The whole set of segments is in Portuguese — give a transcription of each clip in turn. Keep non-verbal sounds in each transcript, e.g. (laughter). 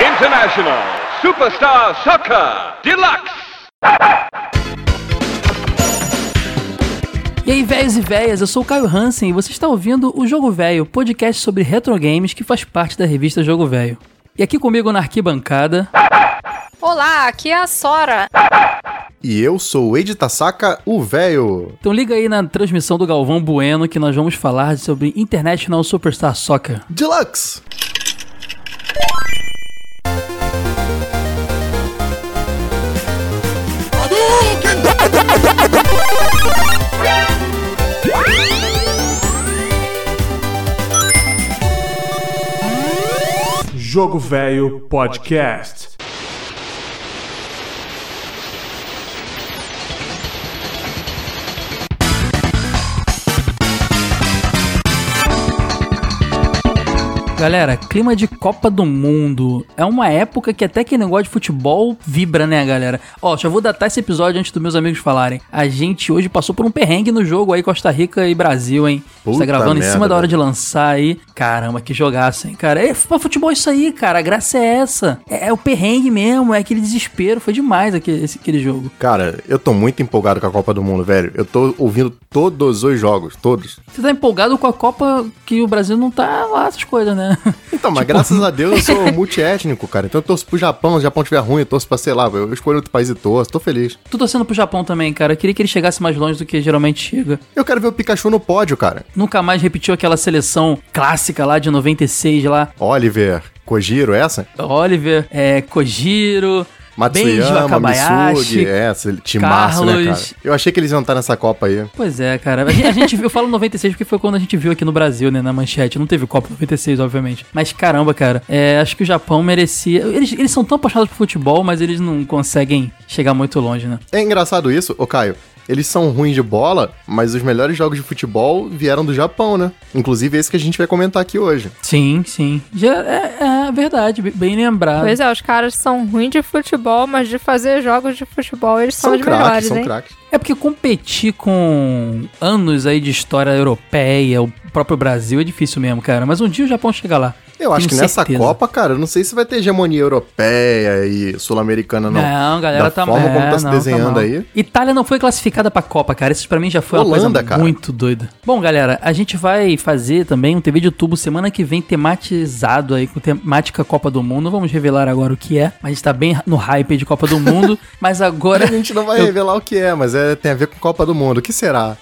International Superstar Soccer Deluxe. E aí, velhos e velhas, eu sou o Caio Hansen e você está ouvindo o Jogo Velho, podcast sobre retro games que faz parte da revista Jogo Velho. E aqui comigo na arquibancada. Olá, aqui é a Sora. E eu sou o Ed Tasaka, o véio. Então liga aí na transmissão do Galvão Bueno que nós vamos falar sobre International Superstar Soccer. Deluxe! Jogo Velho Podcast. Galera, clima de Copa do Mundo. É uma época que até quem negócio de futebol vibra, né, galera? Ó, já vou datar esse episódio antes dos meus amigos falarem. A gente hoje passou por um perrengue no jogo aí, Costa Rica e Brasil, hein? Puta Você tá gravando merda, em cima da hora de lançar aí. Caramba, que jogaço, hein, cara? É, futebol é isso aí, cara. A graça é essa. É, é, o perrengue mesmo, é aquele desespero. Foi demais aquele, esse, aquele jogo. Cara, eu tô muito empolgado com a Copa do Mundo, velho. Eu tô ouvindo todos os jogos, todos. Você tá empolgado com a Copa que o Brasil não tá lá, essas coisas, né? (laughs) Então, mas tipo... graças a (laughs) Deus eu sou multiétnico, cara. Então eu torço pro Japão, se o Japão tiver ruim, eu torço pra, sei lá, eu escolho outro país e torço, tô feliz. Tô torcendo pro Japão também, cara. Eu queria que ele chegasse mais longe do que geralmente chega. Eu quero ver o Pikachu no pódio, cara. Nunca mais repetiu aquela seleção clássica lá de 96 lá. Oliver, Kojiro, essa? Oliver, é, Kojiro, Matsuyama, Mitsugi, é, timaço, né, cara? Eu achei que eles iam estar nessa Copa aí. Pois é, cara. A gente, a gente viu, eu falo 96 porque foi quando a gente viu aqui no Brasil, né, na manchete. Não teve Copa 96, obviamente. Mas caramba, cara, é, acho que o Japão merecia. Eles, eles são tão apaixonados por futebol, mas eles não conseguem chegar muito longe, né? É engraçado isso, ô Caio eles são ruins de bola, mas os melhores jogos de futebol vieram do Japão, né? Inclusive esse que a gente vai comentar aqui hoje. Sim, sim. Já é, é verdade, bem lembrado. Pois é, os caras são ruins de futebol, mas de fazer jogos de futebol eles são, são os craques, melhores, são hein? craques. É porque competir com anos aí de história europeia, o próprio Brasil, é difícil mesmo, cara. Mas um dia o Japão chega lá. Eu acho que nessa Copa, cara, não sei se vai ter hegemonia europeia e sul-americana, não. Não, galera, da tá forma é, como tá não, se tá desenhando tá aí. Itália não foi classificada pra Copa, cara. Isso pra mim já foi Holanda, uma coisa cara. muito doida. Bom, galera, a gente vai fazer também um TV de tubo semana que vem tematizado aí com temática Copa do Mundo. Vamos revelar agora o que é. A gente tá bem no hype de Copa do Mundo, (laughs) mas agora. a gente não vai eu... revelar o que é, mas é, tem a ver com Copa do Mundo. O que será?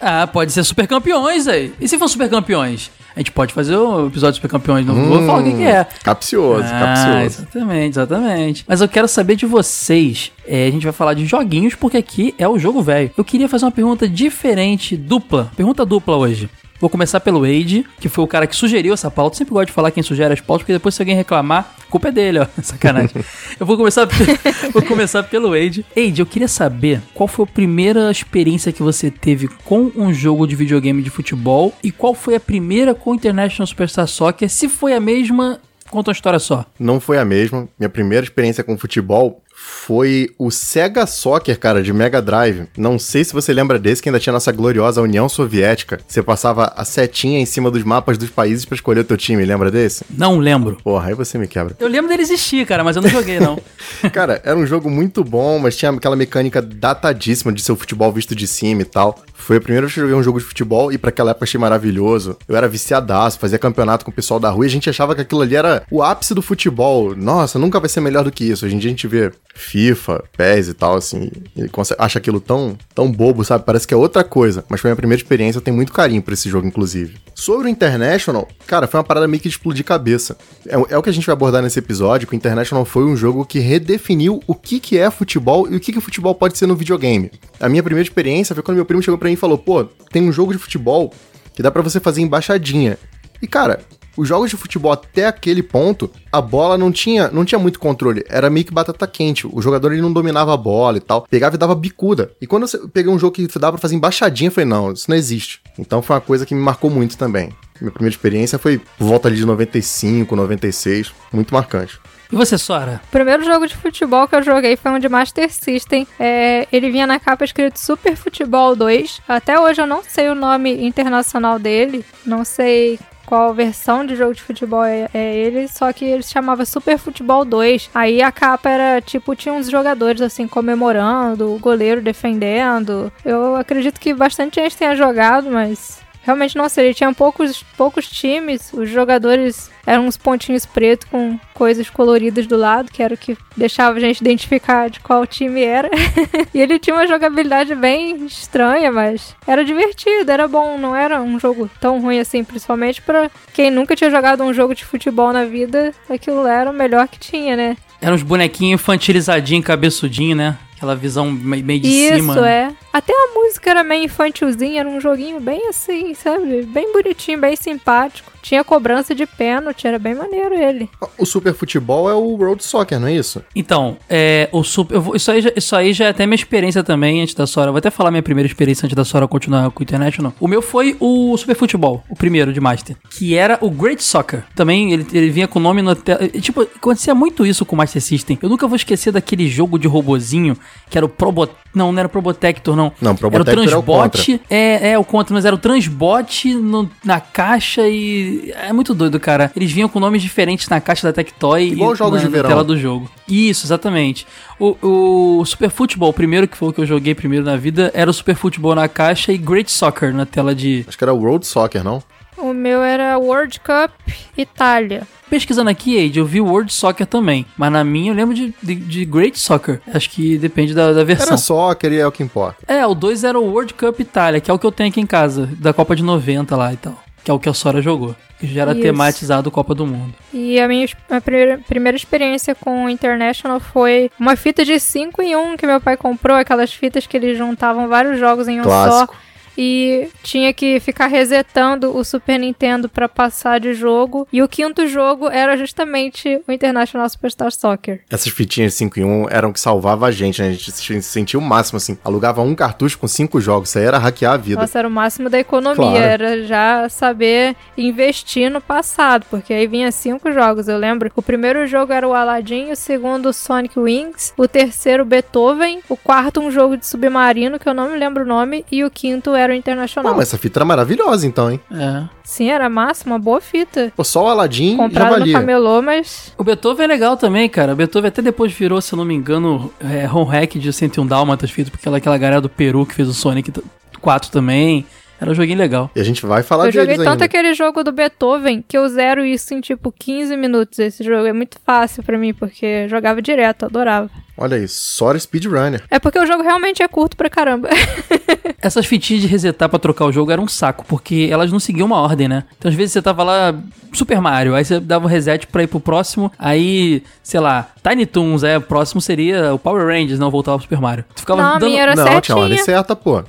ah, pode ser super campeões aí. E se for super campeões? A gente pode fazer o episódio de Super Campeões, não hum, vou falar o que, que é. Capcioso, ah, capcioso. Exatamente, exatamente. Mas eu quero saber de vocês. É, a gente vai falar de joguinhos, porque aqui é o jogo velho. Eu queria fazer uma pergunta diferente, dupla. Pergunta dupla hoje. Vou começar pelo Wade, que foi o cara que sugeriu essa pauta. Sempre gosto de falar quem sugere as pautas, porque depois se alguém reclamar, a culpa é dele, ó. (laughs) Sacanagem. eu vou começar, (laughs) vou começar pelo Wade. Wade, eu queria saber qual foi a primeira experiência que você teve com um jogo de videogame de futebol e qual foi a primeira com International Superstar Soccer, se foi a mesma Conta uma história só. Não foi a mesma. Minha primeira experiência com futebol foi o Sega Soccer, cara, de Mega Drive. Não sei se você lembra desse, que ainda tinha nossa gloriosa União Soviética. Você passava a setinha em cima dos mapas dos países para escolher o teu time, lembra desse? Não lembro. Porra, aí você me quebra. Eu lembro dele existir, cara, mas eu não joguei, não. (laughs) cara, era um jogo muito bom, mas tinha aquela mecânica datadíssima de seu futebol visto de cima e tal. Foi a primeira vez que eu joguei um jogo de futebol e para aquela época achei maravilhoso. Eu era viciadaço, fazia campeonato com o pessoal da rua e a gente achava que aquilo ali era o ápice do futebol. Nossa, nunca vai ser melhor do que isso. Hoje em dia a gente vê FIFA, PES e tal, assim, e acha aquilo tão, tão bobo, sabe? Parece que é outra coisa. Mas foi minha primeira experiência, eu tenho muito carinho por esse jogo, inclusive. Sobre o International, cara, foi uma parada meio que de explodir cabeça. É, é, o que a gente vai abordar nesse episódio, que o International foi um jogo que redefiniu o que, que é futebol e o que, que futebol pode ser no videogame. A minha primeira experiência foi quando meu primo chegou pra mim e falou, pô, tem um jogo de futebol que dá para você fazer embaixadinha. E, cara, os jogos de futebol até aquele ponto, a bola não tinha, não tinha muito controle. Era meio que batata quente. O jogador ele não dominava a bola e tal. Pegava e dava bicuda. E quando eu peguei um jogo que dava pra fazer embaixadinha, eu falei, não, isso não existe. Então foi uma coisa que me marcou muito também. Minha primeira experiência foi por volta ali de 95, 96. Muito marcante. E você, Sora? O primeiro jogo de futebol que eu joguei foi um de Master System. É, ele vinha na capa escrito Super Futebol 2. Até hoje eu não sei o nome internacional dele. Não sei qual versão de jogo de futebol é, é ele, só que ele se chamava Super Futebol 2. Aí a capa era tipo, tinha uns jogadores assim comemorando, o goleiro defendendo. Eu acredito que bastante gente tenha jogado, mas realmente não sei. Ele tinha poucos, poucos times, os jogadores eram uns pontinhos pretos com coisas coloridas do lado, que era o que deixava a gente identificar de qual time era. (laughs) e ele tinha uma jogabilidade bem estranha, mas era divertido, era bom, não era um jogo tão ruim assim, principalmente para quem nunca tinha jogado um jogo de futebol na vida, aquilo era o melhor que tinha, né? Eram uns bonequinhos infantilizadinhos, cabeçudinho, né? Aquela visão meio de Isso, cima. Isso, é. Até a música era meio infantilzinha, era um joguinho bem assim, sabe? Bem bonitinho, bem simpático. Tinha cobrança de pênalti, era bem maneiro ele. O Super Futebol é o World Soccer, não é isso? Então, é, o super, vou, isso, aí, isso aí já é até minha experiência também antes da Sora. vou até falar minha primeira experiência antes da Sora continuar com o International. O meu foi o Super Futebol, o primeiro de Master, que era o Great Soccer. Também ele, ele vinha com o nome no. Tipo, acontecia muito isso com o Master System. Eu nunca vou esquecer daquele jogo de robozinho que era o Probot. Não, não era o Probotector, não. Não, Probotector era o Transbot. É, é, é, o contra, mas era o Transbot no, na caixa e é muito doido, cara. Eles vinham com nomes diferentes na caixa da Tectoy Igual e jogos na, de verão. na tela do jogo. Isso, exatamente. O, o Super Futebol, o primeiro que foi o que eu joguei primeiro na vida, era o Super Futebol na caixa e Great Soccer na tela de. Acho que era o World Soccer, não? O meu era World Cup Itália. Pesquisando aqui, Age, eu vi o World Soccer também. Mas na minha eu lembro de, de, de Great Soccer. Acho que depende da, da versão. Era Soccer e é o que importa. É, o 2 era o World Cup Itália, que é o que eu tenho aqui em casa, da Copa de 90 lá e tal. Que é o que a Sora jogou. Que já era Isso. tematizado Copa do Mundo. E a minha a primeira, primeira experiência com o International foi uma fita de 5 em 1 que meu pai comprou, aquelas fitas que eles juntavam vários jogos em um Clássico. só. E tinha que ficar resetando o Super Nintendo pra passar de jogo. E o quinto jogo era justamente o International Superstar Soccer. Essas fitinhas 5 em 1 eram o que salvava a gente, né? A gente se sentia o máximo, assim. Alugava um cartucho com cinco jogos. Isso aí era hackear a vida. Nossa, era o máximo da economia. Claro. Era já saber investir no passado. Porque aí vinha cinco jogos. Eu lembro. O primeiro jogo era o Aladdin, o segundo o Sonic Wings, o terceiro Beethoven, o quarto um jogo de submarino, que eu não me lembro o nome, e o quinto era o Internacional. Pô, mas essa fita era maravilhosa, então, hein? É. Sim, era massa, uma boa fita. Pô, só o Aladdin já Comprada no valia. camelô, mas O Beethoven é legal também, cara. O Beethoven até depois virou, se eu não me engano, é, home hack de 101 Dálmatas, feito por aquela, aquela galera do Peru que fez o Sonic 4 também. Era um joguinho legal. E a gente vai falar eu joguei deles tanto ainda. aquele jogo do Beethoven que eu zero isso em tipo 15 minutos. Esse jogo é muito fácil pra mim, porque eu jogava direto, adorava. Olha aí, Sora Speedrunner. É porque o jogo realmente é curto pra caramba. (laughs) Essas fitinhas de resetar pra trocar o jogo eram um saco, porque elas não seguiam uma ordem, né? Então às vezes você tava lá, Super Mario, aí você dava um reset pra ir pro próximo, aí, sei lá, Tiny Toons, aí o próximo seria o Power Rangers, não voltava pro Super Mario. Tu ficava Não, a dando... minha era Não, tinha certinha. ordem certa, pô.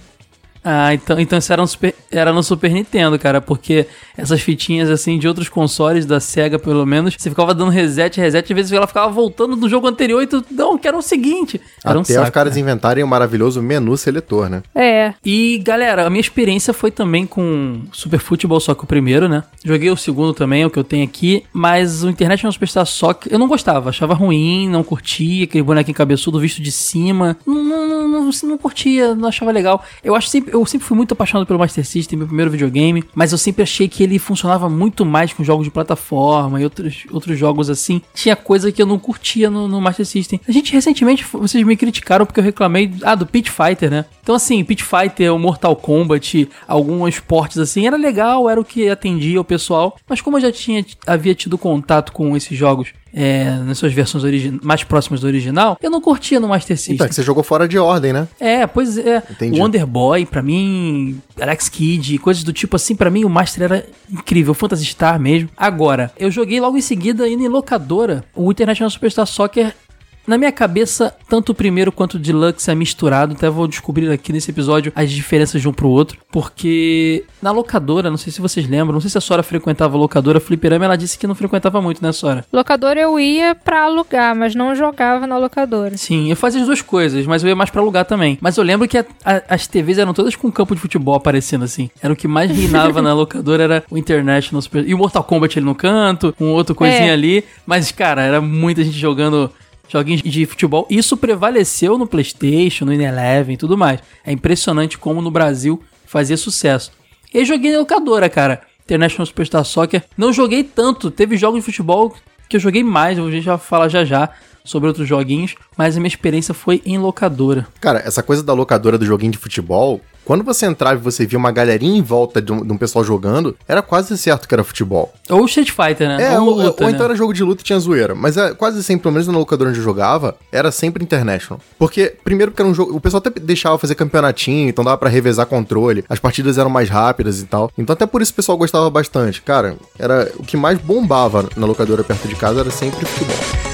Ah, então, então isso era, um super, era no Super Nintendo, cara, porque essas fitinhas, assim, de outros consoles, da SEGA pelo menos, você ficava dando reset, reset, às vezes ela ficava voltando do jogo anterior e tu, não, quero o seguinte. Era um Até saco, os caras cara. inventarem o maravilhoso menu seletor, né? É. E, galera, a minha experiência foi também com Super Futebol, só que o primeiro, né? Joguei o segundo também, o que eu tenho aqui, mas o International Superstar Soccer eu não gostava, achava ruim, não curtia, aquele bonequinho cabeçudo visto de cima, não, não, não, não, não curtia, não achava legal. Eu acho sempre, eu sempre fui muito apaixonado pelo Master System, meu primeiro videogame, mas eu sempre achei que ele funcionava muito mais com jogos de plataforma e outros, outros jogos assim. Tinha coisa que eu não curtia no, no Master System. A gente recentemente, vocês me criticaram porque eu reclamei, ah, do Pit Fighter, né? Então assim, Pit Fighter, o Mortal Kombat, alguns esportes assim, era legal, era o que atendia o pessoal, mas como eu já tinha, havia tido contato com esses jogos é, nas suas versões mais próximas do original, eu não curtia no Master System. Então, é que você jogou fora de ordem, né? É, pois é. Entendi. O Wonder Boy, pra mim, Alex Kidd, coisas do tipo assim, pra mim o Master era incrível, Phantasy Star mesmo. Agora, eu joguei logo em seguida indo em locadora o International Superstar Soccer. Na minha cabeça, tanto o primeiro quanto o Deluxe é misturado, até vou descobrir aqui nesse episódio as diferenças de um pro outro, porque na locadora, não sei se vocês lembram, não sei se a Sora frequentava a locadora, a Fliperama, ela disse que não frequentava muito, né, Sora? Locadora eu ia pra alugar, mas não jogava na locadora. Sim, eu fazia as duas coisas, mas eu ia mais pra alugar também. Mas eu lembro que a- a- as TVs eram todas com campo de futebol aparecendo assim. Era o que mais reinava na (laughs) locadora, era o International Super... E o Mortal Kombat ali no canto, um outro coisinha É. ali. Mas, cara, era muita gente jogando joguinhos de futebol. Isso prevaleceu no Playstation, no Eleven e tudo mais. É impressionante como no Brasil fazia sucesso. E joguei na locadora, cara. International Superstar Soccer. Não joguei tanto, teve jogos de futebol que eu joguei mais, a gente vai falar já já sobre outros joguinhos, mas a minha experiência foi em locadora. Cara, essa coisa da locadora do joguinho de futebol, quando você entrava e você via uma galerinha em volta de um, de um pessoal jogando, era quase certo que era futebol. Ou Street Fighter, né? É, ou, luta, ou né? então era jogo de luta e tinha zoeira. Mas é, quase sempre, pelo menos na locadora onde eu jogava, era sempre International. Porque, primeiro, porque era um jogo. O pessoal até deixava fazer campeonatinho, então dava pra revezar controle. As partidas eram mais rápidas e tal. Então, até por isso o pessoal gostava bastante. Cara, era o que mais bombava na locadora perto de casa era sempre futebol.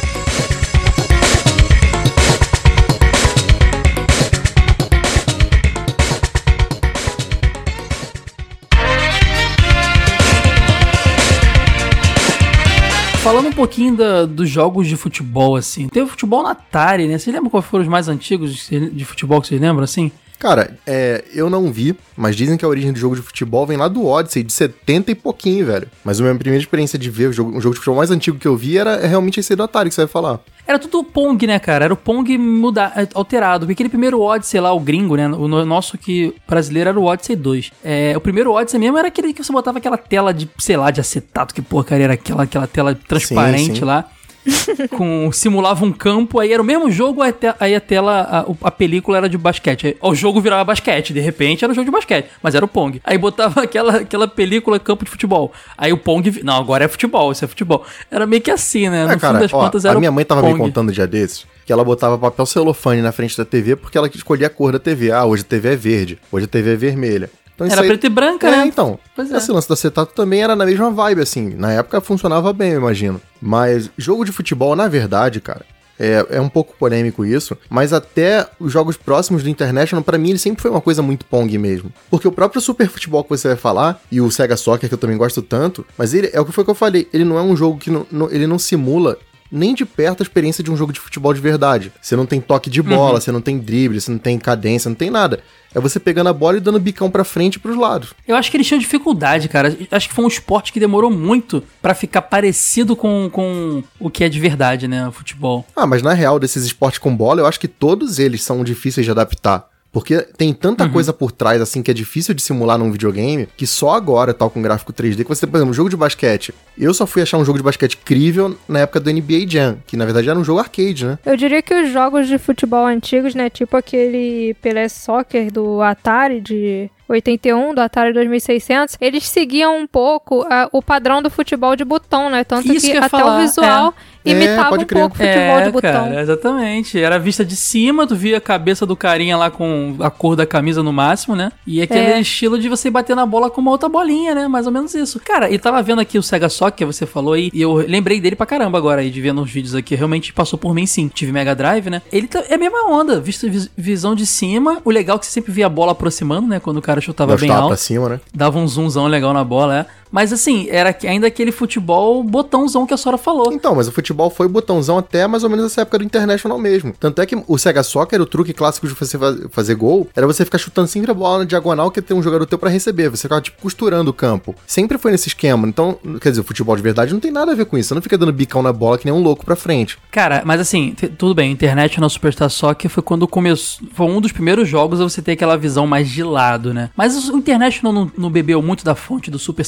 Falando um pouquinho da- dos jogos de futebol, assim. Teve futebol na Atari, né? Vocês lembram quais foram os mais antigos de futebol que vocês lembram, assim? Cara, é, eu não vi, mas dizem que a origem do jogo de futebol vem lá do Odyssey, de 70 e pouquinho, velho. Mas a minha primeira experiência de ver o jogo, um jogo de futebol mais antigo que eu vi era realmente esse aí do Atari que você vai falar. Era tudo Pong, né, cara? Era o Pong muda, é, alterado. Porque aquele primeiro Odyssey lá, o gringo, né? O no- nosso que brasileiro era o Odyssey 2. É, o primeiro Odyssey mesmo era aquele que você botava aquela tela de, sei lá, de acetato, que porcaria era aquela, aquela tela transparente sim. lá. (laughs) com simulava um campo, aí era o mesmo jogo, aí a, a tela, a, a película era de basquete. Aí, o jogo virava basquete, de repente era um jogo de basquete, mas era o Pong. Aí botava (laughs) aquela, aquela película campo de futebol. Aí o Pong, não, agora é futebol, isso é futebol. Era meio que assim, né? No É, cara, fim das ó, contas a era o minha mãe tava me Pong. contando um dia desses que ela botava papel celofane na frente da TV porque ela escolhia a cor da TV. Ah, hoje a TV é verde, hoje a TV é vermelha. Então, Era aí- preto e branca, é, né? então. Pois é. Esse lance do acetato também era na mesma vibe, assim. Na época funcionava bem, eu imagino. Mas jogo de futebol, na verdade, cara, é, é um pouco polêmico isso, mas até os jogos próximos do International, pra mim, ele sempre foi uma coisa muito Pong mesmo. Porque o próprio Super Futebol que você vai falar, e o Sega Soccer, que eu também gosto tanto, mas ele é o que foi que eu falei, ele não é um jogo que não, não- ele não simula nem de perto a experiência de um jogo de futebol de verdade. Você não tem toque de bola, você não tem drible, você não tem cadência, não tem nada. É você pegando a bola e dando bicão pra frente e pros lados. Eu acho que eles tinham dificuldade, cara. Acho que foi um esporte que demorou muito pra ficar parecido com, com o que é de verdade, né? O futebol. Ah, mas na real, desses esportes com bola, eu acho que todos eles são difíceis de adaptar. Porque tem tanta coisa por trás, assim, que é difícil de simular num videogame, que só agora, tal, com gráfico 3D, que você, por exemplo, um jogo de basquete. Eu só fui achar um jogo de basquete crível na época do NBA Jam, que na verdade era um jogo arcade, né? Eu diria que os jogos de futebol antigos, né, tipo aquele Pelé Soccer do Atari de 81, do Atari 2600, eles seguiam um pouco ah, o padrão do futebol de botão, né? Tanto Isso que que até falar, o visual É. imitava É, pode um crer. pouco o futebol de botão. cara, exatamente. Era vista de cima, tu via a cabeça do carinha lá com a cor da camisa no máximo, né? E aquele É. estilo de você bater na bola com uma outra bolinha, né? Mais ou menos isso. Cara, e tava vendo aqui o Sega Soccer que você falou aí, e eu lembrei dele pra caramba agora aí, de vendo uns vídeos aqui. Realmente passou por mim sim. Tive Mega Drive, né? Ele tá- é a mesma onda, vista vis- visão de cima. O legal é que você sempre via a bola aproximando, né? Quando o cara chutava bem Gostava alto pra cima, né? dava um zoomzão legal na bola, é. Mas assim, era ainda aquele futebol botãozão que a Sora falou. Então, mas o futebol foi botãozão até mais ou menos essa época do International mesmo. Tanto é que o Sega Soccer, o truque clássico de você fa- fazer gol, era você ficar chutando sempre a bola na diagonal que tem um jogador teu pra receber. Você ficava, tipo, costurando o campo. Sempre foi nesse esquema. Então, quer dizer, o futebol de verdade não tem nada a ver com isso. Você não fica dando bicão na bola que nem um louco pra frente. Cara, mas assim, tudo bem, internet no Superstar Soccer foi quando começou. Foi um dos primeiros jogos a você ter aquela visão mais de lado, né? Mas o internet não, não bebeu muito da fonte do Super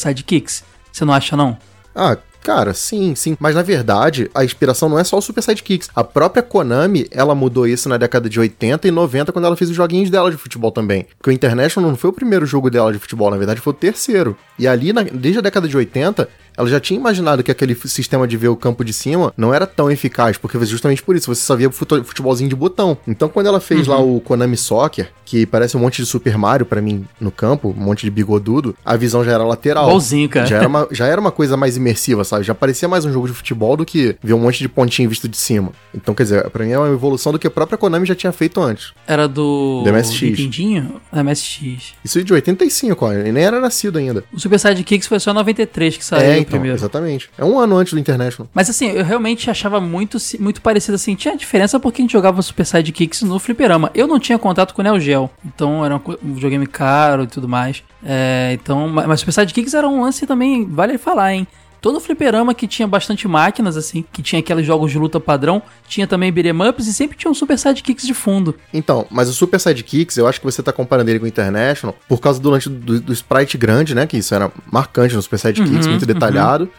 Você não acha, não? Ah, cara, sim, sim. Mas na verdade, a inspiração não é só o Super Sidekicks. A própria Konami, ela mudou isso na década de 80 e 90 quando ela fez os joguinhos dela de futebol também. Porque o International não foi o primeiro jogo dela de futebol, na verdade foi o terceiro. E ali, na- desde a década de 80, ela já tinha imaginado que aquele sistema de ver o campo de cima não era tão eficaz, porque justamente por isso, você só via futebolzinho de botão. Então, quando ela fez lá o Konami Soccer, que parece um monte de Super Mario pra mim no campo, um monte de bigodudo, a visão já era lateral. Igualzinho, cara. Já era, uma, já era uma coisa mais imersiva, sabe? Já parecia mais um jogo de futebol do que ver um monte de pontinho visto de cima. Então, quer dizer, pra mim é uma evolução do que a própria Konami já tinha feito antes. Era do. Do MSX. Nintendinho? Da MSX. Isso é de 85, ó, ele nem era nascido ainda. O Super Sidekicks foi só em 93 que saiu é, então, primeiro. exatamente. É um ano antes do International. Mas assim, eu realmente achava muito, muito parecido assim. Tinha diferença porque a gente jogava Super Sidekicks no fliperama. Eu não tinha contato com o Neo Geo. Então era um videogame caro e tudo mais. É, então, ma- mas Super Sidekicks era um lance também, vale falar, hein? Todo fliperama que tinha bastante máquinas, assim, que tinha aqueles jogos de luta padrão, tinha também beat'em ups e sempre tinha um Super Sidekicks de fundo. Então, mas o Super Sidekicks, eu acho que você tá comparando ele com o International por causa do lance do, do sprite grande, né? Que isso era marcante no Super Sidekicks, Uhum, muito detalhado.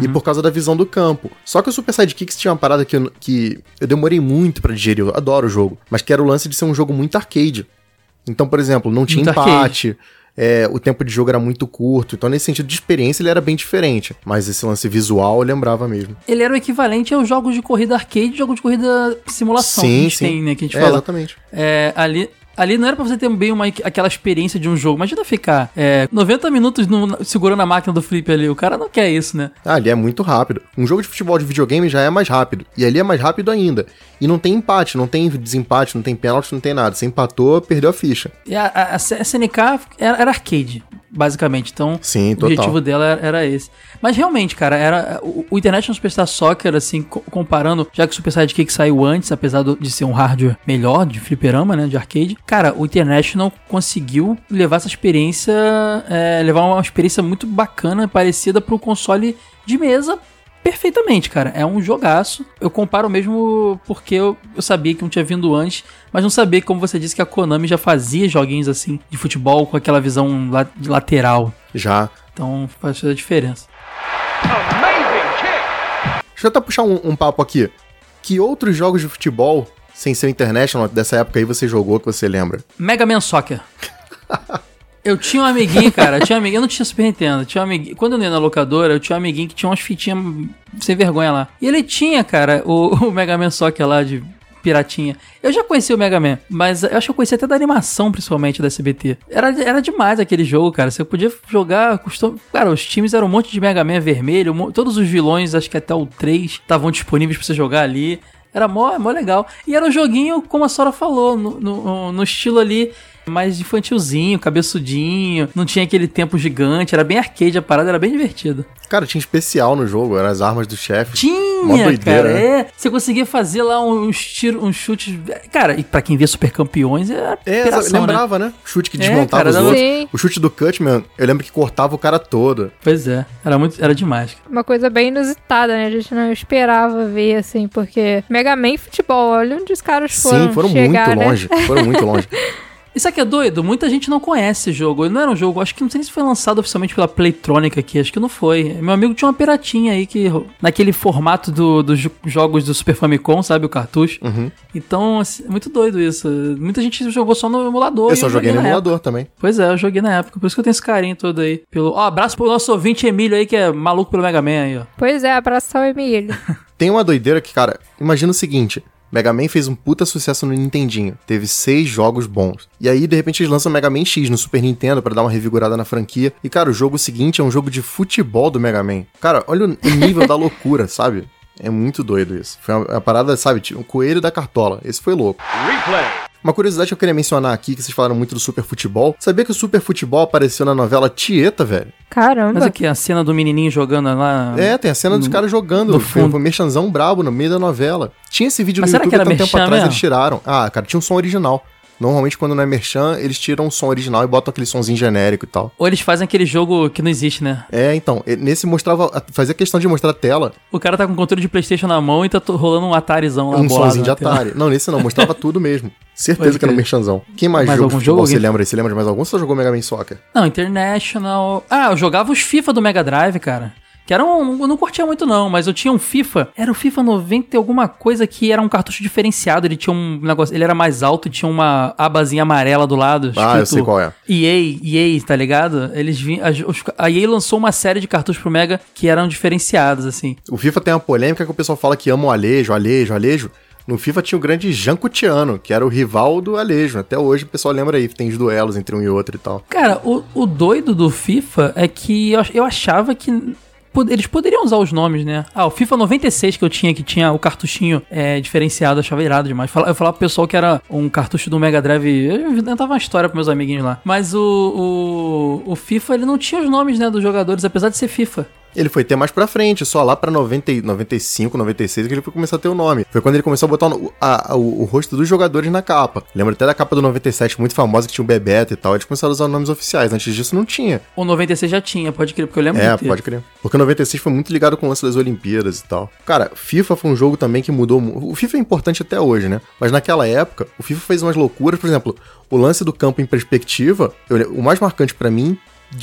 E por causa da visão do campo. Só que o Super Sidekicks tinha uma parada que eu, que eu demorei muito pra digerir. Eu adoro o jogo. Mas que era o lance de ser um jogo muito arcade. Então, por exemplo, não tinha Muito empate. É, o tempo de jogo era muito curto. Então, nesse sentido de experiência, ele era bem diferente. Mas esse lance visual eu lembrava mesmo. Ele era o equivalente aos jogos de corrida arcade e jogos de corrida simulação que a gente tem, né? Que a gente é, fala. exatamente. É, ali, ali não era pra você ter bem uma, aquela experiência de um jogo. Imagina ficar é, 90 minutos no- segurando a máquina do flip ali. O cara não quer isso, né? Ah, ali é muito rápido. Um jogo de futebol de videogame já é mais rápido. E ali é mais rápido ainda. E não tem empate, não tem desempate, não tem pênalti, não tem nada. Você empatou, perdeu a ficha. E a, a, a SNK era, era arcade, basicamente. Então, Sim, o objetivo dela era, era esse. Mas realmente, cara, era o, o International Superstar Soccer, assim, co- comparando, já que o Super Sidekick saiu antes, apesar do- de ser um hardware melhor, de fliperama, né, de arcade, cara, o International conseguiu levar essa experiência, é, levar uma experiência muito bacana, parecida pro console de mesa, perfeitamente, cara. É um jogaço. Eu comparo mesmo porque eu, eu sabia que não tinha vindo antes, mas não sabia, como você disse, que a Konami já fazia joguinhos assim de futebol com aquela visão la- de lateral. Já. Então faz toda a diferença. Deixa eu até puxar um, um papo aqui. Que outros jogos de futebol, sem ser o International, dessa época aí você jogou que você lembra? Mega Man Soccer. (laughs) Eu tinha um amiguinho, cara. Eu tinha um amiguinho. Eu não tinha Super Nintendo. Tinha um amiguinho, quando eu ia na locadora, eu tinha um amiguinho que tinha umas fitinhas sem vergonha lá. E ele tinha, cara, o, o Mega Man Soccer lá de piratinha. Eu já conheci o Mega Man, mas eu acho que eu conheci até da animação, principalmente, da SBT. Era, era demais aquele jogo, cara. Você podia jogar, custou... Cara, os times eram um monte de Mega Man vermelho, um todos os vilões, acho que até o 3, estavam disponíveis pra você jogar ali. Era mó, mó legal. E era um joguinho, como a Sora falou, no, no, no estilo ali mais infantilzinho, cabeçudinho. Não tinha aquele tempo gigante. Era bem arcade a parada, era bem divertido. Cara, tinha especial no jogo, eram as armas do chefe. Tinha, doideira, cara. né? É, você conseguia fazer lá uns tiros, uns chutes. Cara, e pra quem via Super Campeões, era É, piração, né? lembrava, né? Chute que É, desmontava cara, os outros. Sim. O chute do Cutman, eu lembro que cortava o cara todo. Pois é, era muito, era demais. Uma coisa bem inusitada, né? A gente não esperava ver, assim, porque Mega Man e futebol, olha onde os caras foram Sim, foram chegar, muito né? longe. Foram muito longe. (laughs) Isso aqui é doido, muita gente não conhece esse jogo. Ele não era um jogo, acho que não sei nem se foi lançado oficialmente pela Playtronic aqui, acho que não foi. Meu amigo tinha uma piratinha aí que. naquele formato do- dos jo- jogos do Super Famicom, sabe? O cartucho. Uhum. Então, assim, é muito doido isso. Muita gente jogou só no emulador. Eu só joguei no na emulador também. época. Pois é, eu joguei na época, por isso que eu tenho esse carinho todo aí. Pelo... Ó, abraço pro nosso ouvinte Emílio aí, que é maluco pelo Mega Man aí, ó. Pois é, abração, Emílio. (laughs) Tem uma doideira que, cara, imagina o seguinte. Mega Man fez um puta sucesso no Nintendinho. Teve seis jogos bons. E aí, de repente, eles lançam Mega Man X no Super Nintendo pra dar uma revigorada na franquia. E, cara, o jogo seguinte é um jogo de futebol do Mega Man. Cara, olha o nível da (laughs) loucura, sabe? É muito doido isso. Foi uma, uma parada, sabe? Tipo, um coelho da cartola. Esse foi louco. Replay. Uma curiosidade que eu queria mencionar aqui, que vocês falaram muito do Super Futebol. Sabia que o Super Futebol apareceu na novela Tieta, velho? Caramba. Mas aqui, a cena do menininho jogando lá. É, tem a cena dos caras jogando. no Foi fundo. um merchanzão brabo no meio da novela. Tinha esse vídeo Mas no YouTube há era tanto tempo atrás, mesmo? eles tiraram. Ah, cara, tinha um som original. Normalmente, quando não é merchan, eles tiram um som original e botam aquele sonzinho genérico e tal. Ou eles fazem aquele jogo que não existe, né? É, então, nesse mostrava. Fazia questão de mostrar a tela, O cara tá com controle de Playstation na mão e tá rolando um Atarizão lá um bolado sonzinho de tela. Atari. Não, nesse não, mostrava tudo mesmo. Certeza Pode que era um crer. merchanzão. Quem mais, Mais futebol? jogo? Você lembra aí? Você lembra de mais algum? Você jogou Mega Man Soccer? Não, International. Ah, eu jogava os FIFA do Mega Drive, cara. Que era um. Eu não curtia muito, não, mas eu tinha um FIFA. Era o FIFA 90 e alguma coisa que era um cartucho diferenciado. Ele tinha um negócio. Ele era mais alto e tinha uma abazinha amarela do lado. Ah, eu sei qual é. EA, EA, tá ligado? Eles vinham. as- os- A EA lançou uma série de cartuchos pro Mega que eram diferenciados, assim. O FIFA tem uma polêmica que o pessoal fala que ama o Alejo, Alejo, Alejo. No FIFA tinha o grande Jancutiano, que era o rival do Alejo. Até hoje o pessoal lembra aí, tem os duelos entre um e outro e tal. Cara, o, o doido do FIFA é que eu, eu achava que eles poderiam usar os nomes, né? Ah, o FIFA 96 que eu tinha, que tinha o cartuchinho é, diferenciado, achava irado demais. Eu falava pro pessoal que era um cartucho do Mega Drive. Eu inventava uma história pros meus amiguinhos lá. Mas o, o, o FIFA, ele não tinha os nomes, né, dos jogadores, apesar de ser FIFA. Ele foi ter mais pra frente, só lá pra 90, e- 95, 96 que ele foi começar a ter o nome. Foi quando ele começou a botar o, a- a- o- o rosto dos jogadores na capa. Lembra até da capa do 97, muito famosa, que tinha o Bebeto e tal. Eles começaram a usar nomes oficiais. Antes disso não tinha. O 96 já tinha, pode crer, porque eu lembro É, pode crer. Porque o 96 foi muito ligado com o lance das Olimpíadas e tal. Cara, FIFA foi um jogo também que mudou. mu- O FIFA é importante até hoje, né? Mas naquela época, o FIFA fez umas loucuras. Por exemplo, o lance do campo em perspectiva, eu o mais marcante pra mim.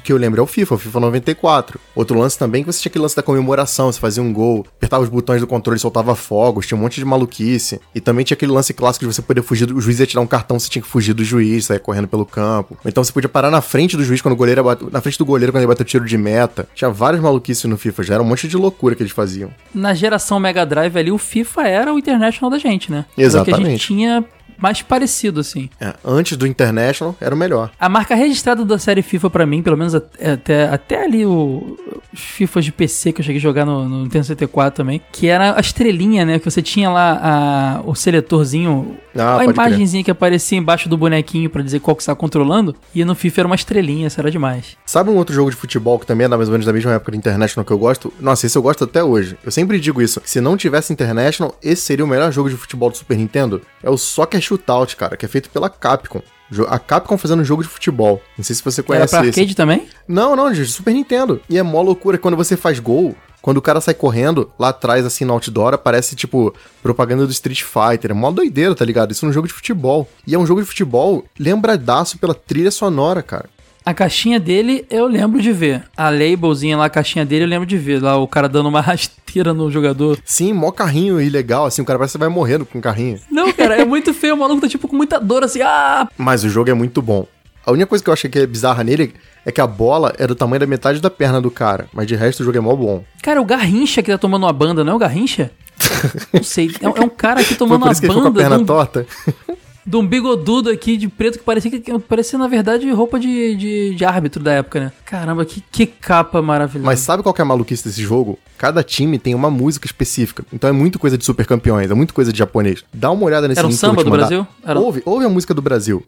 Que eu lembro é o FIFA, o FIFA 94. Outro lance também que você tinha aquele lance da comemoração, você fazia um gol, apertava os botões do controle, soltava fogos, tinha um monte de maluquice. E também tinha aquele lance clássico de você poder fugir, do, o juiz ia tirar um cartão, você tinha que fugir do juiz, sair correndo pelo campo. Ou então você podia parar na frente do juiz quando o goleiro bate- na frente do goleiro quando ele bateu tiro de meta. Tinha várias maluquices no FIFA, já era um monte de loucura que eles faziam. Na geração Mega Drive ali, o FIFA era o International da gente, né? Era o que a Exatamente. gente tinha mais parecido, assim. É, antes do International era o melhor. A marca registrada da série FIFA pra mim, pelo menos até, até, até ali o os FIFAs de PC que eu cheguei a jogar no, no Nintendo 64 também, que era a estrelinha, né? Que você tinha lá a- o seletorzinho, Ah, a pode crer. imagenzinha que aparecia embaixo do bonequinho pra dizer qual que você tá controlando, e no FIFA era uma estrelinha, isso era demais. Sabe um outro jogo de futebol que também é mais ou menos da mesma época do International que eu gosto? Nossa, esse eu gosto até hoje. Eu sempre digo isso. Se não tivesse International, esse seria o melhor jogo de futebol do Super Nintendo. É o Soccer Shootout, cara, que é feito pela Capcom. A Capcom fazendo um jogo de futebol. Não sei se você Era conhece pra esse. arcade também? Não, não, de Super Nintendo. E é mó loucura quando você faz gol. Quando o cara sai correndo, lá atrás, assim, no outdoor, aparece, tipo, propaganda do Street Fighter. É mó doideira, tá ligado? Isso num jogo de futebol. E é um jogo de futebol lembradaço pela trilha sonora, cara. A caixinha dele eu lembro de ver. A labelzinha lá, a caixinha dele eu lembro de ver. Lá o cara dando uma (laughs) rasteira no jogador. Sim, mó carrinho ilegal, assim, o cara parece que vai morrendo com o carrinho. Não, cara, é muito feio. O maluco tá tipo com muita dor assim. Ah! Mas o jogo é muito bom. A única coisa que eu achei que é bizarra nele é que a bola é do tamanho da metade da perna do cara. Mas de resto o jogo é mó bom. Cara, o Garrincha que tá tomando uma banda, não é o Garrincha? (laughs) Não sei. É, é um cara aqui Foi tomando por uma isso que ele ficou com a banda perna um, torta. (laughs) de um bigodudo aqui de preto que parecia que parecia, na verdade, roupa de, de, de árbitro da época, né? Caramba, que, que capa maravilhosa. Mas sabe qual que é a maluquice desse jogo? Cada time tem uma música específica. Então é muito coisa de super campeões, é muito coisa de japonês. Dá uma olhada nesse Era um vou samba do. Brasil? Era- Ouve, ouve a música do Brasil.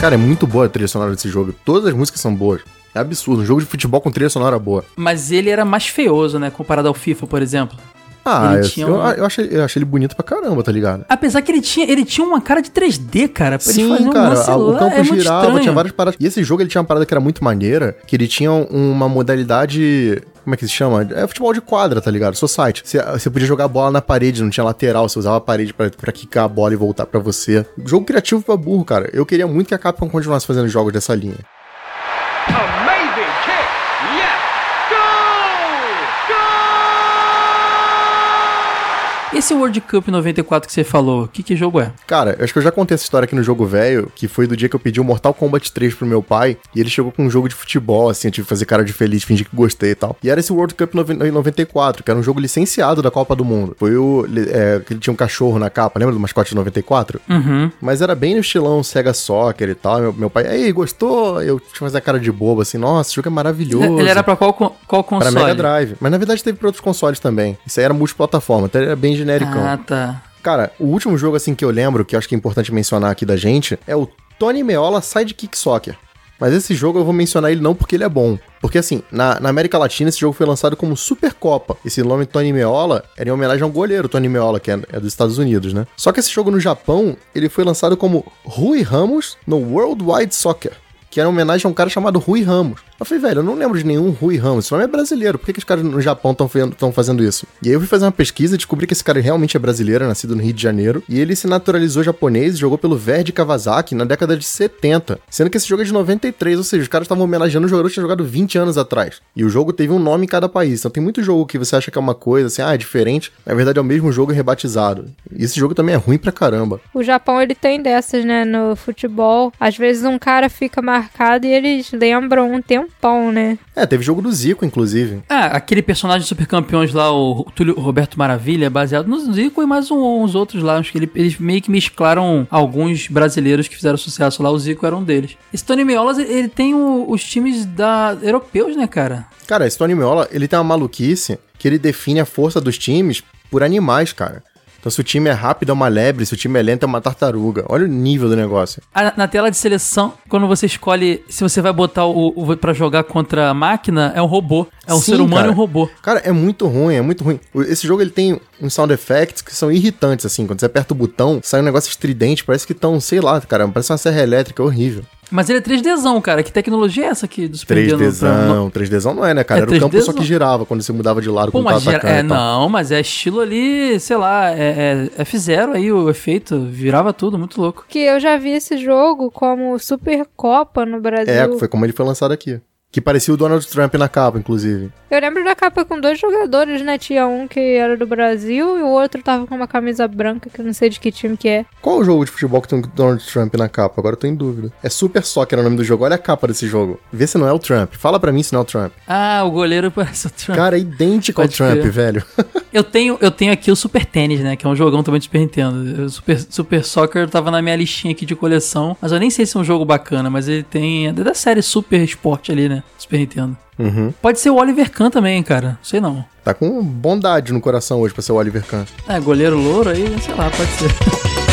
Cara, é muito boa a trilha sonora desse jogo. Todas as músicas são boas. É absurdo. Um jogo de futebol com trilha sonora boa. Mas ele era mais feioso, né? Comparado ao FIFA, por exemplo. Ah, Ele eu, tinha eu, um- eu achei, eu achei ele bonito pra caramba, tá ligado? Apesar que ele tinha, ele tinha uma cara de 3D, cara. Pra ele Sim, um cara, a- o campo é girava, tinha várias paradas. E esse jogo ele tinha uma parada que era muito maneira, que ele tinha uma modalidade. Como é que se chama? É futebol de quadra, tá ligado? Society. Você, você podia jogar a bola na parede, não tinha lateral, você usava a parede pra quicar a bola e voltar pra você. Jogo criativo pra burro, cara. Eu queria muito que a Capcom continuasse fazendo jogos dessa linha. Amazing kick. Yes. Go! Go! Esse World Cup 94 que você falou, que, que jogo é? Cara, eu acho que eu já contei essa história aqui no jogo velho, que foi do dia que eu pedi o Mortal Kombat 3 pro meu pai, e ele chegou com um jogo de futebol, assim, eu tive que fazer cara de feliz, fingir que gostei e tal. E era esse World Cup noven- 94, que era um jogo licenciado da Copa do Mundo. Foi o. É, que ele tinha um cachorro na capa, lembra do mascote de 94? Uhum. Mas era bem no estilão Sega Soccer e tal. Meu, meu pai, aí, gostou? Eu tinha que fazer a cara de bobo, assim, nossa, esse jogo é maravilhoso. Ele era pra qual, qual console? Pra Mega Drive. Mas na verdade teve pra outros consoles também. Isso aí era multiplataforma, então ele era bem genericão. Ah, tá. Cara, o último jogo assim que eu lembro, que eu acho que é importante mencionar aqui da gente, é o Tony Meola Sidekick Soccer. Mas esse jogo eu vou mencionar ele não porque ele é bom. Porque assim, na, na América Latina esse jogo foi lançado como Supercopa. Esse nome Tony Meola era em homenagem ao goleiro Tony Meola, que é, é dos Estados Unidos, né? Só que esse jogo no Japão, ele foi lançado como Rui Ramos no Worldwide Soccer. Que era em homenagem a um cara chamado Rui Ramos. Eu falei, velho, eu não lembro de nenhum Rui Ramos. Esse nome é brasileiro. Por que, que os caras no Japão estão fazendo isso? E aí eu fui fazer uma pesquisa e descobri que esse cara realmente é brasileiro, é nascido no Rio de Janeiro. E ele se naturalizou japonês e jogou pelo Verde Kawasaki na década de 70. Sendo que esse jogo é de 93, ou seja, os caras estavam homenageando um jogador que tinha jogado 20 anos atrás. E o jogo teve um nome em cada país. Então tem muito jogo que você acha que é uma coisa, assim, ah, é diferente. Na verdade é o mesmo jogo rebatizado. E esse jogo também é ruim pra caramba. O Japão, ele tem dessas, né, no futebol. Às vezes um cara fica marcado e eles lembram um tempão, né? É, teve jogo do Zico, inclusive. Ah, aquele personagem super campeões lá, o Túlio Roberto Maravilha, é baseado no Zico e mais um- uns outros lá. Acho que ele- eles meio que mesclaram alguns brasileiros que fizeram sucesso lá. O Zico era um deles. Esse Tony Meolas, ele- ele tem o- os times da europeus, né, cara? Cara, esse Tony Meola, ele tem uma maluquice que ele define a força dos times por animais, cara. Então, se o time é rápido, é uma lebre, se o time é lento, é uma tartaruga. Olha o nível do negócio. Ah, Na tela de seleção, quando você escolhe se você vai botar o, o para jogar contra a máquina, é um robô. É um Sim, ser humano cara. e um robô. Cara, é muito ruim, é muito ruim. Esse jogo ele tem uns sound effects que são irritantes, assim. Quando você aperta o botão, sai um negócio estridente, parece que estão, sei lá, cara, parece uma serra elétrica, é horrível. Mas ele é 3Dzão, cara. Que tecnologia é essa aqui do Super Nintendo? 3Dzão, 3Dzão não é, né, cara? É Era o campo 3Dzão. só que girava quando você mudava de lado Pô, quando tava mas gera- atacando é, não, mas é estilo ali, sei lá, é, é, F0 aí o efeito, virava tudo, muito louco. Que eu já vi esse jogo como Super Copa no Brasil. É, foi como ele foi lançado aqui. Que parecia o Donald Trump na capa, inclusive. Eu lembro da capa com dois jogadores, né? Tinha um que era do Brasil e o outro tava com uma camisa branca, que eu não sei de que time que é. Qual o jogo de futebol que tem o Donald Trump na capa? Agora eu tô em dúvida. É Super Soccer é o nome do jogo. Olha a capa desse jogo. Vê se não é o Trump. Fala pra mim se não é o Trump. Ah, o goleiro parece o Trump. Cara, é idêntico ao Pode Trump, crer. velho. (laughs) Eu tenho, eu tenho aqui o Super Tênis, né? Que é um jogão também de Super Nintendo. O Super, Super Soccer tava na minha listinha aqui de coleção. Mas eu nem sei se é um jogo bacana, mas ele tem. É da série Super Sport ali, né? Super Nintendo. Uhum. Pode ser o Oliver Kahn também, cara. Sei não. Tá com bondade no coração hoje pra ser o Oliver Kahn. É, goleiro louro aí, sei lá, pode ser. (laughs)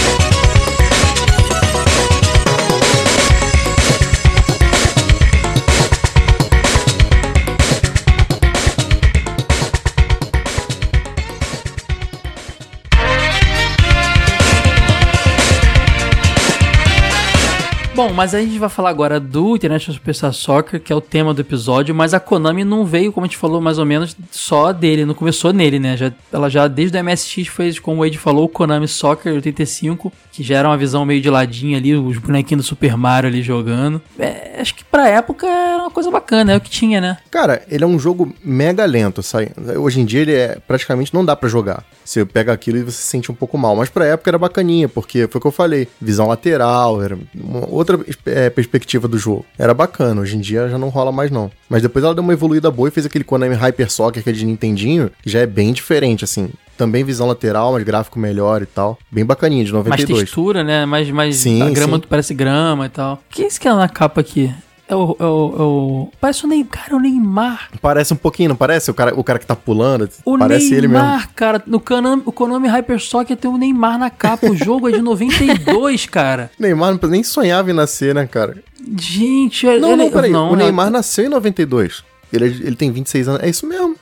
Bom, mas a gente vai falar agora do International Superstar Soccer, que é o tema do episódio, mas a Konami não veio, como a gente falou, mais ou menos só dele, não começou nele, né? Já, ela já, desde o MSX, fez, como o Wade falou, o Konami Soccer 85, que já era uma visão meio de ladinho ali, os bonequinhos do Super Mario ali jogando. É, acho que pra época era uma coisa bacana, é o que tinha, né? Cara, ele é um jogo mega lento, sai. Hoje em dia ele é praticamente não dá pra jogar. Você pega aquilo e você se sente um pouco mal, mas pra época era bacaninha, porque foi o que eu falei, visão lateral, era uma outra é, perspectiva do jogo. Era bacana, hoje em dia já não rola mais não. Mas depois ela deu uma evoluída boa e fez aquele Konami Hyper Soccer que é de Nintendinho, que já é bem diferente assim. Também visão lateral, mas gráfico melhor e tal. Bem bacaninha, de Mais 92. textura, né? Mais, mais Sim, a grama sim. parece grama e tal. O que é isso que é na capa aqui? É o, é o, é o- Parece o Neymar, cara, o Neymar. Parece um pouquinho, não parece? O cara, o cara que tá pulando, O parece ele Neymar, mesmo. cara. No Konami, o Konami Hyper Soccer tem o Neymar na capa. O jogo é de 92, (laughs) cara. Neymar nem sonhava em nascer, né, cara? Gente, Não, ele, não, peraí. não, o Neymar nasceu em 92. Ele, é- ele tem 26 anos. É isso mesmo.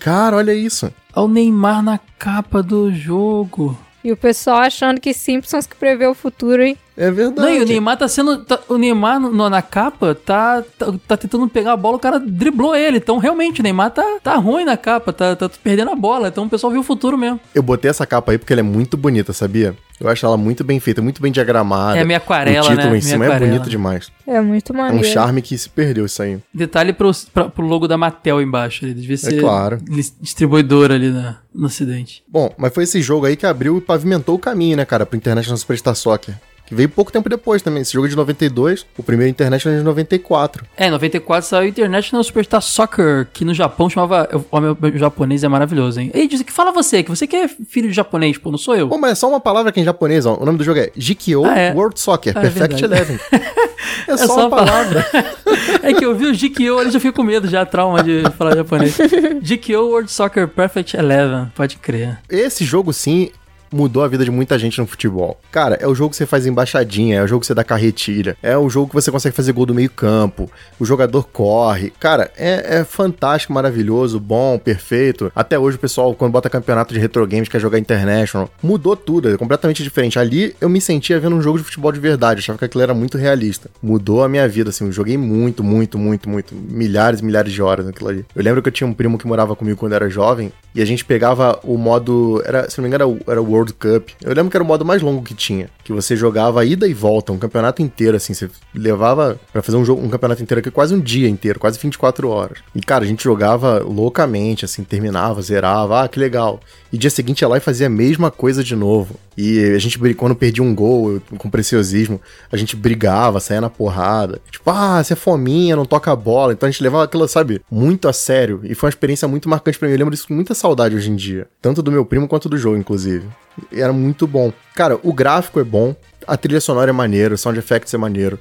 Cara, olha isso. É o Neymar na capa do jogo. E o pessoal achando que Simpsons que prevê o futuro, hein? É verdade. Não, e o Neymar tá sendo. tá- o Neymar no- na capa tá, tá, tá tentando pegar a bola, o cara driblou ele. Então, realmente, o Neymar tá, tá ruim na capa, tá, tá perdendo a bola. Então, o pessoal viu o futuro mesmo. Eu botei essa capa aí porque ela é muito bonita, sabia? Eu acho ela muito bem feita, muito bem diagramada. É meio aquarela, O título né? em cima Meio é aquarela. bonito demais. É muito É um maneiro. charme que se perdeu isso aí. Detalhe pro, pra- pro logo da Mattel embaixo. Ele devia ser claro. lis- distribuidora ali na, no acidente. Bom, mas foi esse jogo aí que abriu e pavimentou o caminho, né, cara, pro International Superstar Soccer. Que veio pouco tempo depois também. Esse jogo é de 92, o primeiro International é de 94. É, em 94 saiu o International Superstar Soccer, que no Japão chamava. O meu, japonês é maravilhoso, hein? Ei, diz que fala você, que você que é filho de japonês, pô, não sou eu. Pô, mas é só uma palavra aqui em japonês, ó. O nome do jogo é Jikyo Ah, é? World Soccer, Ah, é Perfect verdade. Eleven. (laughs) É, só, uma palavra. (laughs) é que eu vi o Jikyo, ali já fico com medo, já, trauma de falar japonês. (laughs) Jikyo World Soccer Perfect Eleven, pode crer. Esse jogo, sim, mudou a vida de muita gente no futebol. Cara, é o jogo que você faz embaixadinha, é o jogo que você dá carretilha, é o jogo que você consegue fazer gol do meio campo, o jogador corre. Cara, é, é fantástico, maravilhoso, bom, perfeito. Até hoje o pessoal, quando bota campeonato de retro games, quer jogar International, mudou tudo, é completamente diferente. Ali eu me sentia vendo um jogo de futebol de verdade, achava que aquilo era muito realista. Mudou a minha vida, assim, eu joguei muito, muito, muito, muito, milhares e milhares de horas naquilo ali. Eu lembro que eu tinha um primo que morava comigo quando eu era jovem, e a gente pegava o modo, era, se não me engano, era era o World Cup. Eu lembro que era o modo mais longo que tinha, que você jogava ida e volta, um campeonato inteiro, assim, você levava pra fazer um jogo, um campeonato inteiro aqui quase um dia inteiro, quase 24 horas. E cara, a gente jogava loucamente, assim, terminava, zerava, ah, que legal. E dia seguinte ia lá e fazia a mesma coisa de novo. E a gente, quando perdia um gol com preciosismo, a gente brigava, saía na porrada. Tipo, ah, você é fominha, não toca a bola. Então a gente levava aquilo, sabe, muito a sério. E foi uma experiência muito marcante pra mim. Eu lembro disso com muita saudade hoje em dia. Tanto do meu primo quanto do jogo, inclusive. E era muito bom. Cara, o gráfico é bom, a trilha sonora é maneiro, o sound effects é maneiro.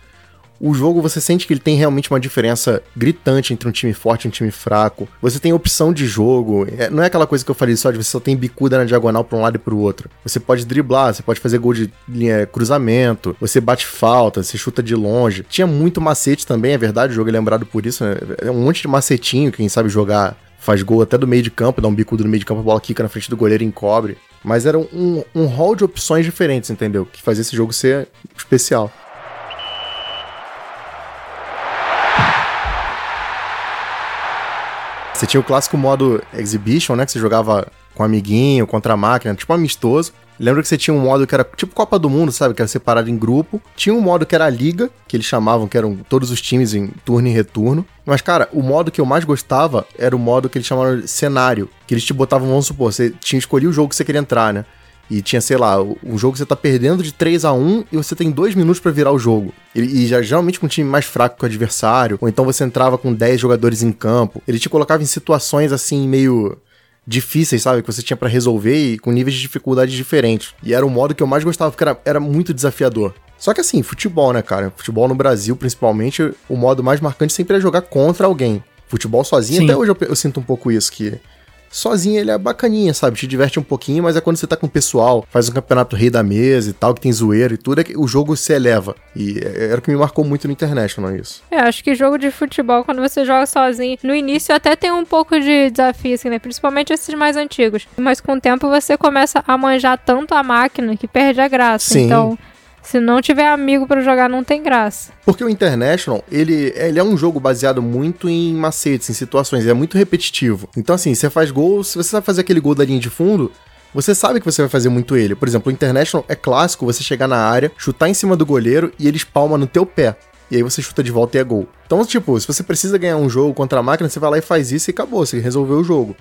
O jogo você sente que ele tem realmente uma diferença gritante entre um time forte e um time fraco. Você tem opção de jogo. É, não é aquela coisa que eu falei só de você só tem bicuda na diagonal pra um lado e pro outro. Você pode driblar, você pode fazer gol de cruzamento, você bate falta, você chuta de longe. Tinha muito macete também, é verdade, o jogo é lembrado por isso, né? É um monte de macetinho, quem sabe jogar faz gol até do meio de campo, dá um bicudo no meio de campo, a bola quica na frente do goleiro e encobre. Mas era um, um hall de opções diferentes, entendeu? Que fazia esse jogo ser especial. Você tinha o clássico modo Exhibition, né? Que você jogava com um amiguinho, contra a máquina, tipo amistoso. Lembra que você tinha um modo que era tipo Copa do Mundo, sabe? Que era separado em grupo. Tinha um modo que era a Liga, que eles chamavam, que eram todos os times em turno e retorno. Mas, cara, o modo que eu mais gostava era o modo que eles chamavam de cenário. Que eles te botavam, vamos supor, você tinha escolhido o jogo que você queria entrar, né? E tinha, sei lá, um jogo que você tá perdendo de 3 a 1 e você tem 2 minutos para virar o jogo. E, e, já geralmente com um time mais fraco que o adversário, ou então você entrava com 10 jogadores em campo. Ele te colocava em situações assim meio difíceis, sabe? Que você tinha para resolver e com níveis de dificuldade diferentes. E era o modo que eu mais gostava, porque era, era muito desafiador. Só que assim, futebol, né, cara? Futebol no Brasil, principalmente, o modo mais marcante sempre é jogar contra alguém. Futebol sozinho, Sim. até hoje eu, eu sinto um pouco isso, que sozinho ele é bacaninha, sabe? Te diverte um pouquinho, mas é quando você tá com o pessoal, faz um campeonato rei da mesa e tal, que tem zoeira e tudo, é que o jogo se eleva. E é- era o que me marcou muito no International, isso. É, acho que jogo de futebol, quando você joga sozinho, no início até tem um pouco de desafio, assim, né? Principalmente esses mais antigos. Mas com o tempo você começa a manjar tanto a máquina que perde a graça. Sim. Então, se não tiver amigo pra jogar, não tem graça. Porque o International, ele, ele é um jogo baseado muito em macetes, em situações, é muito repetitivo. Então, assim, você faz gol, se você sabe fazer aquele gol da linha de fundo, você sabe que você vai fazer muito ele. Por exemplo, o International é clássico você chegar na área, chutar em cima do goleiro e ele espalma no teu pé. E aí você chuta de volta e é gol. Então, tipo, se você precisa ganhar um jogo contra a máquina, você vai lá e faz isso e acabou, você resolveu o jogo.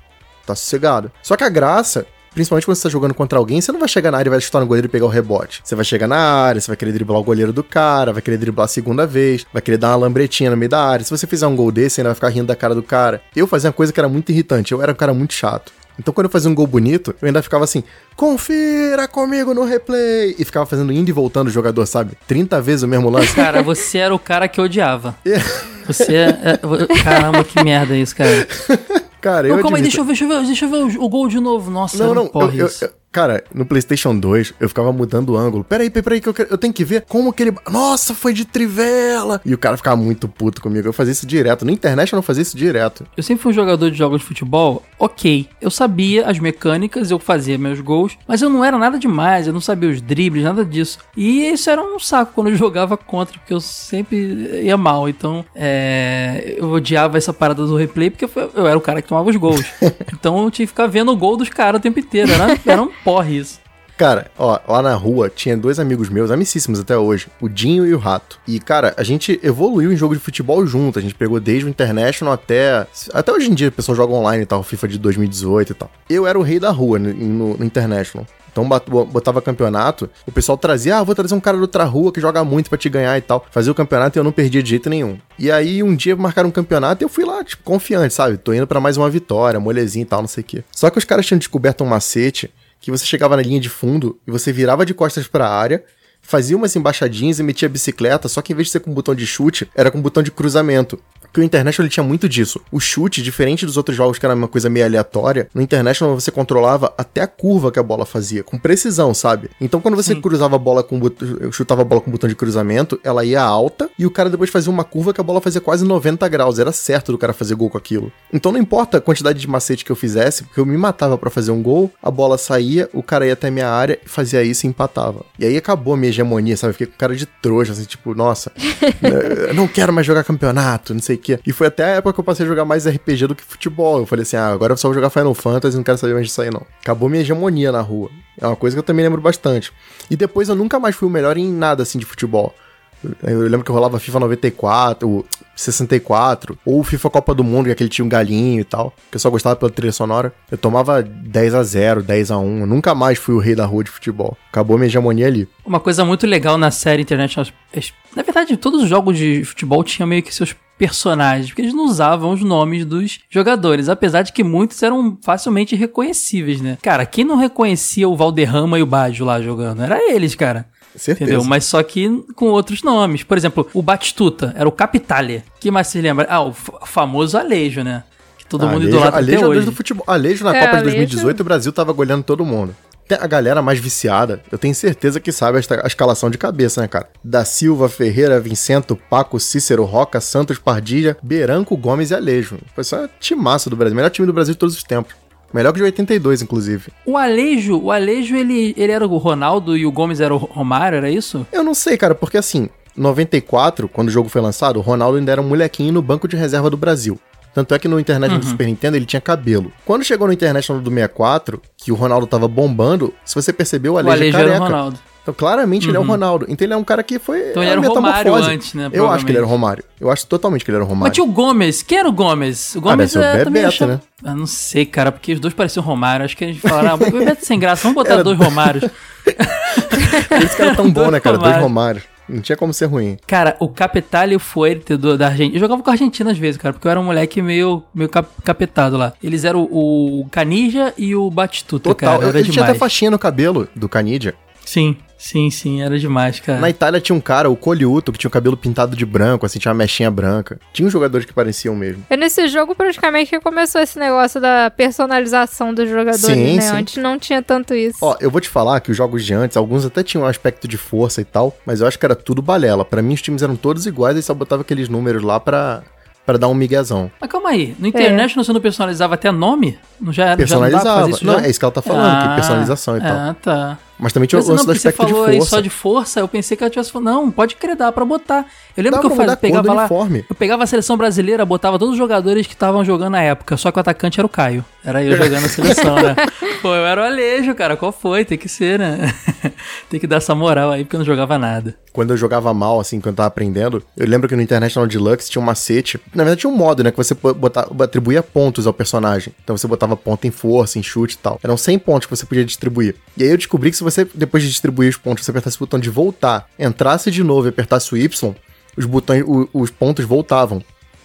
Tá sossegado. Só que a graça Principalmente quando você tá jogando contra alguém, você não vai chegar na área e vai chutar no goleiro e pegar o rebote. Você vai chegar na área, você vai querer driblar o goleiro do cara, vai querer driblar a segunda vez, vai querer dar uma lambretinha no meio da área. Se você fizer um gol desse, você ainda vai ficar rindo da cara do cara. Eu fazia uma coisa que era muito irritante, eu era um cara muito chato. Então quando eu fazia um gol bonito, eu ainda ficava assim, confira comigo no replay. E ficava fazendo indo e voltando o jogador, sabe? 30 vezes o mesmo lance. Cara, você era o cara que eu odiava. (laughs) Você é, é- Caramba, que merda isso, cara. (laughs) Cara, eu Não, calma aí, deixa eu ver, deixa eu ver, deixa eu ver o, o gol de novo. Nossa, Não, não, porra eu, eu- isso. eu- cara, no PlayStation 2 eu ficava mudando o ângulo. Peraí, peraí, que eu, quero- eu tenho que ver como que ele. Nossa, foi de trivela! E o cara ficava muito puto comigo. Eu fazia isso direto. Na internet eu não fazia isso direto. Eu sempre fui um jogador de jogos de futebol, ok. Eu sabia as mecânicas, eu fazia meus gols, mas eu não era nada demais, eu não sabia os dribles, nada disso. E isso era um saco quando eu (laughs) jogava contra, porque eu sempre ia mal. Então, é, eu odiava essa parada do replay, porque eu era o cara que tomava os gols. (laughs) então eu tinha que ficar vendo o gol dos caras o tempo inteiro. Era, era um porre isso. Cara, ó, lá na rua tinha dois amigos meus, amicíssimos até hoje, o Dinho e o Rato. E, cara, a gente evoluiu em jogo de futebol junto. A gente pegou desde o International até. Até hoje em dia o pessoal joga online e tal, FIFA de 2018 e tal. Eu era o rei da rua no, no- International. Então botava campeonato, o pessoal trazia, ah, vou trazer um cara da outra rua que joga muito pra te ganhar e tal. Fazia o campeonato e eu não perdia de jeito nenhum. E aí um dia marcaram um campeonato e eu fui lá, tipo, confiante, sabe? Tô indo pra mais uma vitória, molezinha e tal, não sei o quê. Só que os caras tinham descoberto um macete que você chegava na linha de fundo e você virava de costas pra área, fazia umas embaixadinhas e metia a bicicleta, só que em vez de ser com botão de chute, era com botão de cruzamento. Porque o International ele tinha muito disso. O chute, diferente dos outros jogos que era uma coisa meio aleatória, no International você controlava até a curva que a bola fazia, com precisão, sabe? Então quando você cruzava a bola com chutava a bola com botão de cruzamento, ela ia alta e o cara depois fazia uma curva que a bola fazia quase 90 graus. Era certo do cara fazer gol com aquilo. Então não importa a quantidade de macete que eu fizesse, porque eu me matava pra fazer um gol, a bola saía, o cara ia até minha área e fazia isso e empatava. E aí acabou a minha hegemonia, sabe? Eu Fiquei com cara de trouxa, assim, tipo, nossa, (laughs) não quero mais jogar campeonato, não sei o quê. E foi até a época que eu passei a jogar mais RPG do que futebol. Eu falei assim, ah, agora eu só vou jogar Final Fantasy, não quero saber mais disso aí, não. Acabou minha hegemonia na rua. É uma coisa que eu também lembro bastante. E depois eu nunca mais fui o melhor em nada, assim, de futebol. Eu lembro que eu rolava FIFA 94, o 64, ou FIFA Copa do Mundo, que aquele tinha um galinho e tal, que eu só gostava pela trilha sonora. Eu tomava 10 a 0 10 a 1 eu nunca mais fui o rei da rua de futebol. Acabou minha hegemonia ali. Uma coisa muito legal na série International. Na verdade, todos os jogos de futebol tinham meio que seus personagens, porque eles não usavam os nomes dos jogadores, apesar de que muitos eram facilmente reconhecíveis, né? Cara, quem não reconhecia o Valderrama e o Baggio lá jogando? Era eles, cara. Certeza. Entendeu? Mas só que com outros nomes. Por exemplo, o Batistuta era o Capitalia. que mais se lembra? Ah, o famoso Alejo, né? Que todo mundo Alejo, idolatra Alejo até hoje. do futebol. Alejo na É, Copa de Alejo- 2018 o Brasil tava goleando todo mundo. A galera mais viciada, eu tenho certeza que sabe a escalação de cabeça, né, cara? Da Silva, Ferreira, Vincento, Paco, Cícero, Roca, Santos, Pardilha, Beranco, Gomes e Alejo. Foi só timaço do Brasil. Melhor time do Brasil de todos os tempos. Melhor que de 82, inclusive. O Alejo, o Alejo, ele, ele era o Ronaldo e o Gomes era o Romário, era isso? Eu não sei, cara, porque assim, 94, quando o jogo foi lançado, o Ronaldo ainda era um molequinho no banco de reserva do Brasil. Tanto é que no Internet Uhum. do Super Nintendo ele tinha cabelo. Quando chegou no International do 64, que o Ronaldo tava bombando, se você percebeu, o O Alejo, Alejo é era careca. o Ronaldo. Então, claramente ele é o Ronaldo. Então ele é um cara que foi. Então ele é era o Romário antes, né, Eu acho que ele era o. Romário. Eu acho totalmente que ele era o Mas Romário. tinha o Gomes. Quem era o Gomes? O Gomes o é, também Bebeto, achava... né? Ah, não sei, cara, porque os dois pareciam Romário. Acho que a gente falaram, ah, o Bebeto é sem graça, vamos botar Era- dois Romários. Esse cara é tão bom, né, cara? Dois Romários. Não tinha como ser ruim. Cara, o Capetalho Fuerte do, da Argentina. Eu jogava com a Argentina às vezes, cara, porque eu era um moleque meio, meio cap- capetado lá. Eles eram o, o Canija e o Batistuta, Total. cara. Era ele tinha demais. até faixinha no cabelo do Canidia. Sim, sim, sim, era demais, cara. Na Itália tinha um cara, o Coliuto, que tinha o cabelo pintado de branco, assim, tinha uma mechinha branca. Tinha uns jogadores que pareciam mesmo. É nesse jogo praticamente que começou esse negócio da personalização dos jogadores, Sim, né? sim. Antes não tinha tanto isso. Ó, eu vou te falar que os jogos de antes, alguns até tinham um aspecto de força e tal, mas eu acho que era tudo balela. Pra mim, os times eram todos iguais e só botava aqueles números lá pra, pra dar um miguezão. Mas calma aí, no International você não personalizava até nome? Não já, já não pra Personalizava. fazer isso Não, já? é isso que ela tá falando, Ah, que personalização e tal. Ah, tá. Mas também tinha o lance do você aspecto de falou aí força. só de força, eu pensei que ela tivesse falado, não, pode crer, dá pra botar. Eu lembro Dá que eu fazia, pegava lá, eu pegava a seleção brasileira, botava todos os jogadores que estavam jogando na época, só que o atacante era o Caio. Era eu jogando a seleção, né? (laughs) Pô, eu era o Alejo, cara, qual foi? Tem que ser, né? (laughs) Tem que dar essa moral aí, porque eu não jogava nada. Quando eu jogava mal, assim, quando eu tava aprendendo, eu lembro que no International Deluxe tinha um macete. Na verdade, tinha um modo, né? Que você botava, atribuía pontos ao personagem. Então você botava ponto em força, em chute e tal. Eram 100 pontos que você podia distribuir. E aí eu descobri que se você, depois de distribuir os pontos, você apertasse o botão de voltar, entrasse de novo e apertasse o Y, os botões, o- os pontos voltavam.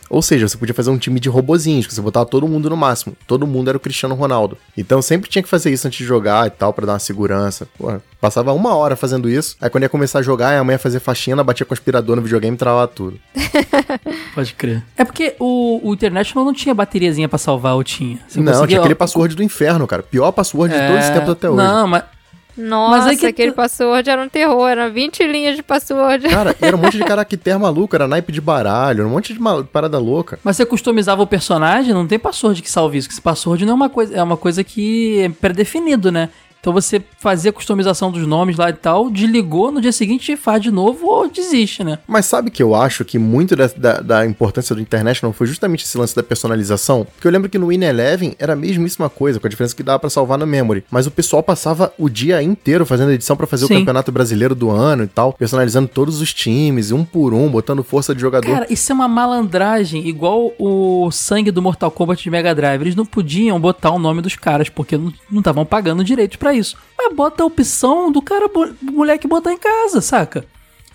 Ou seja, você podia fazer um time de robozinhos, que você botava todo mundo no máximo. Todo mundo era o Cristiano Ronaldo. Então sempre tinha que fazer isso antes de jogar e tal, pra dar uma segurança. Pô, passava uma hora fazendo isso. Aí quando ia começar a jogar, a mãe ia fazer faxina, batia com aspirador no videogame e travava tudo. (laughs) Pode crer. É porque o, o International não tinha bateriazinha pra salvar, ou tinha? Você não, conseguia- tinha aquele password do inferno, cara. Pior password de todos os É, tempos até hoje. Não, mas Nossa, aí que aquele tu- password era um terror, eram 20 linhas de password. (laughs) Cara, era um monte de (laughs) caractere maluco, era naipe de baralho, era um monte de ma- parada louca. Mas você customizava o personagem, não tem password que salve isso. Que esse password não é uma coisa, é uma coisa que é pré-definido, né? Então você fazia a customização dos nomes lá e tal, desligou, no dia seguinte faz de novo ou desiste, né? Mas sabe que eu acho que muito da, da, da importância do International foi justamente esse lance da personalização? Porque eu lembro que no Win Eleven era a mesmíssima coisa, com a diferença que dava pra salvar no memory. Mas o pessoal passava o dia inteiro fazendo edição pra fazer Sim. o campeonato brasileiro do ano e tal, personalizando todos os times, um por um, botando força de jogador. Cara, isso é uma malandragem, igual o sangue do Mortal Kombat de Mega Drive. Eles não podiam botar o nome dos caras, porque não estavam pagando direitos pra isso. Mas bota a opção do cara, moleque botar em casa, saca?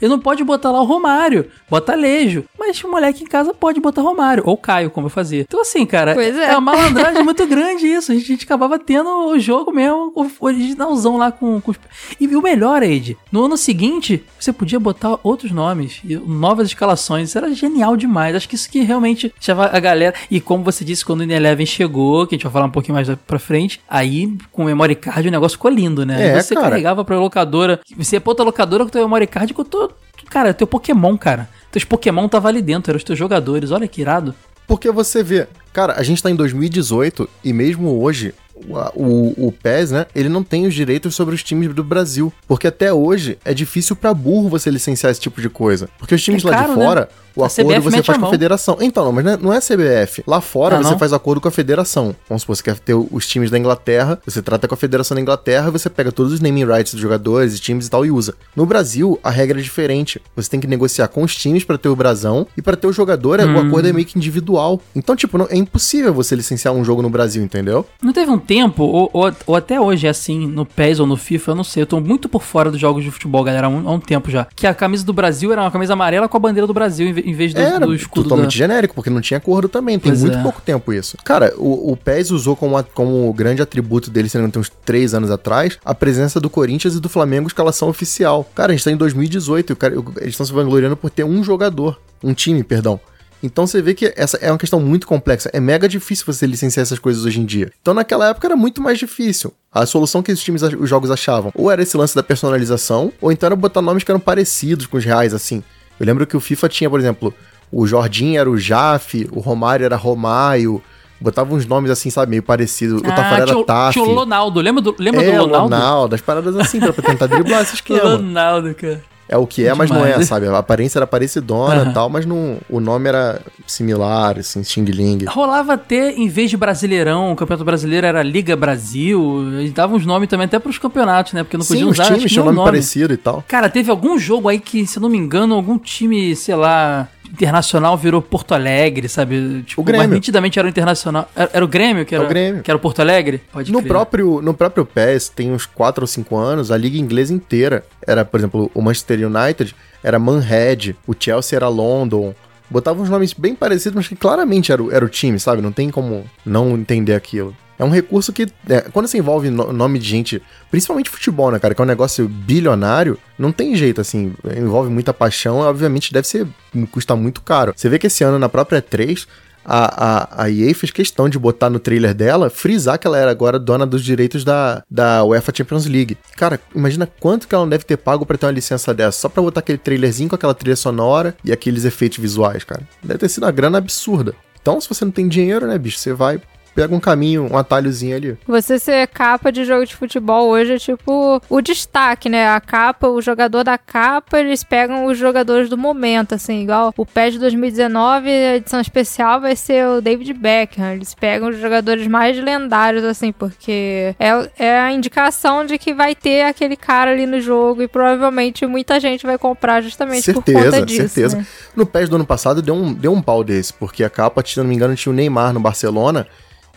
Ele não pode botar lá o Romário, bota Alejo. Mas o moleque em casa pode botar Romário, ou Caio, como eu fazia. Então, assim, cara, Pois é. uma malandragem muito grande isso. A gente, a gente acabava tendo o jogo mesmo, o originalzão lá com, com os... E o melhor, Ed, no ano seguinte, você podia botar outros nomes, e novas escalações. Isso era genial demais. Acho que isso que realmente chamava a galera. E como você disse, quando o N11 chegou, que a gente vai falar um pouquinho mais pra frente, aí com o memory card o negócio ficou lindo, né? É, você cara. carregava pra locadora, você ia pra outra locadora com o teu memory card com o teu. Cara, teu Pokémon, cara. Teus Pokémon tava ali dentro, eram os teus jogadores. Olha que irado. Porque você vê, cara, a gente tá em 2018 e mesmo hoje o, o, o PES, né, ele não tem os direitos sobre os times do Brasil. Porque até hoje é difícil pra burro você licenciar esse tipo de coisa. Porque os times É lá caro, de né? O A acordo CBF você faz com a federação. Então, não, mas não é, não é CBF. Lá fora Ah, você não? faz acordo com a federação. Vamos supor, você quer ter os times da Inglaterra, você trata com a federação da Inglaterra e você pega todos os naming rights dos jogadores e times e tal e usa. No Brasil, a regra é diferente. Você tem que negociar com os times pra ter o brasão e pra ter o jogador, Hum. o acordo é meio que individual. Então, tipo, não- é impossível você licenciar um jogo no Brasil, entendeu? Não teve um tempo, ou, ou- ou até hoje é assim, no PES ou no FIFA, eu não sei, eu tô muito por fora dos jogos de futebol, galera, há um, há um tempo já. Que a camisa do Brasil era uma camisa amarela com a bandeira do Brasil em vez em vez do, Era do escudo totalmente da... genérico, porque não tinha acordo também. Tem Pois muito é. pouco tempo isso. Cara, o, o PES usou como, como grande atributo dele, se não me engano, tem uns três anos atrás, a presença do Corinthians e do Flamengo escalação oficial. Cara, a gente tá em 2018 e o cara, eles estão se vangloriando por ter um jogador, um time, perdão. Então você vê que essa é uma questão muito complexa. É mega difícil você licenciar essas coisas hoje em dia. Então naquela época era muito mais difícil. A solução que os times, os jogos achavam, ou era esse lance da personalização, ou então era botar nomes que eram parecidos com os reais, assim. Eu lembro que o FIFA tinha, por exemplo, o Jorginho era o Jaf, o Romário era Romaio. Botava uns nomes assim, sabe, meio parecidos. O Tafarel Ah, tinha, era Taf. tinha o Lonaldo. Lembra do, lembra é, do o Lonaldo? Ronaldo, as paradas assim, pra tentar driblar esse (laughs) esquema. Ronaldo, cara. É o que é, mas não é, Demais. sabe? A aparência era parecidona e tal, mas não, o nome era similar, assim, Xing Ling. Rolava ter, em vez de Brasileirão, o Campeonato Brasileiro era Liga Brasil. Eles davam uns nomes também até pros campeonatos, né? Porque não podiam os usar acho times tinham nenhum nome parecido e tal. Cara, teve algum jogo aí que, se eu não me engano, algum time, sei lá, internacional virou Porto Alegre, sabe? Tipo, O Grêmio. mas nitidamente era o internacional. Era, era o Grêmio que era É o Grêmio. Que era o Porto Alegre? Pode No crer. próprio, no próprio PES, tem uns 4 ou 5 anos, a liga inglesa inteira era, por exemplo, o Manchester United era Manhead, o Chelsea era London. Botavam uns nomes bem parecidos, mas que claramente era o, era o time, sabe? Não tem como não entender aquilo. É um recurso que, é, quando você envolve no- nome de gente, principalmente futebol, né, cara, que é um negócio bilionário, não tem jeito, assim, envolve muita paixão, obviamente deve ser, custa muito caro. Você vê que esse ano, na própria 3, a, a, a EA fez questão de botar no trailer dela, frisar que ela era agora dona dos direitos da, da UEFA Champions League. Cara, imagina quanto que ela não deve ter pago pra ter uma licença dessa, só pra botar aquele trailerzinho com aquela trilha sonora e aqueles efeitos visuais, cara. Deve ter sido uma grana absurda. Então, se você não tem dinheiro, né, bicho, você vai, pega um caminho, um atalhozinho ali. Você ser capa de jogo de futebol hoje é tipo o destaque, né? A capa, o jogador da capa, eles pegam os jogadores do momento, assim, igual o PES de 2019, a edição especial vai ser o David Beckham. Eles pegam os jogadores mais lendários, assim, porque é, é a indicação de que vai ter aquele cara ali no jogo e provavelmente muita gente vai comprar justamente por conta Certeza, disso. certeza. né? No PES do ano passado deu um, deu um pau desse, porque a capa, se não me engano, tinha o Neymar no Barcelona,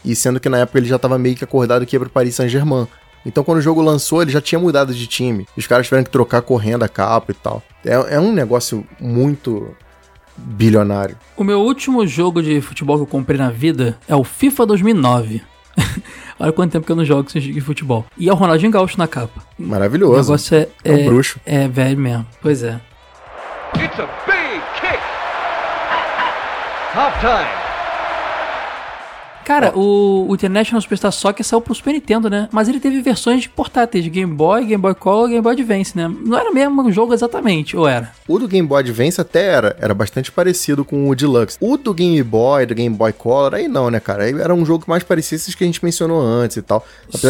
e sendo que na época ele já tava meio que acordado que ia pro Paris Saint-Germain. Então quando o jogo lançou, ele já tinha mudado de time. Os caras tiveram que trocar correndo a capa e tal. É, é um negócio muito bilionário. O meu último jogo de futebol que eu comprei na vida é o FIFA 2009. (laughs) Olha quanto tempo que eu não jogo de futebol. E é o Ronaldinho Gaúcho na capa. O Maravilhoso. negócio é, É um bruxo. É velho mesmo. Pois é. It's a big kick. Half time. Cara, o, o International Superstar Soccer saiu pro Super Nintendo, né? Mas ele teve versões de portáteis, de Game Boy, Game Boy Color, Game Boy Advance, né? Não era o mesmo jogo exatamente, ou era? O do Game Boy Advance até era, era bastante parecido com o Deluxe. O do Game Boy, do Game Boy Color, aí não, né, cara? Aí era um jogo mais parecido esses que a gente mencionou antes e tal.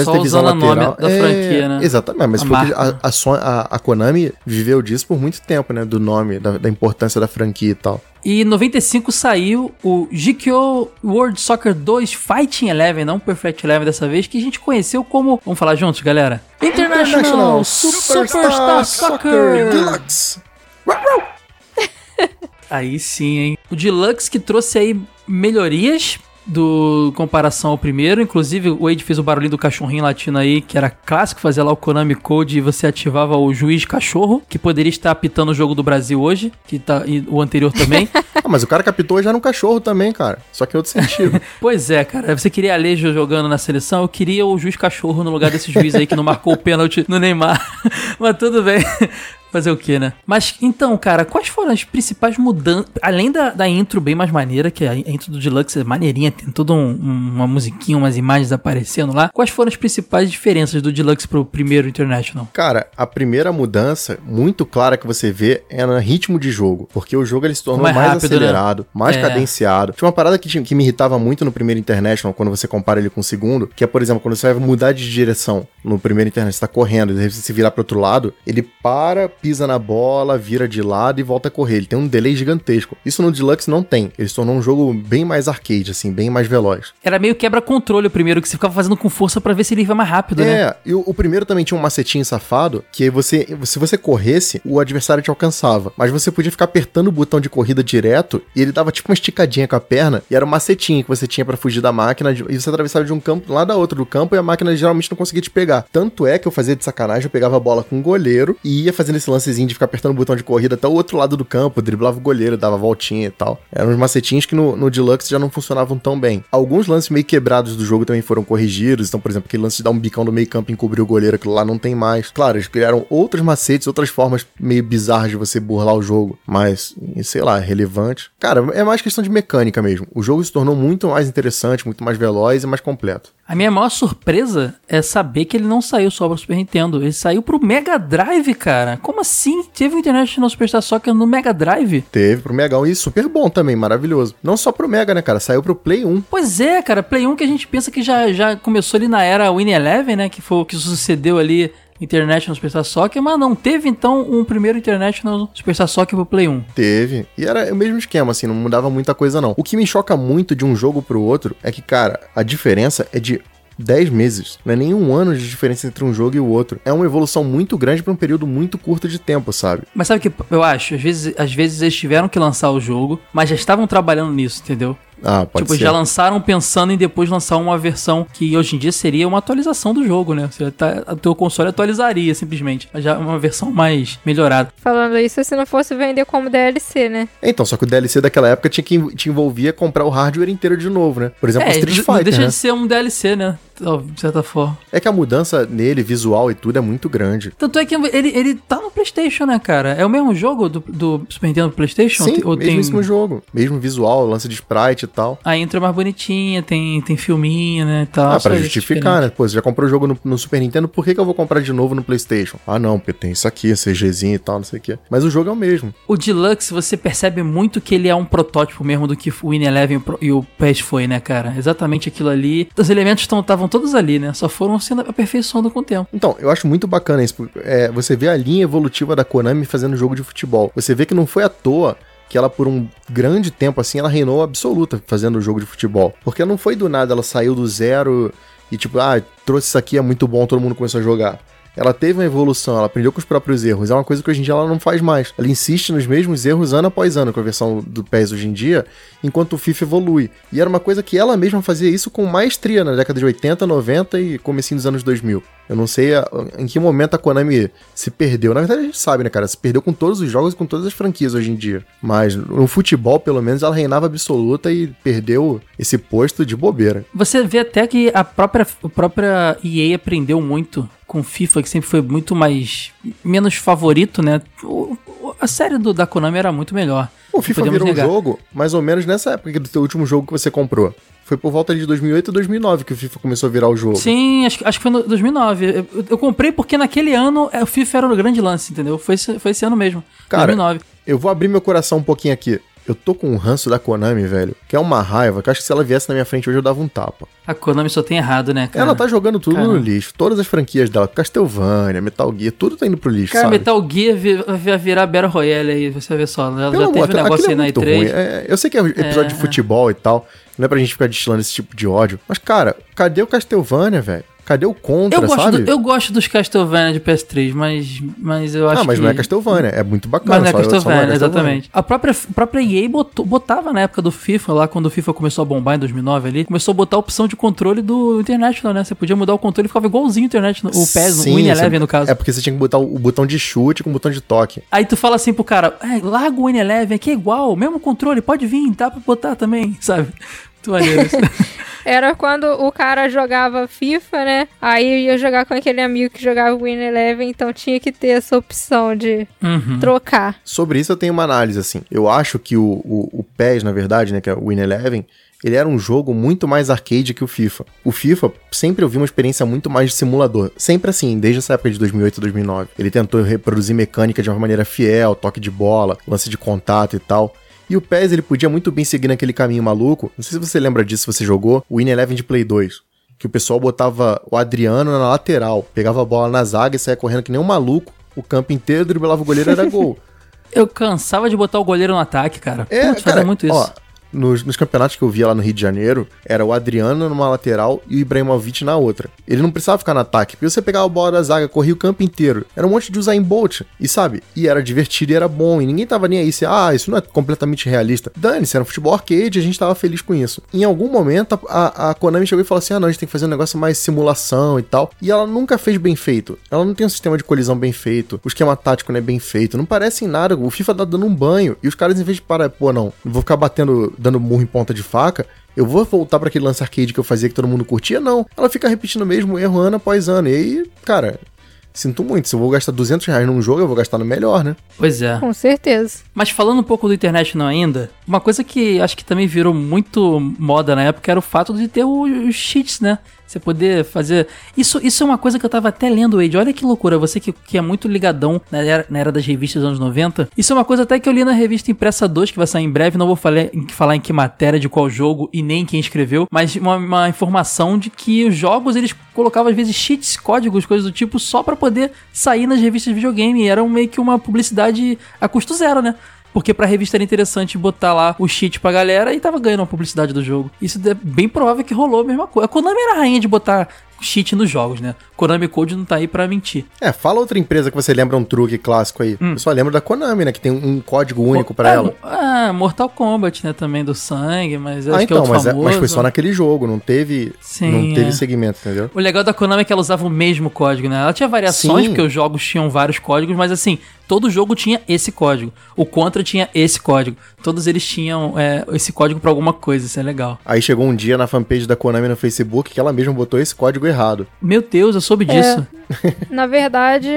Só usando o nome da franquia, né? Exatamente, mas A foi que a, a- a Konami viveu disso por muito tempo, né? Do nome, da, da importância da franquia e tal. E em 95 saiu o GKO World Soccer 2 Fighting Eleven, não Perfect Eleven dessa vez, que a gente conheceu como. Vamos falar juntos, galera? International, Superstar, Soccer! Deluxe! (laughs) Aí sim, hein? O Deluxe que trouxe aí melhorias do comparação ao primeiro, inclusive o Wade fez o barulhinho do cachorrinho latino aí, que era clássico, fazia lá o Konami Code e você ativava o juiz cachorro, que poderia estar apitando o jogo do Brasil hoje, que tá e o anterior também. (laughs) Ah, mas o cara captou já no cachorro também, cara. Só que em outro sentido. (laughs) Pois é, cara. Você queria Alejo jogando na seleção? Eu queria o juiz cachorro no lugar desse juiz aí que não marcou o pênalti no Neymar. (laughs) Mas tudo bem. Fazer o que, né? Mas então, cara, quais foram as principais mudanças? Além da, da intro bem mais maneira, que a intro do Deluxe é maneirinha, tem toda um- um- uma musiquinha, umas imagens aparecendo lá. Quais foram as principais diferenças do Deluxe pro primeiro International? Cara, a primeira mudança muito clara que você vê é no ritmo de jogo. Porque o jogo ele se tornou Mais mais, rápido, né? acelerado, mais É. cadenciado. Tinha uma parada que, que me irritava muito no primeiro International, quando você compara ele com o segundo, que é, por exemplo, quando você vai mudar de direção no primeiro International, você tá correndo, e você se virar pro outro lado, ele para, pisa na bola, vira de lado e volta a correr. Ele tem um delay gigantesco. Isso no Deluxe não tem. Ele se tornou um jogo bem mais arcade, assim, bem mais veloz. Era meio quebra-controle o primeiro, que você ficava fazendo com força pra ver se ele ia mais rápido, né? É, e o, o primeiro também tinha um macetinho safado, que você, se você corresse, o adversário te alcançava. Mas você podia ficar apertando o botão de corrida direto, e ele dava tipo uma esticadinha com a perna, e era um macetinho que você tinha pra fugir da máquina, e você atravessava de um campo lá da outra do campo, e a máquina geralmente não conseguia te pegar. Tanto é que eu fazia de sacanagem, eu pegava a bola com o goleiro e ia fazendo esse lancezinho de ficar apertando o botão de corrida até o outro lado do campo, driblava o goleiro, dava voltinha e tal. Eram uns macetinhos que no, no Deluxe já não funcionavam tão bem. Alguns lances meio quebrados do jogo também foram corrigidos. Então, por exemplo, aquele lance de dar um bicão no meio campo e encobrir o goleiro, aquilo lá não tem mais. Claro, eles criaram outros macetes, outras formas meio bizarras de você burlar o jogo, mas, sei lá, relevante. Cara, é mais questão de mecânica mesmo. O jogo se tornou muito mais interessante, muito mais veloz e mais completo. A minha maior surpresa é saber que ele não saiu só pro Super Nintendo. Ele saiu pro Mega Drive, cara. Como assim? Teve o International Superstar Soccer no Mega Drive? Teve pro Mega 1 e super bom também, maravilhoso. Não só pro Mega, né, cara? Saiu pro Play 1. Pois é, cara. Play 1 que a gente pensa que já, já começou ali na era Win Eleven, né? Que foi o que sucedeu ali International Superstar Soccer, mas não teve então um primeiro International Superstar Soccer pro Play 1. Teve. E era o mesmo esquema, assim, não mudava muita coisa, não. O que me choca muito de um jogo pro outro é que, cara, a diferença é de 10 meses. Não é nem um ano de diferença entre um jogo e o outro. É uma evolução muito grande para um período muito curto de tempo, sabe? Mas sabe o que eu acho? Às vezes, às vezes eles tiveram que lançar o jogo, mas já estavam trabalhando nisso, entendeu? Ah, pode tipo, ser. já lançaram pensando em depois lançar uma versão que hoje em dia seria uma atualização do jogo, né? Você tá, o teu console atualizaria simplesmente, já uma versão mais melhorada. Falando isso, se não fosse vender como DLC, né? Então, só que o DLC daquela época tinha que te envolvia comprar o hardware inteiro de novo, né? Por exemplo, o Street não- não Fighter, deixa né? de ser um DLC, né? De certa forma. É que a mudança nele, visual e tudo, é muito grande. Tanto é que ele, ele tá no PlayStation, né, cara? É o mesmo jogo do, do Super Nintendo PlayStation? Sim, Ou tem- mesmo jogo. Mesmo visual, lance de sprite e tal. A intro é mais bonitinha, tem, tem filminho, né? e Tal, Ah, pra justificar, né? Pô, você já comprou o jogo no, no Super Nintendo, por que, que eu vou comprar de novo no PlayStation? Ah, não, porque tem isso aqui, CGzinho e tal, não sei o quê. Mas o jogo é o mesmo. O Deluxe, você percebe muito que ele é um protótipo mesmo do que o Win Eleven e o PES foi, né, cara? Exatamente aquilo ali. Os elementos estavam todos ali, né? Só foram sendo aperfeiçoando com o tempo. Então, eu acho muito bacana isso. É, você vê a linha evolutiva da Konami fazendo jogo de futebol. Você vê que não foi à toa que ela, por um grande tempo assim, ela reinou absoluta fazendo jogo de futebol. Porque não foi do nada, ela saiu do zero e tipo, ah, trouxe isso aqui, é muito bom, todo mundo começou a jogar. Ela teve uma evolução, ela aprendeu com os próprios erros. É uma coisa que hoje em dia ela não faz mais. Ela insiste nos mesmos erros ano após ano com a versão do PES hoje em dia, enquanto o FIFA evolui. E era uma coisa que ela mesma fazia isso com maestria na década de 80, 90 e comecinho dos anos 2000. Eu não sei a- em que momento a Konami se perdeu. Na verdade, a gente sabe, né, cara? Se perdeu com todos os jogos e com todas as franquias hoje em dia. Mas no futebol, pelo menos, ela reinava absoluta e perdeu esse posto de bobeira. Você vê até que a própria, a própria EA aprendeu muito com o FIFA, que sempre foi muito mais. menos favorito, né? O- a série do, da Konami era muito melhor. O FIFA Podemos virou um negar. jogo mais ou menos nessa época do teu último jogo que você comprou. Foi por volta de 2008 e 2009 que o FIFA começou a virar o jogo. Sim, acho, que- acho que foi no 2009. Eu, eu- comprei porque naquele ano é, o FIFA era o grande lance, entendeu? Foi esse, foi esse ano mesmo. Cara, 2009. Eu vou abrir meu coração um pouquinho aqui. Eu tô com um ranço da Konami, velho. Que é uma raiva, que eu acho que se ela viesse na minha frente hoje eu dava um tapa. A Konami só tem errado, né, cara? Ela tá jogando tudo Cara. no lixo. Todas as franquias dela, Castlevania, Metal Gear, tudo tá indo pro lixo, Cara, sabe? Metal Gear vai virar Battle Royale aí, você vê só. Já, Pelo já teve um negócio aí é na muito E3. ruim. É, eu sei que é episódio de futebol e tal. Não é pra gente ficar destilando esse tipo de ódio. Mas, cara, cadê o Castlevania, velho? Cadê o Contra, Eu gosto, sabe? do- eu gosto dos Castlevania de PS3, mas, mas eu acho ah, mas que... não é Castlevania. É muito bacana. Mas não é só Castlevania, exatamente. A própria, a própria EA botou- botava na época do FIFA, lá quando o FIFA começou a bombar em 2009 ali, começou a botar a opção de controle do International, né? Você podia mudar o controle e ficava igualzinho o International, o PES, Sim, o Win você- Eleven no caso. É porque você tinha que botar o, botão de chute com o botão de toque. Aí tu fala assim pro cara, é, larga o Win Eleven, aqui é igual, mesmo controle, pode vir, dá pra botar também, (laughs) sabe? Muito maneiro isso. (laughs) Era quando o cara jogava FIFA, né? Aí ia jogar com aquele amigo que jogava Win Eleven, então tinha que ter essa opção de Uhum. trocar. Sobre isso eu tenho uma análise, assim. Eu acho que o, o, o PES, na verdade, né, que é o Win Eleven, ele era um jogo muito mais arcade que o FIFA. O FIFA sempre eu vi uma experiência muito mais de simulador. Sempre assim, desde essa época de 2008 e 2009. Ele tentou reproduzir mecânica de uma maneira fiel, toque de bola, lance de contato e tal. E o PES, ele podia muito bem seguir naquele caminho maluco. Não sei se você lembra disso, se você jogou. O Win Eleven de Play 2. Que o pessoal botava o Adriano na lateral, pegava a bola na zaga e saia correndo que nem um maluco. O campo inteiro driblava o goleiro era gol. (laughs) Eu cansava de botar o goleiro no ataque, cara. É, Putz, cara, muito isso. ó, nos, nos campeonatos que eu via lá no Rio de Janeiro, era o Adriano numa lateral e o Ibrahimovic na outra. Ele não precisava ficar no ataque, porque você pegava a bola da zaga, corria o campo inteiro. Era um monte de Usain Bolt, e sabe? E era divertido e era bom, e ninguém tava nem aí se, ah, isso não é completamente realista. Dane-se, era um futebol arcade, a gente tava feliz com isso. Em algum momento, a, a Konami chegou e falou assim, ah, não, a gente tem que fazer um negócio mais simulação e tal. E ela nunca fez bem feito. Ela não tem um sistema de colisão bem feito, o esquema tático não é bem feito, não parece em nada. O FIFA tá dando um banho, e os caras, em vez de parar, pô, não vou ficar batendo, dando murro em ponta de faca, eu vou voltar para aquele lance arcade que eu fazia que todo mundo curtia? Não. Ela fica repetindo o mesmo erro ano após ano. E aí, cara, sinto muito. Se eu vou gastar 200 reais num jogo, eu vou gastar no melhor, né? Pois é. Com certeza. Mas falando um pouco do internet não ainda, uma coisa que acho que também virou muito moda na época era o fato de ter os cheats, né? Você poder fazer. Isso, isso é uma coisa que eu tava até lendo, Wade. Olha que loucura. Você que, que é muito ligadão na era, na era das revistas dos anos 90. Isso é uma coisa até que eu li na revista Impressa 2, que vai sair em breve. Não vou falar, em- falar em que matéria, de qual jogo e nem quem escreveu. Mas uma, uma informação de que os jogos eles colocavam às vezes cheats, códigos, coisas do tipo, só pra poder sair nas revistas de videogame. E era meio que uma publicidade a custo zero, né? Porque pra revista era interessante botar lá o cheat pra galera e tava ganhando uma publicidade do jogo. Isso é bem provável que rolou a mesma coisa. A Konami era a rainha de botar cheat nos jogos, né? Konami Code não tá aí pra mentir. É, fala outra empresa que você lembra um truque clássico aí. Eu só lembro da Konami, né? Que tem um código único pra É, ela. Ah, Mortal Kombat, né? Também do sangue, mas acho Ah, que é então, mas, é- mas foi só naquele jogo, não teve, Sim, não teve é. segmento, entendeu? O legal da Konami é que ela usava o mesmo código, né? Ela tinha variações, Sim. porque os jogos tinham vários códigos, mas assim, todo jogo tinha esse código. O Contra tinha esse código. Todos eles tinham é, esse código pra alguma coisa, isso é legal. Aí chegou um dia na fanpage da Konami no Facebook que ela mesma botou esse código errado. Meu Deus, eu soube disso. (laughs) Na verdade,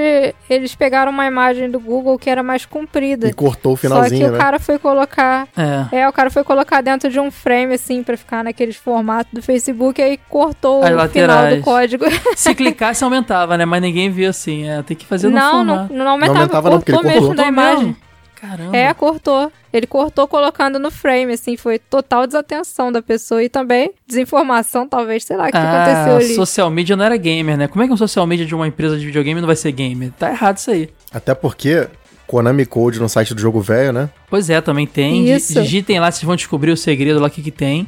eles pegaram uma imagem do Google que era mais comprida. E cortou o Só que finalzinho, o né? cara foi colocar. É. É, o cara foi colocar dentro de um frame, assim, pra ficar naqueles formatos do Facebook, e aí cortou As o final laterais. do código. (laughs) Se clicasse, aumentava, né? Mas ninguém viu assim. É, tem que fazer no não, não, formato. não aumentava, aumentava não, porque ele cortou mesmo cortou. da imagem. Caramba. É, cortou. Ele cortou colocando no frame, assim, foi total desatenção da pessoa e também desinformação, talvez, sei lá, o que ah, aconteceu ali. social media não era gamer, né? Como é que um social media de uma empresa de videogame não vai ser gamer? Tá errado isso aí. Até porque Konami Code no site do jogo velho, né? Pois é, também tem. Isso. Digitem lá, vocês vão descobrir o segredo lá, o que que tem.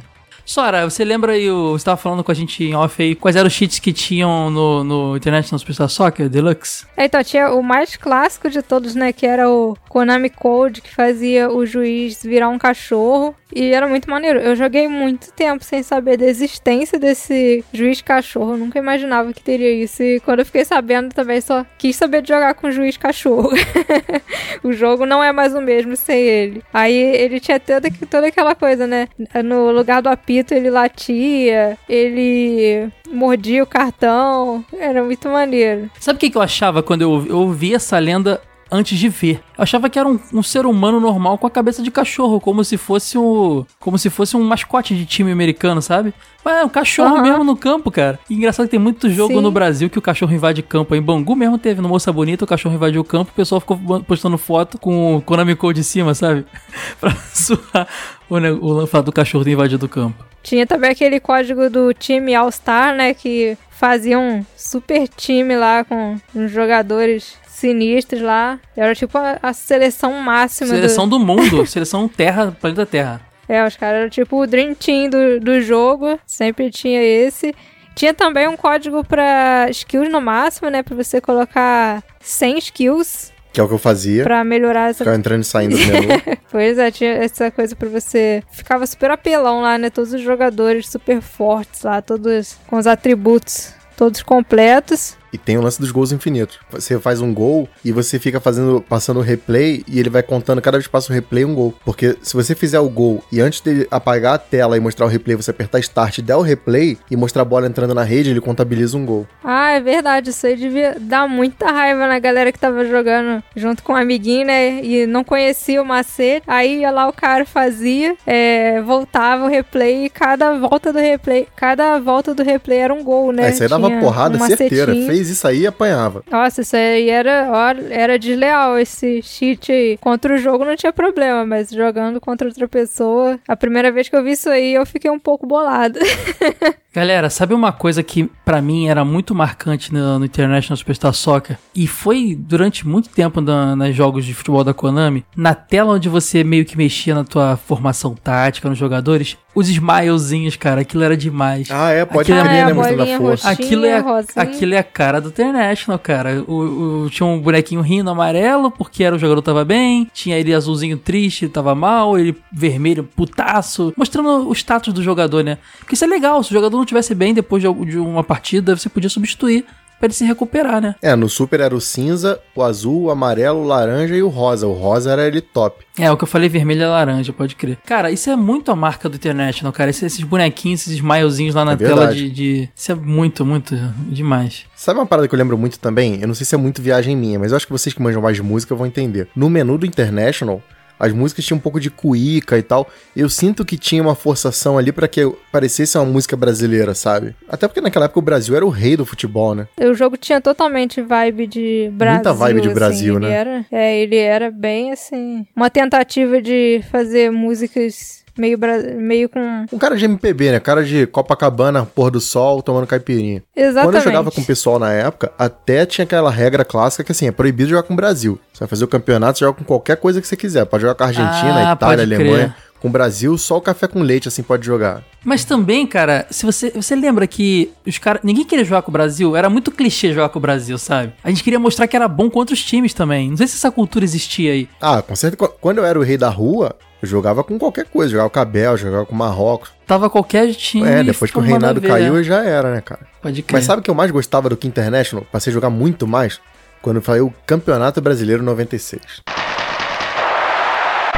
Sora, você lembra aí, o- você tava falando com a gente em off aí, quais eram os cheats que tinham no, no no Superstar Soccer Deluxe? É, Então, tinha o mais clássico de todos, né? Que era o Konami Code, que fazia o juiz virar um cachorro. E era muito maneiro. Eu joguei muito tempo sem saber da existência desse juiz cachorro. Nunca imaginava que teria isso. E quando eu fiquei sabendo, também só quis saber de jogar com o juiz cachorro. (laughs) o jogo não é mais o mesmo sem ele. Aí ele tinha toda, toda aquela coisa, né? No lugar do apito, ele latia, ele mordia o cartão. Era muito maneiro. Sabe o que, eu achava quando eu ouvi essa lenda antes de ver? Eu achava que era um, um ser humano normal com a cabeça de cachorro, como se fosse um, como se fosse um mascote de time americano, sabe? Mas é um cachorro Aham. mesmo no campo, cara. E engraçado que tem muito jogo Sim. no Brasil que o cachorro invade campo. Em Bangu mesmo teve, no Moça Bonita, o cachorro invadiu o campo, o pessoal ficou postando foto com o Konami Code em cima, sabe? (laughs) pra (laughs) suar o, o fato do cachorro ter invadido o campo. Tinha também aquele código do time All-Star, né? Que fazia um super time lá com uns jogadores sinistros lá. Era tipo a, a seleção máxima Seleção do... do mundo, (laughs) seleção Terra, planeta Terra. É, os caras eram tipo o Dream Team do, do jogo. Sempre tinha esse. Tinha também um código pra skills no máximo, né? Pra você colocar 100 skills Que é o que eu fazia. pra melhorar essa Ficava entrando e saindo do menu. (laughs) Pois é, tinha essa coisa pra você. Ficava super apelão lá, né? Todos os jogadores super fortes lá, todos com os atributos todos completos. E tem o lance dos gols infinitos. Você faz um gol e você fica fazendo, passando o replay e ele vai contando cada vez que passa o replay um gol. Porque se você fizer o gol e antes de apagar a tela e mostrar o replay, você apertar start der o replay e mostrar a bola entrando na rede, ele contabiliza um gol. Ah, é verdade, isso aí devia dar muita raiva na galera que tava jogando junto com um amiguinho, né? E não conhecia o macete. Aí ia lá o cara fazia, é, voltava o replay e cada volta do replay, cada volta do replay era um gol, né? Aí você dava Tinha porrada um certeira, macetinho. Fez isso aí, apanhava. Nossa, isso aí era, ó, era desleal esse cheat aí. Contra o jogo não tinha problema, mas jogando contra outra pessoa, a primeira vez que eu vi isso aí, eu fiquei um pouco bolada. (laughs) Galera, sabe uma coisa que pra mim era muito marcante no, no International Superstar Soccer? E foi durante muito tempo na, nos jogos de futebol da Konami, na tela onde você meio que mexia na tua formação tática nos jogadores, os smilezinhos, cara, aquilo era demais. Ah, é, pode Aquilo crer, é, né? a Mostrando a bolinha força. Aquilo é, rosinha. aquilo é a cara do International, cara. O, o- tinha um bonequinho rindo amarelo, porque era o jogador tava bem. Tinha ele azulzinho triste, tava mal. Ele vermelho, putaço. Mostrando o status do jogador, né? Porque isso é legal. Se o jogador não tivesse bem depois de, de uma partida, você podia substituir pra ele se recuperar, né? É, no Super era o cinza, o azul, o amarelo, o laranja e o rosa. O rosa era ele top. É, o que eu falei vermelho é laranja, pode crer. Cara, isso é muito a marca do International, cara. Esse- esses bonequinhos, esses smilezinhos lá na É tela de, de. Isso é muito, muito demais. Sabe uma parada que eu lembro muito também? Eu não sei se é muito viagem minha, mas eu acho que vocês que manjam mais de música vão entender. No menu do International, as músicas tinham um pouco de cuíca e tal. Eu sinto que tinha uma forçação ali pra que parecesse uma música brasileira, sabe? Até porque naquela época o Brasil era o rei do futebol, né? O jogo tinha totalmente vibe de Brasil. Muita vibe de assim, Brasil, ele né? Era, é, ele era bem assim. Uma tentativa de fazer músicas meio, bra- meio com. Um cara de MPB, né? Cara de Copacabana, pôr do sol, tomando caipirinha. Exatamente. Quando eu jogava com o pessoal na época, até tinha aquela regra clássica que assim, é proibido jogar com o Brasil. Você vai fazer o campeonato, você joga com qualquer coisa que você quiser. Pode jogar com a Argentina, Ah, Itália, Alemanha. crer. Com o Brasil, só o café com leite, assim, pode jogar. Mas também, cara, se você, você lembra que os caras. Ninguém queria jogar com o Brasil, era muito clichê jogar com o Brasil, sabe? A gente queria mostrar que era bom contra os times também. Não sei se essa cultura existia aí. Ah, com certeza. Quando eu era o rei da rua, eu jogava com qualquer coisa. Jogava com a Bélgica, jogava com o Marrocos. Tava qualquer time. é, depois que o reinado caiu, já era, né, cara? Pode crer. Mas sabe o que eu mais gostava do que International? Passei a jogar muito mais quando eu falei o Campeonato Brasileiro 96.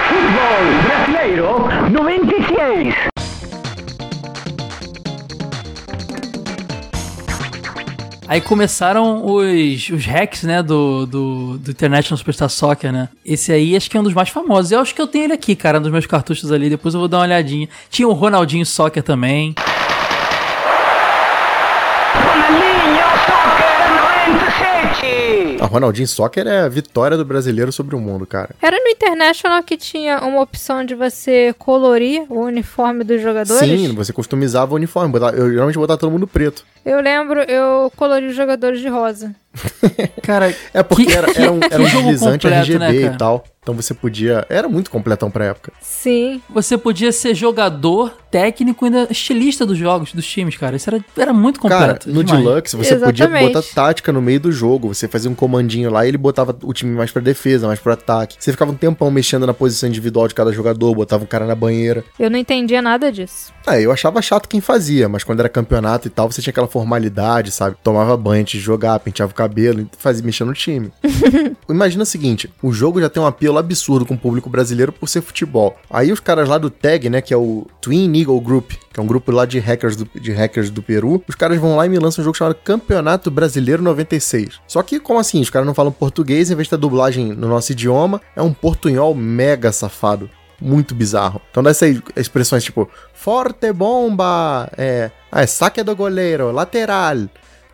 Fútbol brasileiro 96. Aí começaram os, os hacks, né, do, do, do International Superstar Soccer, né? Esse aí acho que é um dos mais famosos. Eu acho que eu tenho ele aqui, cara, dos meus cartuchos ali. Depois eu vou dar uma olhadinha. Tinha o Ronaldinho Soccer também. Ronaldinho Soccer 97. A Ronaldinho Soccer é a vitória do brasileiro sobre o mundo, cara. Era no International que tinha uma opção de você colorir o uniforme dos jogadores? Sim, você customizava o uniforme. eu geralmente botava todo mundo preto. Eu lembro, eu colori os jogadores de rosa. (laughs) Cara, É porque Que- era, era um, era um (laughs) jogo deslizante completo, né, RGB cara? e tal. Então você podia. Era muito completão pra época. Sim. você podia ser jogador, técnico e ainda estilista dos jogos, dos times, cara. Isso era, era muito Cara, completo. no demais. Deluxe você podia Exatamente. botar tática no meio do jogo. Você fazia um comandinho lá e ele botava o time mais pra defesa, mais pro ataque. Você ficava um tempão mexendo na posição individual de cada jogador, botava um cara na banheira. Eu não entendia nada disso. Ah, eu achava chato quem fazia, mas quando era campeonato e tal, você tinha aquela formalidade, sabe? Tomava banho antes de jogar, penteava o cabelo fazia mexer no time. (laughs) Imagina o seguinte: o jogo já tem um apelo absurdo com o público brasileiro por ser futebol. Aí os caras lá do TAG, né, que é o Twin Eagle Group, que é um grupo lá de hackers do, de hackers do Peru, os caras vão lá e me lançam um jogo chamado Campeonato Brasileiro 96. Só que, como assim? Os caras não falam português, em vez ter dublagem no nosso idioma, é um portunhol mega safado muito bizarro. Então dessas expressões tipo forte bomba, é, ah, é saque do goleiro, lateral,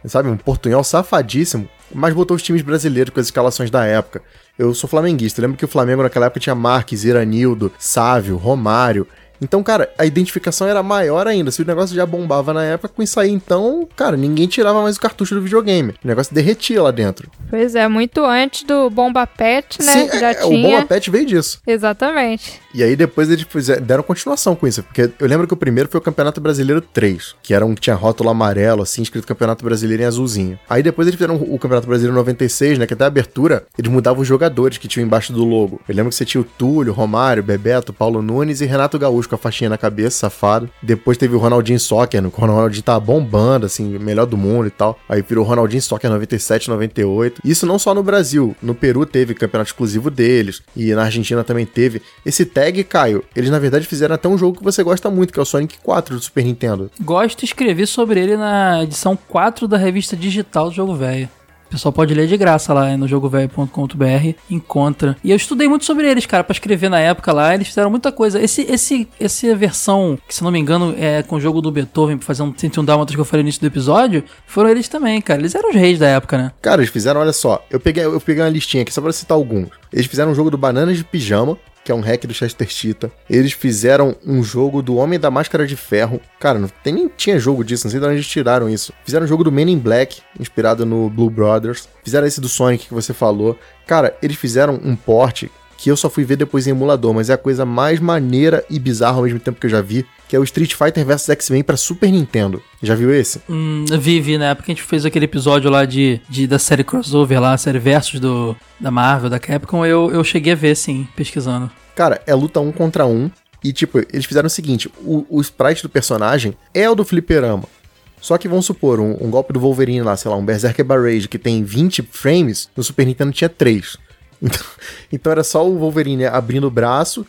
sabe, um portunhol safadíssimo, mas botou os times brasileiros com as escalações da época. Eu sou flamenguista, eu lembro que o Flamengo naquela época tinha Marques, Iranildo, Sávio, Romário. Então, cara, a identificação era maior ainda. Se o negócio já bombava na época, com isso aí, então, cara, ninguém tirava mais o cartucho do videogame. O negócio derretia lá dentro. Pois é, muito antes do Bomba Pet, né? Sim, já é, o tinha. Bomba Pet veio disso. Exatamente. E aí depois eles fizeram, deram continuação com isso, porque eu lembro que o primeiro foi o Campeonato Brasileiro 3, que era um tinha rótulo amarelo, assim, escrito Campeonato Brasileiro em azulzinho. Aí depois eles fizeram o Campeonato Brasileiro 96, né, que até a abertura, eles mudavam os jogadores que tinham embaixo do logo. Eu lembro que você tinha o Túlio, Romário, Bebeto, Paulo Nunes e Renato Gaúcho com a faixinha na cabeça, safado. Depois teve o Ronaldinho Soccer, o Ronaldinho tava bombando, assim, melhor do mundo e tal. Aí virou Ronaldinho Soccer 97, 98. Isso não só no Brasil, no Peru teve campeonato exclusivo deles, e na Argentina também teve. Esse tag, Caio, eles na verdade fizeram até um jogo que você gosta muito, que é o Sonic 4 do Super Nintendo. Gosto de escrever sobre ele na edição 4 da revista digital do Jogo Velho. O pessoal pode ler de graça lá no jogovelho.com.br, encontra. E eu estudei muito sobre eles, cara, pra escrever na época lá, eles fizeram muita coisa. Esse, esse, essa versão, que se não me engano é com o jogo do Beethoven, pra fazer um 101 Dálmatas que eu falei no início do episódio, foram eles também, cara. Eles eram os reis da época, né? Cara, eles fizeram, olha só, eu peguei, eu peguei uma listinha aqui só pra citar alguns. Eles fizeram um jogo do Bananas de Pijama, que é um hack do Chester Cheetah. Eles fizeram um jogo do Homem da Máscara de Ferro. Cara, não tem, nem tinha jogo disso, não sei de onde eles tiraram isso. Fizeram um jogo do Men in Black, inspirado no Blue Brothers. Fizeram esse do Sonic que você falou. Cara, eles fizeram um porte que eu só fui ver depois em emulador, mas é a coisa mais maneira e bizarra ao mesmo tempo que eu já vi, que é o Street Fighter vs X-Men pra Super Nintendo. Já viu esse? Hum, vi, vi, na época que a gente fez aquele episódio lá de, de da série crossover lá, a série Versus do, da Marvel, da Capcom, eu, eu cheguei a ver, sim, pesquisando. Cara, é luta um contra um. E, tipo, eles fizeram o seguinte: o, o sprite do personagem é o do fliperama. Só que vamos supor, um, um golpe do Wolverine lá, sei lá, um Berserker Barrage que tem 20 frames, no Super Nintendo tinha 3. Então, (laughs) então era só o Wolverine abrindo o braço,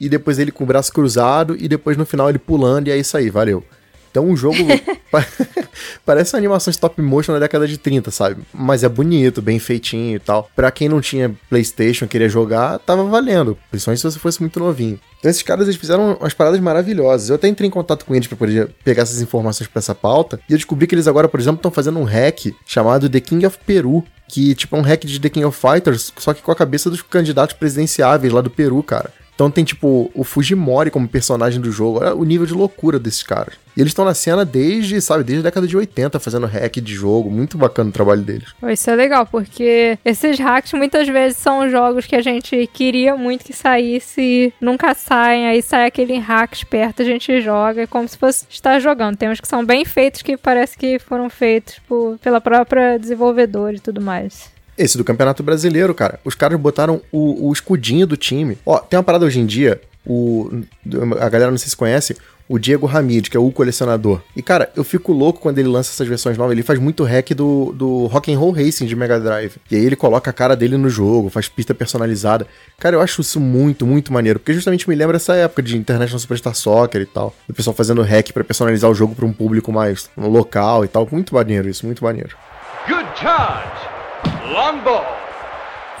e depois ele com o braço cruzado, e depois no final ele pulando, e é isso aí, valeu. Então o jogo (laughs) pa- (laughs) parece uma animação stop motion da década de 30, sabe? Mas é bonito, bem feitinho e tal. Pra quem não tinha PlayStation, queria jogar, tava valendo. Principalmente se você fosse muito novinho. Então esses caras eles fizeram umas paradas maravilhosas. Eu até entrei em contato com eles pra poder pegar essas informações pra essa pauta. E eu descobri que eles agora, por exemplo, estão fazendo um hack chamado The King of Peru. Que, tipo, é um hack de The King of Fighters, só que com a cabeça dos candidatos presidenciáveis lá do Peru, cara. Então tem, tipo, o Fujimori como personagem do jogo. Olha o nível de loucura desses caras. E eles estão na cena desde, sabe, desde a década de 80, fazendo hack de jogo. Muito bacana o trabalho deles. Isso é legal, porque esses hacks muitas vezes são jogos que a gente queria muito que saísse nunca saem. Aí sai aquele hack esperto, a gente joga, é como se fosse estar jogando. Tem uns que são bem feitos que parece que foram feitos por, pela própria desenvolvedora e tudo mais. Esse do Campeonato Brasileiro, cara. Os caras botaram o, o escudinho do time. Ó, tem uma parada hoje em dia. O, a galera não sei se conhece. O Diego Hamid, que é o colecionador. E, cara, eu fico louco quando ele lança essas versões novas. Ele faz muito hack do, do Rock and Roll Racing de Mega Drive. E aí ele coloca a cara dele no jogo, faz pista personalizada. Cara, eu acho isso muito, muito maneiro. Porque justamente me lembra essa época de International Superstar Soccer e tal. O pessoal fazendo hack pra personalizar o jogo pra um público mais local e tal. Muito maneiro isso, muito maneiro. Good charge.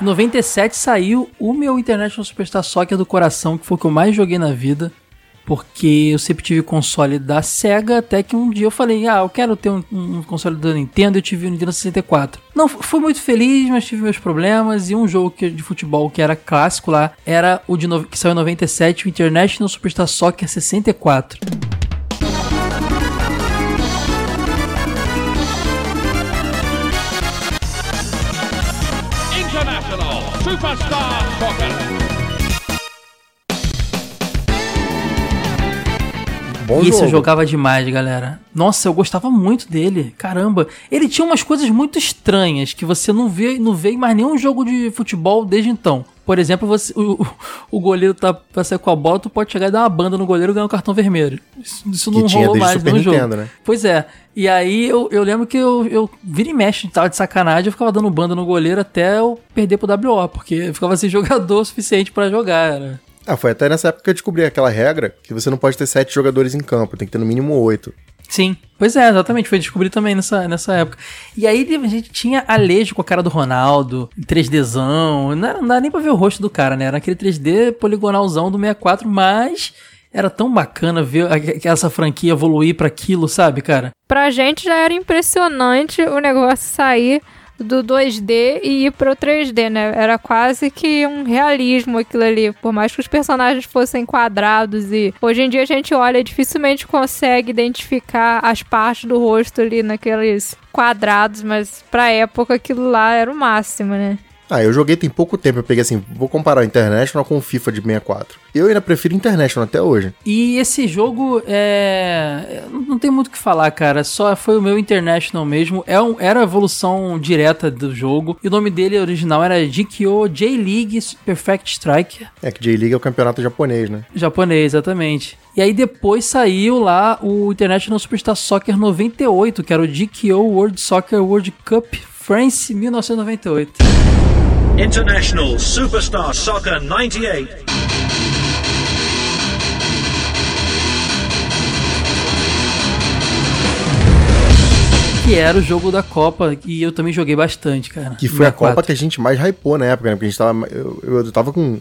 Em 97 saiu o meu International Superstar Soccer do coração, que foi o que eu mais joguei na vida. Porque eu sempre tive console da Sega, até que um dia eu falei, ah, eu quero ter um, um console da Nintendo, eu tive o Nintendo 64. Não, fui muito feliz, mas tive meus problemas, e um jogo que- de futebol que era clássico lá, era o de no- que saiu em 97, o International Superstar Soccer 64. Superstar Soccer. Bom E esse jogo. eu jogava demais, galera. Nossa, eu gostava muito dele. Caramba. Ele tinha umas coisas muito estranhas que você não vê, não vê em mais nenhum jogo de futebol desde então. Por exemplo, você, o, o- goleiro tá pra sair com a bola, tu pode chegar e dar uma banda no goleiro e ganhar um cartão vermelho. Isso, isso não rolou mais no jogo. Né? Pois é. E aí eu, eu lembro que eu, eu vira e mexe, tava de sacanagem, eu ficava dando banda no goleiro até eu perder pro WO, porque eu ficava sem (laughs) jogador suficiente pra jogar. Era. Ah, foi até nessa época que eu descobri aquela regra que você não pode ter sete jogadores em campo, tem que ter no mínimo oito. Sim, pois é, exatamente, foi descobrir também nessa, nessa época. E aí a gente tinha Alejo com a cara do Ronaldo, em 3Dzão, não, era, não dá nem pra ver o rosto do cara, né? Era aquele 3D poligonalzão do 64, mas era tão bacana ver essa franquia evoluir pra aquilo, sabe, cara? Pra gente já era impressionante o negócio sair do 2D e ir pro 3D, né? Era quase que um realismo aquilo ali. Por mais que os personagens fossem quadrados e hoje em dia a gente olha e dificilmente consegue identificar as partes do rosto ali naqueles quadrados, mas pra época aquilo lá era o máximo, né? Ah, eu joguei tem pouco tempo, eu peguei assim, vou comparar o International com o FIFA de 64. Eu ainda prefiro International até hoje. E esse jogo é. Não tem muito o que falar, cara. Só foi o meu International mesmo. É um- Era a evolução direta do jogo. E o nome dele original era Jikyo J-League Perfect Strike. É que J-League é o campeonato japonês, né? Japonês, exatamente. E aí depois saiu lá o International Superstar Soccer 98, que era o Jikyo World Soccer World Cup France 1998. International Superstar Soccer 98. que era o jogo da Copa, e eu também joguei bastante, cara. Que foi a 64. Copa que a gente mais hypou na época, né? Porque a gente tava. Eu, eu tava com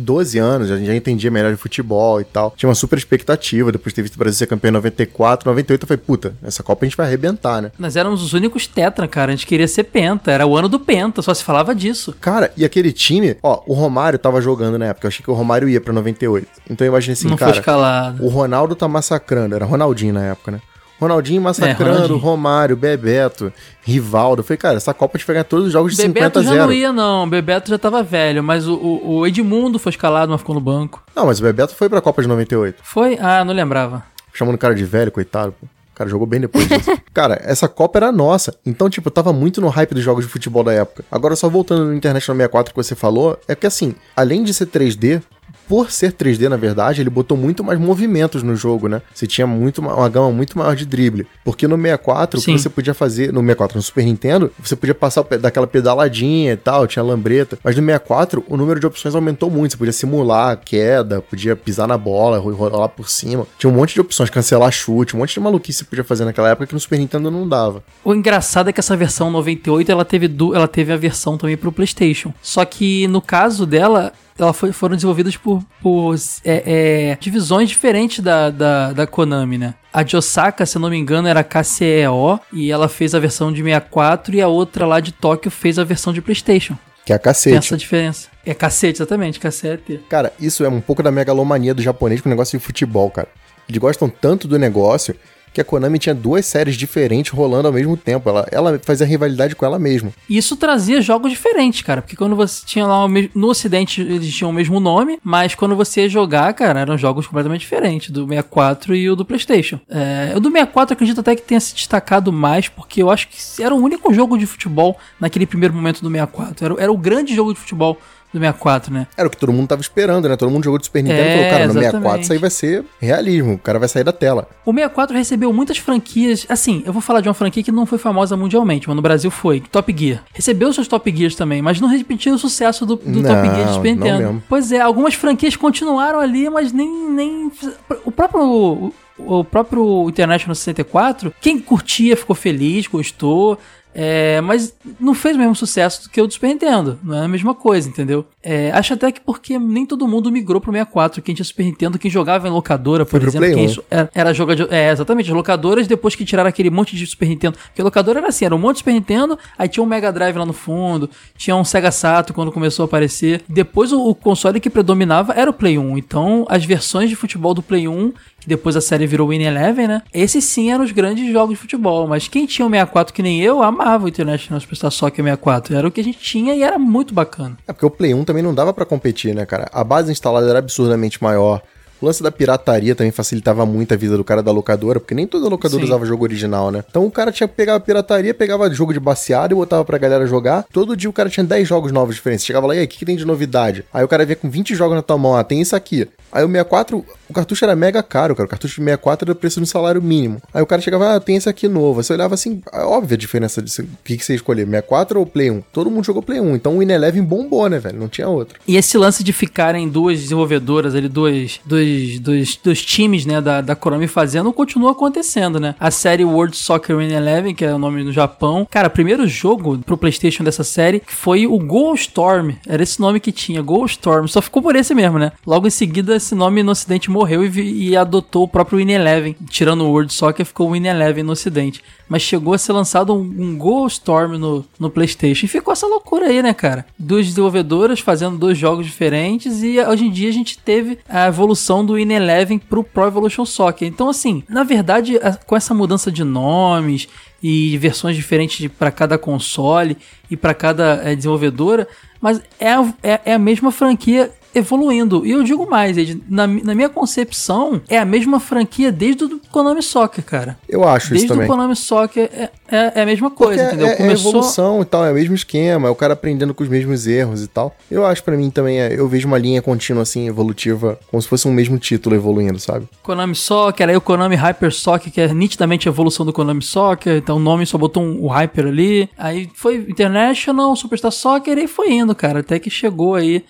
12 anos, a gente já entendia melhor de futebol e tal. Tinha uma super expectativa depois de ter visto o Brasil ser campeão em 94, 98. Eu falei, puta, essa Copa a gente vai arrebentar, né? Nós éramos os únicos tetra, cara. A gente queria ser penta. Era o ano do penta, só se falava disso. Cara, e aquele time, ó, o Romário tava jogando na época. Eu achei que o Romário ia pra 98. Então eu imaginei assim, não cara. foi escalado. O Ronaldo tá massacrando. Era Ronaldinho na época, né? Ronaldinho massacrando, É, Ronaldinho. Romário, Bebeto, Rivaldo. Eu falei, cara, essa Copa vai ganhar todos os jogos de 50 Bebeto a já 0. não ia, não. Bebeto já tava velho, mas o, o, o Edmundo foi escalado, mas ficou no banco. Não, mas o Bebeto foi pra Copa de 98. Foi? Ah, não lembrava. Chamando o cara de velho, coitado, pô. O cara jogou bem depois disso. (laughs) cara, essa Copa era nossa. Então, tipo, eu tava muito no hype dos jogos de futebol da época. Agora, só voltando no International 64 que você falou, é que assim, além de ser 3D, por ser 3D, na verdade, ele botou muito mais movimentos no jogo, né? Você tinha muito ma- uma gama muito maior de drible. Porque no 64, o Sim. que você podia fazer, no 64, no Super Nintendo, você podia passar daquela pedaladinha e tal, tinha lambreta. Mas no 64, o número de opções aumentou muito. Você podia simular a queda, podia pisar na bola, ro- rolar por cima. Tinha um monte de opções, cancelar chute, um monte de maluquice que você podia fazer naquela época que no Super Nintendo não dava. O engraçado é que essa versão 98 ela teve, du- ela teve a versão também pro PlayStation. Só que no caso dela, ela foi, foram desenvolvidas por, por é, é, divisões diferentes da, da, da Konami, né? A de Osaka, se eu não me engano, era a KCEO e ela fez a versão de 64 e a outra lá de Tóquio fez a versão de PlayStation. Que é a Tem cacete. essa diferença. É cacete, exatamente, cacete. Cara, isso é um pouco da megalomania do japonês com o negócio de futebol, cara. Eles gostam tanto do negócio que a Konami tinha duas séries diferentes rolando ao mesmo tempo. Ela, ela fazia rivalidade com ela mesma. Isso trazia jogos diferentes, cara. Porque quando você tinha lá no ocidente eles tinham o mesmo nome, mas quando você ia jogar, cara, eram jogos completamente diferentes, do 64 e o do PlayStation. É, o do 64 eu acredito até que tenha se destacado mais, porque eu acho que era o único jogo de futebol naquele primeiro momento do 64. Era, era o grande jogo de futebol do 64, né? Era o que todo mundo tava esperando, né? Todo mundo jogou de Super Nintendo e É, falou, cara, no 64 exatamente. isso aí vai ser realismo. O cara vai sair da tela. O 64 recebeu muitas franquias. Assim, eu vou falar de uma franquia que não foi famosa mundialmente, mas no Brasil foi. Top Gear. Recebeu seus Top Gears também, mas não repetiu o sucesso do, do Não, Top Gear de Super Nintendo. mesmo. Pois é, algumas franquias continuaram ali, mas nem. nem o próprio. o- O próprio International 64, quem curtia ficou feliz, gostou. É, mas não fez o mesmo sucesso do que o do Super Nintendo. Não é a mesma coisa, entendeu? É, acho até que porque nem todo mundo migrou pro 64. Quem tinha Super Nintendo, quem jogava em locadora, por Foi exemplo, Play quem 1. isso era, era jogador. É, exatamente. As locadoras, depois que tiraram aquele monte de Super Nintendo. Porque locadora era assim: era um monte de Super Nintendo, aí tinha um Mega Drive lá no fundo, tinha um Sega Saturn quando começou a aparecer. Depois o, o console que predominava era o Play 1. Então as versões de futebol do Play 1, que depois a série virou Win Eleven, né? Esses sim eram os grandes jogos de futebol. Mas quem tinha o 64 que nem eu, amava o International Superstar Soccer 64. Era o que a gente tinha e era muito bacana. É porque o Play 1 também não dava pra competir, né, cara? A base instalada era absurdamente maior. O lance da pirataria também facilitava muito a vida do cara da locadora, porque nem toda locadora Sim. usava jogo original, né? Então o cara tinha que pegar a pirataria, pegava jogo de baseado e botava pra galera jogar. Todo dia o cara tinha 10 jogos novos diferentes. Chegava lá, e aí, o que, que tem de novidade? Aí o cara vinha com 20 jogos na tua mão, ah, tem isso aqui. Aí o 64, o cartucho era mega caro, cara. O cartucho de 64 era o preço de um salário mínimo. Aí o cara chegava, ah, tem esse aqui novo. Você olhava assim, é óbvia a diferença disso. O que, que você escolher, 64 ou Play 1? Todo mundo jogou Play 1, então o Win Eleven bombou, né, velho? Não tinha outro. E esse lance de ficarem duas desenvolvedoras ali, dois, dois, dois, dois times, né, da, da Konami fazendo, continua acontecendo, né? A série World Soccer Win Eleven, que é o nome no Japão. Cara, o primeiro jogo pro Playstation dessa série foi o Goal Storm. Era esse nome que tinha, Goal Storm. Só ficou por esse mesmo, né? Logo em seguida, esse nome no ocidente morreu e, e adotou o próprio Win Eleven. Tirando o World Soccer, ficou o Win Eleven no ocidente. Mas chegou a ser lançado um, um Storm no, no PlayStation. E ficou essa loucura aí, né, cara? Duas desenvolvedoras fazendo dois jogos diferentes. E hoje em dia a gente teve a evolução do Win Eleven pro Pro Evolution Soccer. Então, assim, na verdade, com essa mudança de nomes e versões diferentes para cada console e para cada eh, desenvolvedora, mas é, é, é a mesma franquia evoluindo. E eu digo mais, Ed, na, na minha concepção, é a mesma franquia desde o Konami Soccer, cara. Eu acho isso Desde também. o Konami Soccer é, é, é a mesma coisa, Porque entendeu? É, é Começou. evolução e tal, é o mesmo esquema, é o cara aprendendo com os mesmos erros e tal. Eu acho pra mim também, é, eu vejo uma linha contínua assim, evolutiva, como se fosse um mesmo título evoluindo, sabe? Konami Soccer, aí o Konami Hyper Soccer, que é nitidamente a evolução do Konami Soccer, então o nome só botou um, o Hyper ali. Aí foi International, Superstar Soccer e foi indo, cara, até que chegou aí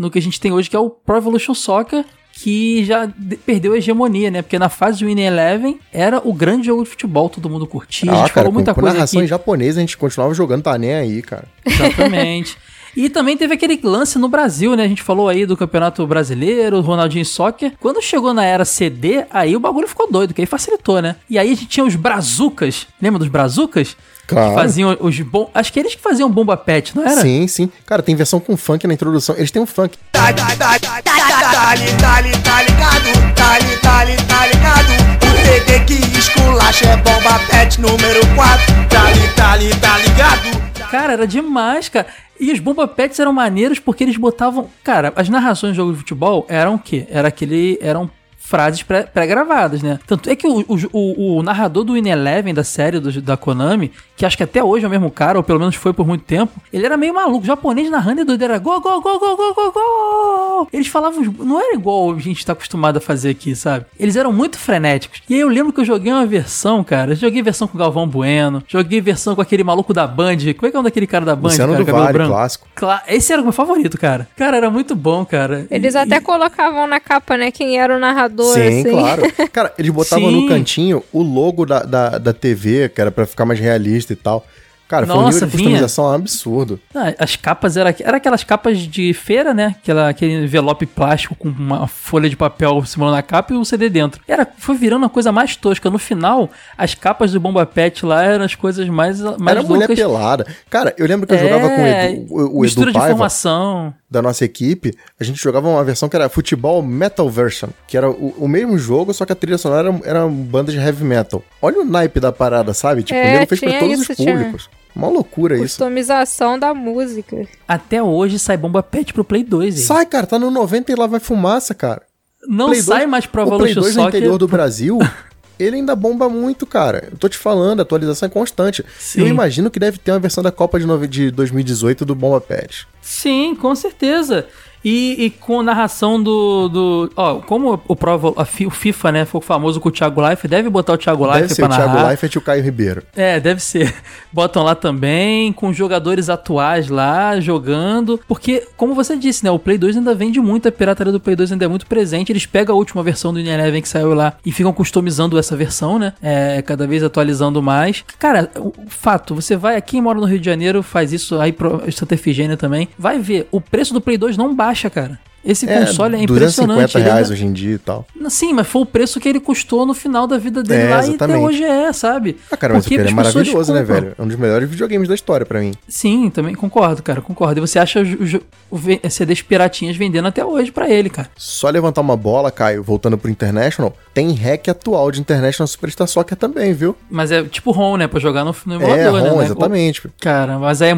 no que a gente tem hoje, que é o Pro Evolution Soccer, que já de- perdeu a hegemonia, né? Porque na fase do Win Eleven era o grande jogo de futebol, todo mundo curtia, a Ah, gente cara, falou com, muita com coisa narração aqui. em japonês a gente continuava jogando, tá nem aí, cara. Exatamente. (laughs) E também teve aquele lance no Brasil, né? A gente falou aí do Campeonato Brasileiro, Ronaldinho Soccer. Quando chegou na era CD, aí o bagulho ficou doido, que aí facilitou, né? E aí a gente tinha os brazucas. Lembra dos brazucas? Claro. Que faziam os bom... Acho que eles que faziam bomba pet, não era? Sim, sim. Cara, tem versão com funk na introdução. Eles têm um funk. Tá, tá, tá, tá, tá, tá, li, tá, li, tá ligado? Tá, li, tá, li, tá ligado? O CD que esculacha é bomba pet número 4. Tá, li, tá, li, tá ligado? Cara, era demais, cara. E os bomba pets eram maneiros porque eles botavam. Cara, as narrações de jogo de futebol eram o quê? Era aquele. Eram frases pré- pré-gravadas, né? Tanto é que o, o, o- o narrador do In Eleven da série do- da Konami, que acho que até hoje é o mesmo cara, ou pelo menos foi por muito tempo, ele era meio maluco, japonês narrando e doido, era gol, gol, gol, gol, gol, gol, gol. Eles falavam, não era igual a gente tá acostumado a fazer aqui, sabe? Eles eram muito frenéticos. E aí eu lembro que eu joguei uma versão, cara, eu joguei versão com o Galvão Bueno, joguei versão com aquele maluco da Band, como é que é o nome daquele cara da Band, Luciano cara, do cabelo Vale, branco? clássico. Cla- Esse era o meu favorito, cara. Cara, era muito bom, cara. Eles E- até e- colocavam na capa, né, quem era o narrador, Sim, assim. claro. (laughs) Cara, eles botavam Sim. no cantinho o logo da, da, da TV, que era pra ficar mais realista e tal. Cara, foi um Nossa, nível de vinha. customização absurdo. Ah, as capas eram era aquelas capas de feira, né? Aquela, aquele envelope plástico com uma folha de papel simulando a capa e o CD dentro. Era, foi virando a coisa mais tosca. No final, as capas do Bomba Pet lá eram as coisas mais, mais era mulher loucas. pelada. Cara, eu lembro que eu jogava com o Edu, o, Edu É, mistura de Paiva, informação. Da nossa equipe. A gente jogava uma versão que era futebol metal version, que era o, o mesmo jogo, só que a trilha sonora era, era uma banda de heavy metal. Olha o naipe da parada, sabe? Tipo, É, o nego fez pra tinha todos isso, os tinha. públicos. Uma loucura isso. Customização da música. Até hoje sai Bomba Pet pro Play 2. hein? Sai, cara, tá no 90 e lá vai fumaça, cara. Não Play sai 2 mais Pro O Play Evolution 2 no Soccer. interior do Brasil, (laughs) ele ainda bomba muito, cara. Eu tô te falando, a atualização é constante. Sim. Eu imagino que deve ter uma versão da Copa de, nove- de 2018 do Bomba Pet. Sim, com certeza. E, e com narração do, do. Ó, como o, Pro, a Fi- o FIFA, né, foi famoso com o Thiago Life, deve botar o Thiago Life Deve ser pra o Thiago. Leifert e o Caio Ribeiro. É, deve ser. (laughs) Botam lá também, com jogadores atuais lá, jogando. Porque, como você disse, né? O Play 2 ainda vende muito, a pirataria do Play 2 ainda é muito presente. Eles pegam a última versão do In Eleven que saiu lá e ficam customizando essa versão, né? É, cada vez atualizando mais. Cara, o fato, você vai aqui e mora no Rio de Janeiro, faz isso aí pro Santa Efigênia também. Vai ver, o preço do Play 2 não baixa, cara. Esse console é impressionante. 250 ele reais ainda- hoje em dia e tal. Sim, mas foi o preço que ele custou no final da vida dele É, lá e até exatamente. hoje é, sabe? Ah, cara, mas Porque ele é maravilhoso, né, velho? É um dos melhores videogames da história pra mim. Sim, também concordo, cara, concordo. E você acha os, os- ve- CDs piratinhas vendendo até hoje pra ele, cara. Só levantar uma bola, Caio, voltando pro International, tem hack atual de International Superstar Soccer também, viu? Mas é tipo ROM, né? Pra jogar no, no É, emulador, né? ROM, Não é- exatamente. Cara, mas é, é,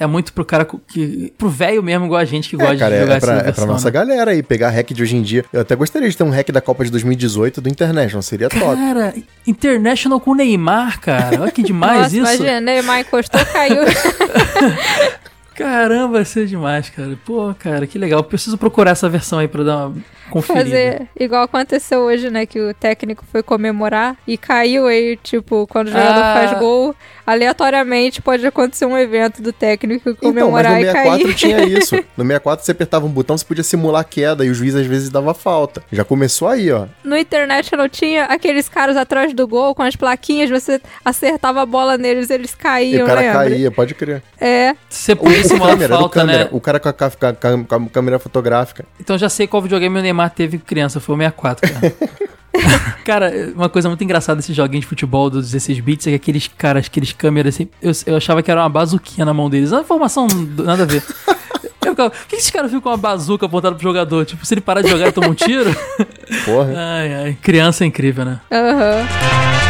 é muito pro cara que. pro velho mesmo igual a gente que É, gosta cara, de é, jogar é pra, essa é nossa galera aí, pegar hack de hoje em dia. Eu até gostaria de ter um hack da Copa de 2018 do International, seria top. Cara, International com Neymar, cara. Olha que demais Nossa, isso. imagina, Neymar encostou, caiu. (laughs) Caramba, vai ser demais, cara. Pô, cara, que legal. Eu preciso procurar essa versão aí pra dar uma conferida. Fazer igual aconteceu hoje, né? Que o técnico foi comemorar e caiu aí, tipo, quando o jogador Ah. faz gol, aleatoriamente pode acontecer um evento do técnico Então, mas comemorar no e 64 cair. (laughs) tinha isso. No 64 você apertava um botão, você podia simular a queda e o juiz às vezes dava falta. Já começou aí, ó. No internet não tinha aqueles caras atrás do gol com as plaquinhas, você acertava a bola neles, eles E caíam, o cara lembra? caía, pode crer. É. Você podia simular câmera, falta, câmera. né? O cara com a, com a- com a câmera fotográfica. Então já sei qual videogame o Neymar teve criança, foi o 64, cara. (laughs) (laughs) cara, uma coisa muito engraçada desse joguinho de futebol dos 16 bits é que aqueles caras, aqueles câmeras, assim, eu, eu achava que era uma bazuquinha na mão deles. É uma informação nada a ver. Eu ficava, por que esses caras ficam com uma bazuca apontada pro jogador? Tipo, se ele parar de jogar, ele toma um tiro? Porra. ai, ai. Criança é incrível, né? Aham.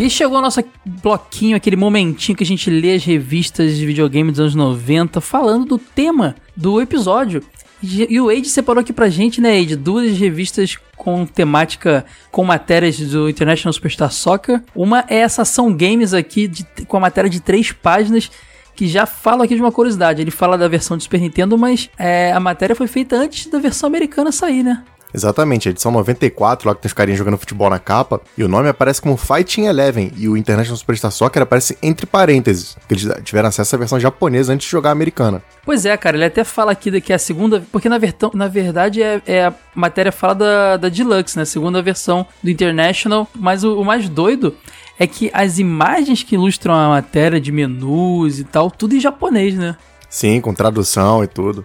E chegou o nosso bloquinho, aquele momentinho que a gente lê as revistas de videogame dos anos 90, falando do tema do episódio. E o Age separou aqui pra gente, né, Age, duas revistas com temática, com matérias do International Superstar Soccer. Uma é essa ação games aqui, de- com a matéria de três páginas, que já fala aqui de uma curiosidade. Ele fala da versão de Super Nintendo, mas é, a matéria foi feita antes da versão americana sair, né? Exatamente, a edição 94, lá que tem os carinhas jogando futebol na capa, e o nome aparece como Fighting Eleven, e o International Superstar Soccer aparece entre parênteses, porque eles tiveram acesso à versão japonesa antes de jogar a americana. Pois é, cara, ele até fala aqui que é a segunda. Porque na, vertão, na verdade é, é a matéria fala da, da Deluxe, né? Segunda versão do International. Mas o, o mais doido é que as imagens que ilustram a matéria de menus e tal, tudo em japonês, né? Sim, com tradução e tudo.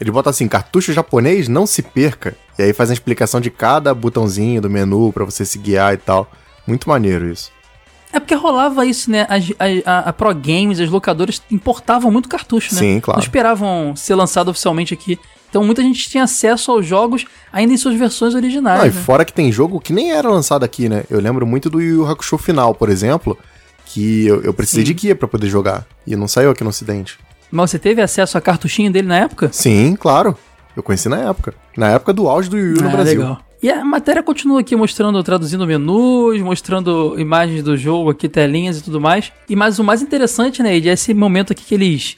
Ele bota assim, cartucho japonês, não se perca. E aí faz a explicação de cada botãozinho do menu pra você se guiar e tal. Muito maneiro isso. É porque rolava isso, né? As- A, a, a Pro Games, as locadoras importavam muito cartucho, né? Sim, claro. Não esperavam ser lançado oficialmente aqui. Então muita gente tinha acesso aos jogos ainda em suas versões originais. Não, e né? fora que tem jogo que nem era lançado aqui, né? Eu lembro muito do Yu Yu Hakusho final, por exemplo, que eu, eu precisei Sim. de guia pra poder jogar. E não saiu aqui no ocidente. Mas você teve acesso a cartuchinho dele na época? Sim, claro. Eu conheci na época. Na época do auge do Yu Yu no Ah, Brasil. legal. E a matéria continua aqui mostrando, traduzindo menus, mostrando imagens do jogo aqui, telinhas e tudo mais. E mas o mais interessante, né, Ed, é esse momento aqui que eles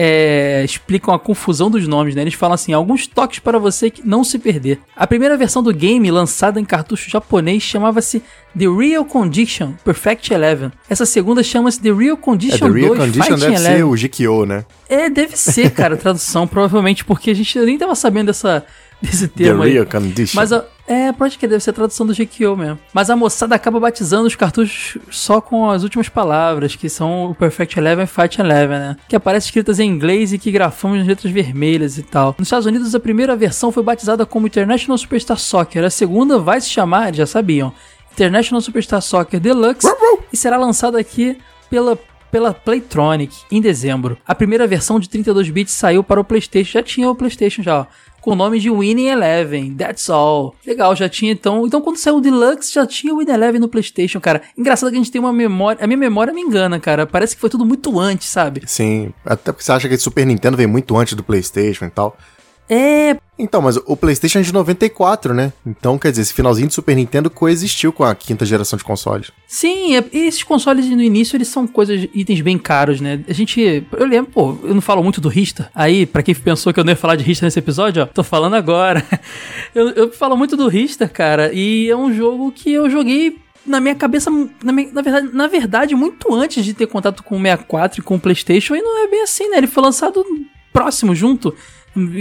é, explicam a confusão dos nomes, né? Eles falam assim, alguns toques para você que não se perder. A primeira versão do game, lançada em cartucho japonês, chamava-se The Real Condition Perfect Eleven. Essa segunda chama-se The Real É, Condition The Real 2 Condition Fighting deve Eleven. ser o GKO, né? É, deve ser, cara, tradução, (laughs) provavelmente, porque a gente nem tava sabendo dessa, desse The termo aí. Real Condition. Mas a- é, pode que deve ser a tradução do GKO mesmo. Mas a moçada acaba batizando os cartuchos só com as últimas palavras, que são o Perfect Eleven e Fight Eleven, né? Que aparecem escritas em inglês e que grafamos em letras vermelhas e tal. Nos Estados Unidos, a primeira versão foi batizada como International Superstar Soccer. A segunda vai se chamar, já sabiam, International Superstar Soccer Deluxe e será lançada aqui pela pela Playtronic em dezembro. A primeira versão de 32 bits saiu para o PlayStation, já tinha o PlayStation já, ó, com o nome de Winning Eleven. That's all. Legal, já tinha então. Então quando saiu o Deluxe já tinha o Winning Eleven no PlayStation, cara. Engraçado que a gente tem uma memória, a minha memória me engana, cara. Parece que foi tudo muito antes, sabe? Sim, até porque você acha que o Super Nintendo veio muito antes do PlayStation e tal. É, Então, mas o PlayStation é de 94, né? Então, quer dizer, esse finalzinho do Super Nintendo coexistiu com a quinta geração de consoles. Sim, é- esses consoles no início eles são coisas, itens bem caros, né? A gente, eu lembro, pô, eu não falo muito do Rista. Aí, pra quem pensou que eu não ia falar de Rista nesse episódio, ó, tô falando agora. (laughs) Eu, eu falo muito do Rista, cara, e é um jogo que eu joguei na minha cabeça, na, minha- na verdade, na verdade, muito antes de ter contato com o 64 e com o PlayStation, e não é bem assim, né? Ele foi lançado próximo, junto,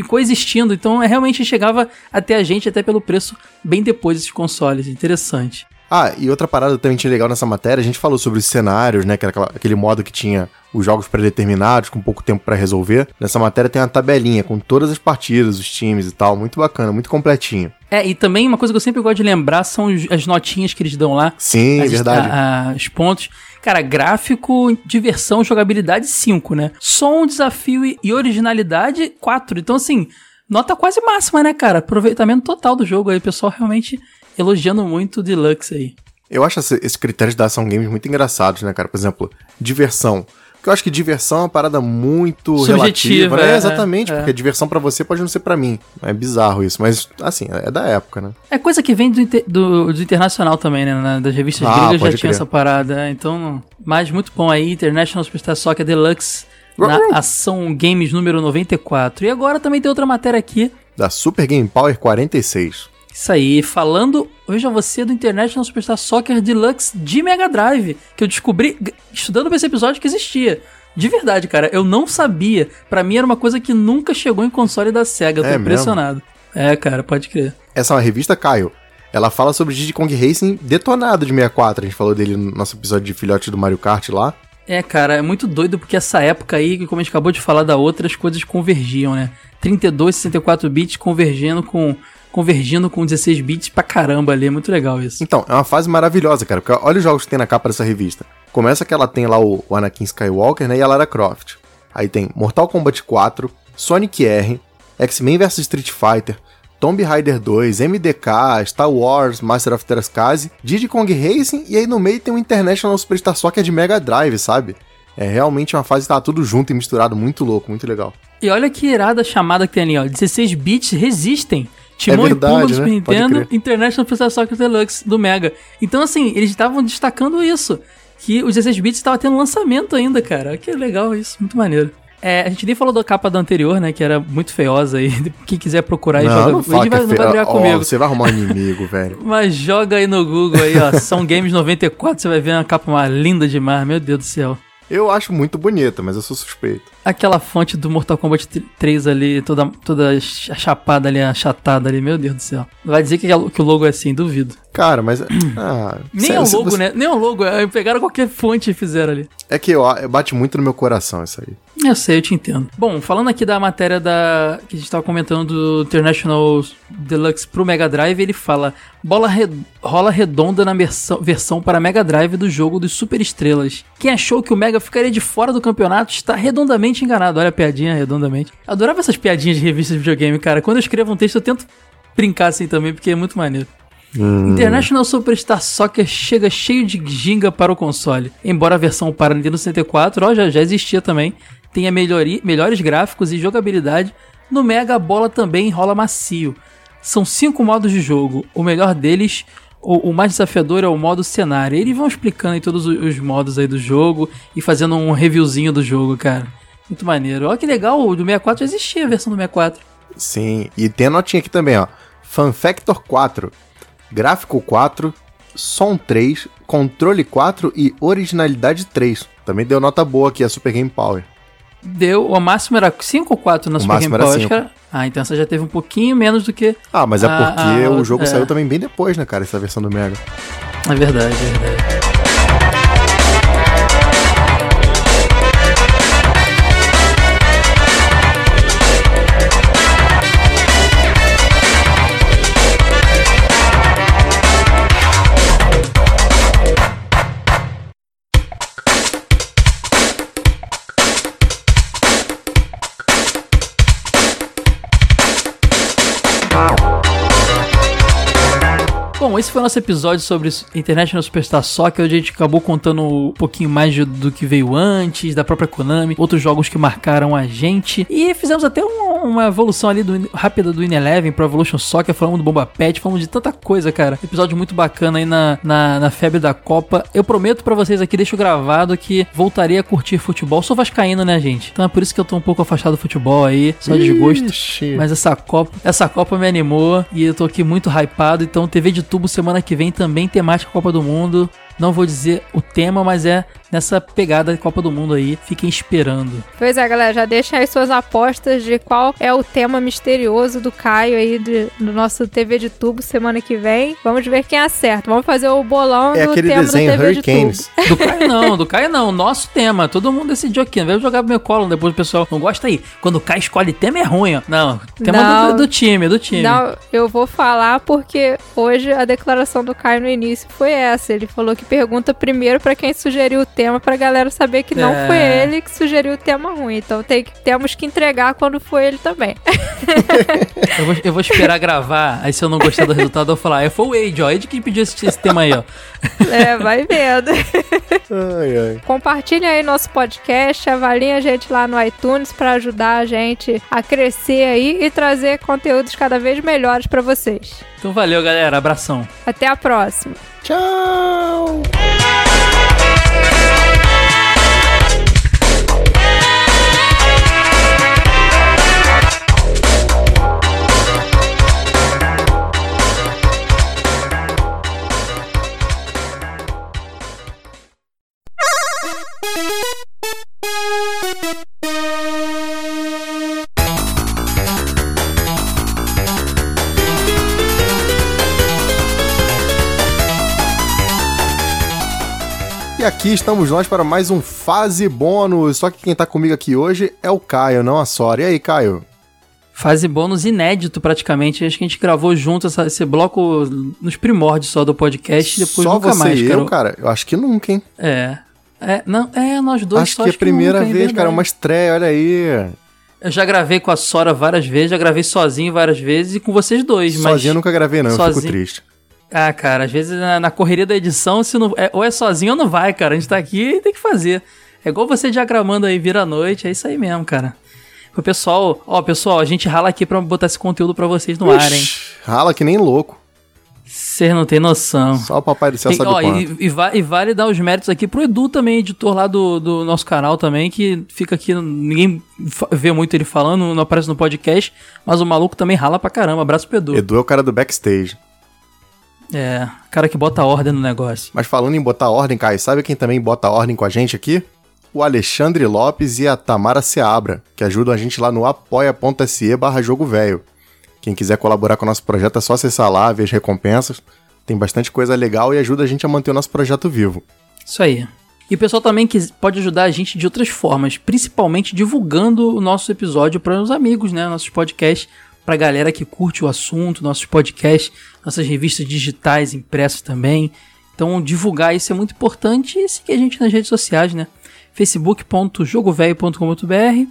coexistindo, então é, realmente chegava até a gente, até pelo preço, bem depois desses consoles. Interessante. Ah, e outra parada também tinha legal nessa matéria, a gente falou sobre os cenários, né? Que era aquele modo que tinha os jogos predeterminados, com pouco tempo pra resolver. Nessa matéria tem uma tabelinha com todas as partidas, os times e tal. Muito bacana, muito completinho. É, e também uma coisa que eu sempre gosto de lembrar são as notinhas que eles dão lá. Sim, as, verdade. a- a- os pontos. Cara, gráfico, diversão, jogabilidade 5, né? Som, desafio e, originalidade 4. Então, assim, nota quase máxima, né, cara? Aproveitamento total do jogo aí. Pessoal realmente elogiando muito o Deluxe aí. Eu acho esse- esses critérios da ação games muito engraçados, né, cara? Por exemplo, diversão. Porque eu acho que diversão é uma parada muito Subjetiva, relativa, né? é, Exatamente, é. porque diversão pra você pode não ser pra mim. É bizarro isso, mas assim, é da época, né? É coisa que vem do, inter- do, do internacional também, né? Das revistas Ah, gringas já tinha crer. essa parada. Então, mas muito bom aí. International Superstar Soccer Deluxe na Ação Games número 94. E agora também tem outra matéria aqui. Da Super Game Power 46. Isso aí, falando, veja você, do International Superstar Soccer Deluxe de Mega Drive, que eu descobri estudando pra esse episódio que existia. De verdade, cara, eu não sabia. Pra mim era uma coisa que nunca chegou em console da SEGA, eu tô É mesmo? impressionado. É, cara, pode crer. Essa é uma revista, Caio. Ela fala sobre Diddy Kong Racing detonado de 64. A gente falou dele no nosso episódio de filhote do Mario Kart lá. É, cara, é muito doido porque essa época aí, como a gente acabou de falar da outra, as coisas convergiam, né? 32, 64 bits convergindo com convergindo com 16 bits pra caramba ali, é muito legal isso. Então, é uma fase maravilhosa, cara. Porque olha os jogos que tem na capa dessa revista. Começa que ela tem lá o, Anakin Skywalker, né? E a Lara Croft. Aí tem Mortal Kombat 4, Sonic R, X-Men vs Street Fighter, Tomb Raider 2, MDK, Star Wars, Master of Terascase, Diddy Kong Racing e aí no meio tem o International Superstar Soccer de Mega Drive, sabe? É realmente uma fase que tá tudo junto e misturado, muito louco, muito legal. E olha que irada chamada que tem ali, ó. 16 bits resistem. Timão É verdade, e Pumba do né? Super Pode Nintendo. International Superstar Soccer Deluxe do Mega. Então, assim, eles estavam destacando isso. Que os 16 bits estavam tendo lançamento ainda, cara. Que legal isso, muito maneiro. É, a gente nem falou da capa da anterior, né? Que era muito feiosa aí. (laughs) Quem quiser procurar aí, Não, joga. não fala que vai, é vai brigar Ó, comigo. Você vai arrumar um inimigo, (laughs) velho. Mas joga aí no Google aí, ó. São Games 94, você vai ver uma capa uma linda demais, meu Deus do céu. Eu acho muito bonita, mas eu sou suspeito. Aquela fonte do Mortal Kombat 3 ali, toda, toda chapada ali, achatada ali, meu Deus do céu. Vai dizer que, que o logo é assim, duvido. Cara, mas. Ah, (clears throat) Nem é o logo, você- né? Nem é o logo, é, pegaram qualquer fonte e fizeram ali. É que ó, bate muito no meu coração isso aí. Eu sei, eu te entendo. Bom, falando aqui da matéria da que a gente tava comentando do International Deluxe pro Mega Drive, ele fala: bola re- rola redonda na versão, versão para Mega Drive do jogo dos Super Estrelas. Quem achou que o Mega ficaria de fora do campeonato está redondamente enganado. Olha a piadinha, redondamente. Adorava essas piadinhas de revistas de videogame, cara. Quando eu escrevo um texto, eu tento brincar assim também, porque é muito maneiro. International Superstar Soccer chega cheio de ginga para o console. Embora a versão para Nintendo 64 ó, já, já existia também, tenha melhori- melhores gráficos e jogabilidade, no Mega a bola também rola macio. São cinco modos de jogo. O melhor deles, o, o mais desafiador é o modo cenário. Eles vão explicando aí todos os, os modos aí do jogo e fazendo um reviewzinho do jogo, cara. Muito maneiro. Olha que legal, o do 64 já existia a versão do 64. Sim, e tem a notinha aqui também, ó. Fan Factor 4, Gráfico 4, Som 3, Controle 4 e Originalidade 3. Também deu nota boa aqui a Super Game Power. Deu, o máximo era 5 ou 4 na O Super Game acho que cinco. era- Ah, então essa já teve um pouquinho menos do que. Ah, mas é porque ah, o jogo é. saiu também bem depois, né, cara? Essa versão do Mega. É verdade, é verdade. Wow. Bom, esse foi o nosso episódio sobre International Superstar Soccer, onde a gente acabou contando um pouquinho mais de- do que veio antes, da própria Konami, outros jogos que marcaram a gente. E fizemos até um- uma evolução ali do, rápida do In Eleven pro Evolution Soccer, falamos do Bomba Pet, falamos de tanta coisa, cara. Episódio muito bacana aí na, na, na febre da Copa. Eu prometo pra vocês aqui, deixo gravado que voltarei a curtir futebol. Sou vascaíno, né, gente? Então é por isso que eu tô um pouco afastado do futebol aí, só desgosto. Ixi. Mas essa Copa, essa Copa me animou e eu tô aqui muito hypado. Então, TV de tubo semana que vem também temática Copa do Mundo. Não vou dizer o tema, mas é nessa pegada de Copa do Mundo aí. Fiquem esperando. Pois é, galera, já deixem aí suas apostas de qual é o tema misterioso do Caio aí de- do nosso TV de tubo semana que vem. Vamos ver quem acerta. Vamos fazer o bolão É do aquele tema desenho do TV de Hurricanes. tubo. Do Caio não, do Caio não. Nosso tema. Todo mundo decidiu aqui. Não vai jogar pro meu colo. Depois o pessoal não gosta aí. Quando o Caio escolhe tema é ruim, ó. Não, tema Não. do, do time, do time. Não, eu vou falar porque hoje a declaração do Caio no início foi essa. Ele falou que pergunta primeiro pra quem sugeriu o tema pra galera saber que não É. foi ele que sugeriu o tema ruim. Então tem que- temos que entregar quando foi ele também. (laughs) Eu, vou, eu vou esperar gravar. Aí se eu não gostar do resultado, eu vou falar. "Ah, Foi o Age, ó. Age que pediu esse, esse tema aí, ó. (laughs) É, vai vendo. Ai, ai. Compartilha aí nosso podcast, avaliem a gente lá no iTunes pra ajudar a gente a crescer aí e trazer conteúdos cada vez melhores pra vocês. Então valeu, galera. Abração. Até a próxima. Tchau! Aqui estamos nós para mais um Fase Bônus. Só que quem tá comigo aqui hoje é o Caio, não a Sora. E aí, Caio? Fase bônus inédito, praticamente. Acho que a gente gravou junto essa- esse bloco nos primórdios só do podcast e depois Só nunca você mais, e cara. eu, cara? Eu acho que nunca, hein? É. É, não, é, nós dois acho só que é a primeira nunca, é vez, cara. verdade. Uma estreia, olha aí. Eu já gravei com a Sora várias vezes, já gravei sozinho várias vezes e com vocês dois, mas. Sozinho eu nunca gravei, não. Eu fico Sozinho. triste. Ah, cara, às vezes na, na correria da edição, se não, é- ou é sozinho ou não vai, cara. A gente tá aqui e tem que fazer. É igual você diagramando aí, vira a noite, é isso aí mesmo, cara. O pessoal, ó, pessoal, a gente rala aqui pra botar esse conteúdo pra vocês no ar, hein? Ixi, Rala que nem louco. Você não tem noção. Só o papai do céu Tem- sabe ó, quanto. e, e e vale dar os méritos aqui pro Edu também, editor lá do, do nosso canal também, que fica aqui, ninguém vê muito ele falando, não aparece no podcast, mas o maluco também rala pra caramba. Abraço pro Edu. Edu é o cara do backstage. É, cara que bota ordem no negócio. Mas falando em botar ordem, Caio, sabe quem também bota ordem com a gente aqui? O Alexandre Lopes e a Tamara Seabra, que ajudam a gente lá no apoia.se barra jogo velho. Quem quiser colaborar com o nosso projeto é só acessar lá, ver as recompensas. Tem bastante coisa legal e ajuda a gente a manter o nosso projeto vivo. Isso aí. E o pessoal também quis- pode ajudar a gente de outras formas, principalmente divulgando o nosso episódio para os amigos, né? Nossos podcasts, para a galera que curte o assunto, nossos podcasts, nossas revistas digitais, impressas também. Então, divulgar isso é muito importante e seguir a gente nas redes sociais, né? facebook.jogovelho.com.br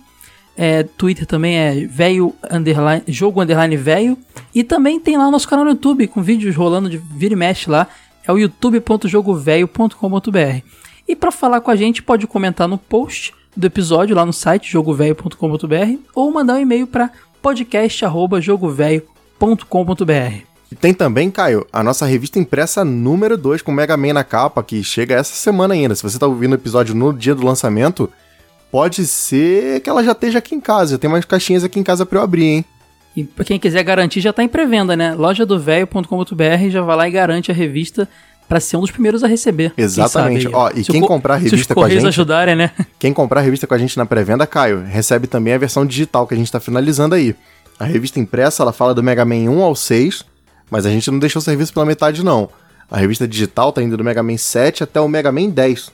é, Twitter também é velho underline, jogo underline velho. E também tem lá o nosso canal no YouTube com vídeos rolando de vira e mexe lá. É o youtube.jogovelho.com.br. E para falar com a gente, pode comentar no post do episódio lá no site jogovelho.com.br ou mandar um e-mail para podcast@jogovelho.com.br. E tem também, Caio, a nossa revista impressa número 2 com Mega Man na capa, que chega essa semana ainda. Se você tá ouvindo o episódio no dia do lançamento, pode ser que ela já esteja aqui em casa. Já tem umas caixinhas aqui em casa pra eu abrir, hein? E pra quem quiser garantir, já tá em pré-venda, né? lojadovelho.com.br já vai lá e garante a revista para ser um dos primeiros a receber. Exatamente. Ó, e Se quem co- comprar a revista com a gente- ajudarem, né? (laughs) Quem comprar a revista com a gente na pré-venda, Caio, recebe também a versão digital que a gente tá finalizando aí. A revista impressa, ela fala do Mega Man 1 ao 6, mas a gente não deixou o serviço pela metade, não. A revista digital tá indo do Mega Man 7 até o Mega Man 10.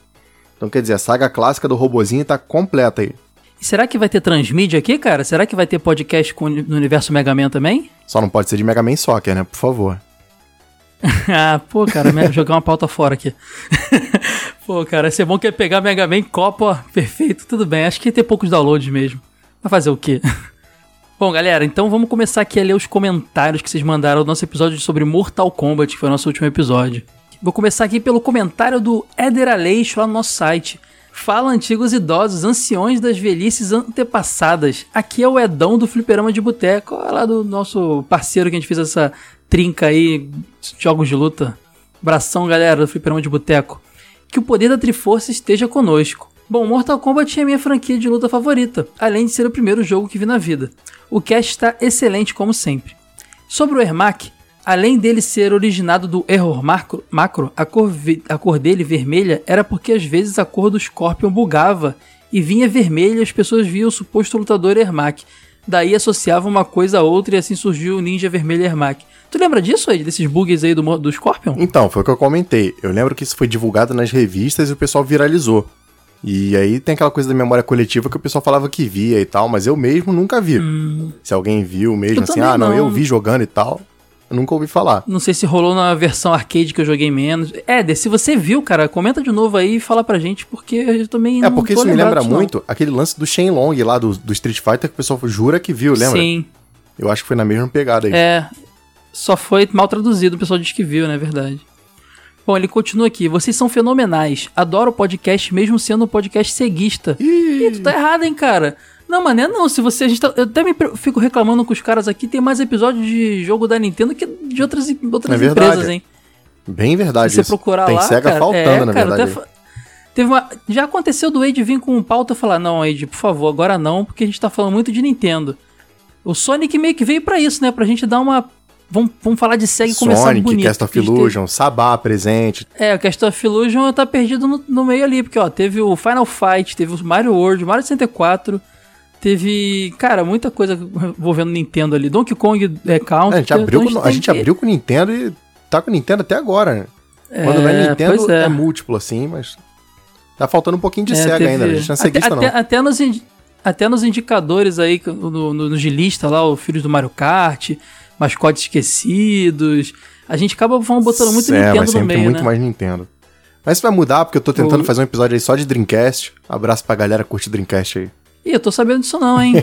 Então, quer dizer, a saga clássica do robozinho tá completa aí. E será que vai ter transmídia aqui, cara? Será que vai ter podcast com, no universo Mega Man também? Só não pode ser de Mega Man Soccer, né? Por favor. (laughs) ah, pô, cara, jogar uma pauta fora aqui. (laughs) pô, cara, ser bom que é pegar Mega Man Copa, perfeito, tudo bem. Acho que ia ter poucos downloads mesmo. Vai fazer o quê? (laughs) Bom, galera, então vamos começar aqui a ler os comentários que vocês mandaram no nosso episódio sobre Mortal Kombat, que foi o nosso último episódio. Vou começar aqui pelo comentário do Éder Aleixo lá no nosso site. Fala, antigos idosos, anciões das velhices antepassadas. Aqui é o Edão do Fliperama de Boteco, é lá do nosso parceiro que a gente fez essa trinca aí, jogos de luta. Abração, galera do Fliperama de Boteco. Que o poder da Triforça esteja conosco. Bom, Mortal Kombat é a minha franquia de luta favorita, além de ser o primeiro jogo que vi na vida. O cast está excelente como sempre. Sobre o Ermac, além dele ser originado do Error Macro, macro a, cor a cor dele vermelha era porque às vezes a cor do Scorpion bugava e vinha vermelha e as pessoas viam o suposto lutador Ermac. Daí associavam uma coisa a outra e assim surgiu o Ninja Vermelho Ermac. Tu lembra disso aí, desses bugs aí do, do Scorpion? Então, foi o que eu comentei. Eu lembro que isso foi divulgado nas revistas e o pessoal viralizou. E aí tem aquela coisa da memória coletiva que o pessoal falava que via e tal, mas eu mesmo nunca vi. Se alguém viu mesmo, Eu assim, ah, não, não. eu vi jogando e tal, eu nunca ouvi falar. Não sei se rolou na versão arcade que eu joguei menos. Éder, se você viu, cara, comenta de novo aí e fala pra gente, porque eu também É não porque isso me lembra disso, não. muito aquele lance do Shenlong lá do, do Street Fighter que o pessoal jura que viu, lembra? Sim, Eu acho que foi na mesma pegada aí. é. Só foi mal traduzido, o pessoal diz que viu, não é verdade. Bom, ele continua aqui. Vocês são fenomenais. Adoro o podcast, mesmo sendo um podcast ceguista. Ih, tu tá errado, hein, cara. Não, mané, não. Se você. A gente tá- eu até me fico reclamando com os caras aqui. Tem mais episódios de jogo da Nintendo que de outras, outras É empresas, hein? Bem verdade Se você isso. procurar Tem lá. SEGA cara, faltando, é, na cara, verdade. até Teve uma... Já aconteceu do Wade vir com um pauta e falar: Não, Wade, por favor, agora não, porque a gente tá falando muito de Nintendo. O Sonic meio que veio pra isso, né? Pra gente dar uma. Vamos, vamos falar de SEGA e começar Sonic, bonito. Cast of a gente Illusion, Sabá presente. teve- É, o Cast of Illusion tá perdido no, no meio ali, porque ó, teve o Final Fight, teve o Mario World, Mario 64. Teve, cara, muita coisa envolvendo Nintendo ali. Donkey Kong é, Count. a gente, abriu, então com, a gente que- abriu com o Nintendo e tá com o Nintendo até agora, né? Quando não é É, Nintendo, é. é. múltiplo, assim, mas. Tá faltando um pouquinho de É, SEGA teve- ainda, a gente não é até, ceguista, até, não. até nos, indi- até nos indicadores aí, no, no, no de lista lá, o Filhos do Mario Kart, mascotes esquecidos. A gente acaba botando muito é, Nintendo mas no sempre meio, muito né? mais Nintendo. Mas isso vai mudar, porque eu tô tentando O- fazer um episódio aí só de Dreamcast. Abraço pra galera que curte Dreamcast aí. Ih, eu tô sabendo disso não, hein?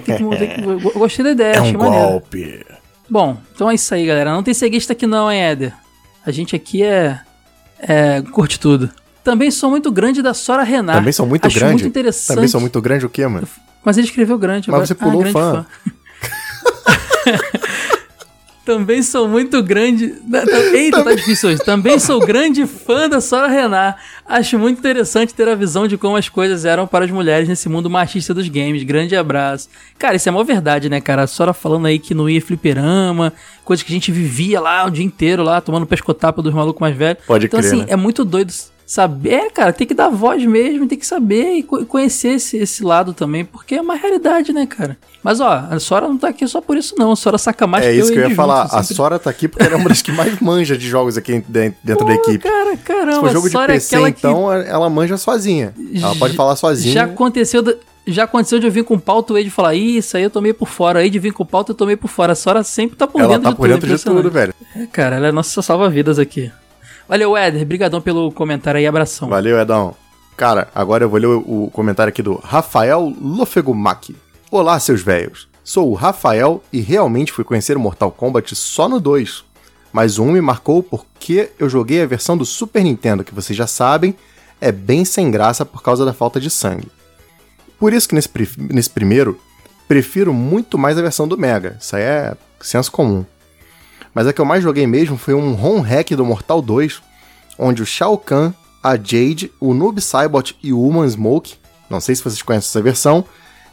Eu gostei da ideia, (laughs) É achei um maneiro. golpe. Bom, então é isso aí, galera. Não tem ceguista aqui não, hein, Éder? A gente aqui é... é curte tudo. Também sou muito grande da Sora Renata. Também sou muito Acho grande. muito interessante. Também sou muito grande o quê, mano? Mas ele escreveu grande. Mas agora- você pulou grande fã. (laughs) Também sou muito grande. Não, não, (laughs) Eita, tá difícil hoje. Também sou grande fã da Sora Renan. Acho muito interessante ter a visão de como as coisas eram para as mulheres nesse mundo machista dos games. Grande abraço. Cara, isso é uma verdade, né, cara? A Sora falando aí que não ia fliperama, coisa que a gente vivia lá o dia inteiro, lá, tomando pescotapa dos malucos mais velhos. Pode então, crer, assim, né? é muito doido saber, é, cara, tem que dar voz mesmo, tem que saber e co- conhecer esse, esse lado também, porque é uma realidade, né, cara? Mas ó, a Sora não tá aqui só por isso não, a Sora saca mais É que isso eu que eu ia Ed falar. juntos, A sempre. Sora tá aqui porque ela é uma das que mais manja de jogos aqui dentro dentro da Pô, equipe. Cara, Se caramba, for jogo de Sora é PC, aquela que então, ela manja sozinha. Ela pode falar sozinha. Já aconteceu, da- já aconteceu de eu vir com pauta o Ed falar, isso aí eu tomei por fora. Aí de vir com pauta eu tomei por fora. A Sora sempre tá por ela dentro tá de por tudo. dentro de tudo, velho. É, cara, ela é nossa salva-vidas aqui. Valeu, Éder. Brigadão pelo comentário aí. Abração. Valeu, Edão. Cara, agora eu vou ler o, comentário aqui do Rafael Lofegumaki. Olá, seus velhos. Sou o Rafael e realmente fui conhecer o Mortal Kombat só no 2. Mas o 1 me marcou porque eu joguei a versão do Super Nintendo, que vocês já sabem, é bem sem graça por causa da falta de sangue. Por isso que nesse, nesse primeiro, prefiro muito mais a versão do Mega. Isso aí é senso comum. Mas a que eu mais joguei mesmo foi um ROM hack do Mortal 2, onde o Shao Kahn, a Jade, o Noob Saibot e o Human Smoke, não sei se vocês conhecem essa versão,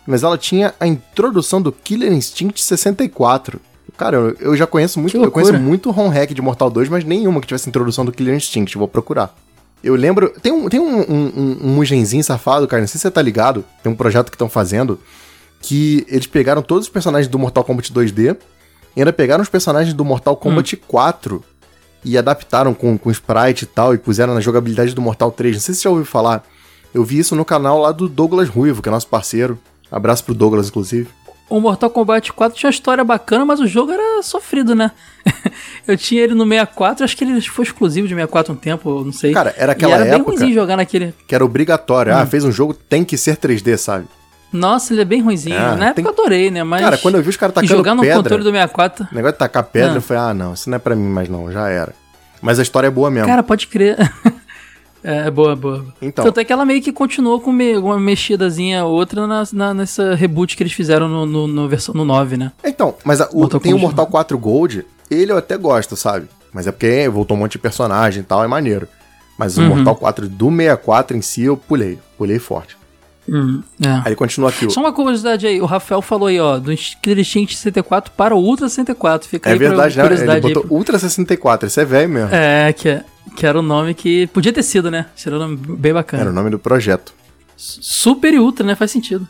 mas ela tinha a introdução do Killer Instinct 64. Cara, eu, eu já conheço muito, eu conheço muito ROM hack de Mortal 2, mas nenhuma que tivesse introdução do Killer Instinct, vou procurar. Eu lembro, tem um, tem um, um, um, um safado, cara, não sei se você tá ligado, tem um projeto que estão fazendo, que eles pegaram todos os personagens do Mortal Kombat 2D e ainda pegaram os personagens do Mortal Kombat 4 e adaptaram com, com sprite e tal, e puseram na jogabilidade do Mortal 3. Não sei se você já ouviu falar. Eu vi isso no canal lá do Douglas Ruivo, que é nosso parceiro. Abraço pro Douglas, inclusive. O Mortal Kombat 4 tinha uma história bacana, mas o jogo era sofrido, né? (laughs) eu tinha ele no 64, acho que ele foi exclusivo de 64 um tempo, não sei. Cara, era E aquela era bem época- ruimzinho jogar naquele. Que era obrigatório. Hum. Ah, fez um jogo, tem que ser 3D, sabe? Nossa, ele é bem ruimzinho. É, Na época tem- eu adorei, né? Mas. Cara, quando eu vi os caras tacando jogar no pedra- controle do 64. O negócio de tacar pedra, Ah. eu falei, ah, não, isso não é pra mim mais não, já era. Mas a história é boa mesmo. Cara, pode crer. (laughs) é, boa, boa. Então. Tanto é que ela meio que continuou com uma mexidazinha outra na, na- nessa reboot que eles fizeram no, no, no versão, no 9, né? Então, mas a- o- tem o Mortal 4 Gold, ele eu até gosto, sabe? Mas é porque voltou um monte de personagem e tal, é maneiro. Mas o Uhum. Mortal 4 do 64 em si eu pulei, pulei forte. Hum, é. Aí ele continua aqui. Só uma curiosidade aí, o Rafael falou aí, ó, do Instinct 64 para o Ultra 64. Fica É aí pra verdade, né? Ele curiosidade aí. botou Ultra 64, isso é velho mesmo. É, que, é- que era o nome que podia ter sido, né? Seria um nome bem bacana. Era o nome do projeto. Super e Ultra, né? Faz sentido.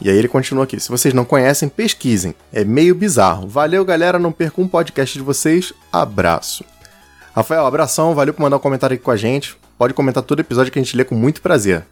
E aí ele continua aqui. Se vocês não conhecem, pesquisem. É meio bizarro. Valeu, galera. Não perca um podcast de vocês. Abraço. Rafael, abração. Valeu por mandar um comentário aqui com a gente. Pode comentar todo episódio que a gente lê com muito prazer.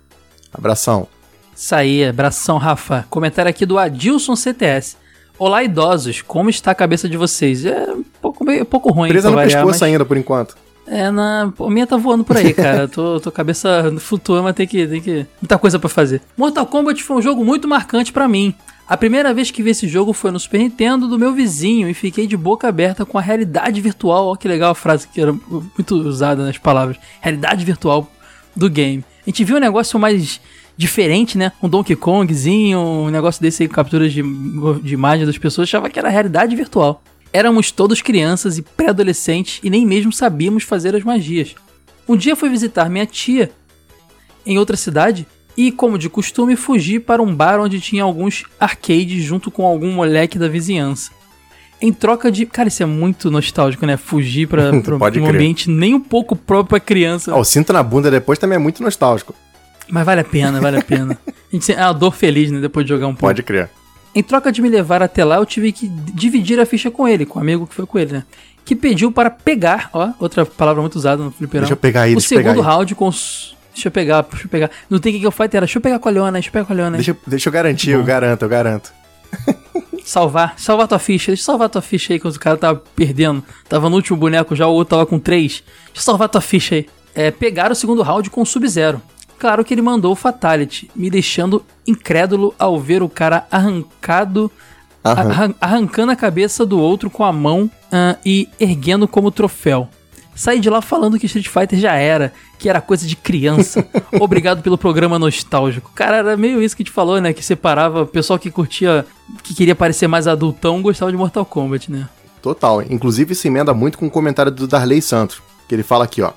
Abração. Isso aí, abração, Rafa. Comentário aqui do Adilson CTS. Olá, idosos. Como está a cabeça de vocês? É um pouco, meio, um pouco ruim. Presa no variar, pescoço mas- ainda, por enquanto. É, na... a minha tá voando por aí, cara. tô, tô cabeça (laughs) flutuando, mas tem que, tem que. Muita coisa pra fazer. Mortal Kombat foi um jogo muito marcante pra mim. A primeira vez que vi esse jogo foi no Super Nintendo do meu vizinho e fiquei de boca aberta com a realidade virtual. Olha que legal a frase que era muito usada nas palavras. Realidade virtual do game. A gente viu um negócio mais diferente, né? Um Donkey Kongzinho, um negócio desse aí com capturas de, de imagem das pessoas. Achava que era realidade virtual. Éramos todos crianças e pré-adolescentes e nem mesmo sabíamos fazer as magias. Um dia fui visitar minha tia em outra cidade e, como de costume, fugi para um bar onde tinha alguns arcades junto com algum moleque da vizinhança. Em troca de. Cara, isso é muito nostálgico, né? Fugir (laughs) Pode um ambiente nem um pouco próprio pra criança. Ó, o cinto na bunda depois também é muito nostálgico. Mas vale a pena, vale a pena. (laughs) A gente, é uma dor feliz, né? Depois de jogar um pouco. Pode crer. Em troca de me levar até lá, eu tive que dividir a ficha com ele, com o amigo que foi com ele, né? Que pediu para pegar, ó, outra palavra muito usada no fliperão. Deixa eu pegar aí, O segundo round com os... Deixa eu pegar, deixa eu pegar. No Tem Que Eu Fight era, deixa eu pegar com a Leona, deixa eu pegar com a Leona. Deixa, deixa eu garantir, eu garanto, eu garanto. (laughs) Salvar, salvar tua ficha, deixa eu salvar tua ficha aí, que o cara tava perdendo. Tava no último boneco já, o outro tava com três. Deixa eu salvar tua ficha aí. É, pegar o segundo round com o Sub-Zero. Claro que ele mandou o Fatality, me deixando incrédulo ao ver o cara arrancado arran- arrancando a cabeça do outro com a mão ah, e erguendo como troféu. Saí de lá falando que Street Fighter já era, que era coisa de criança. (laughs) Obrigado pelo programa nostálgico. Cara, era meio isso que te falou, né? Que separava o pessoal que curtia, que queria parecer mais adultão, gostava de Mortal Kombat, né? Total. Inclusive, isso emenda muito com o comentário do Darley Santos, que ele fala aqui, ó.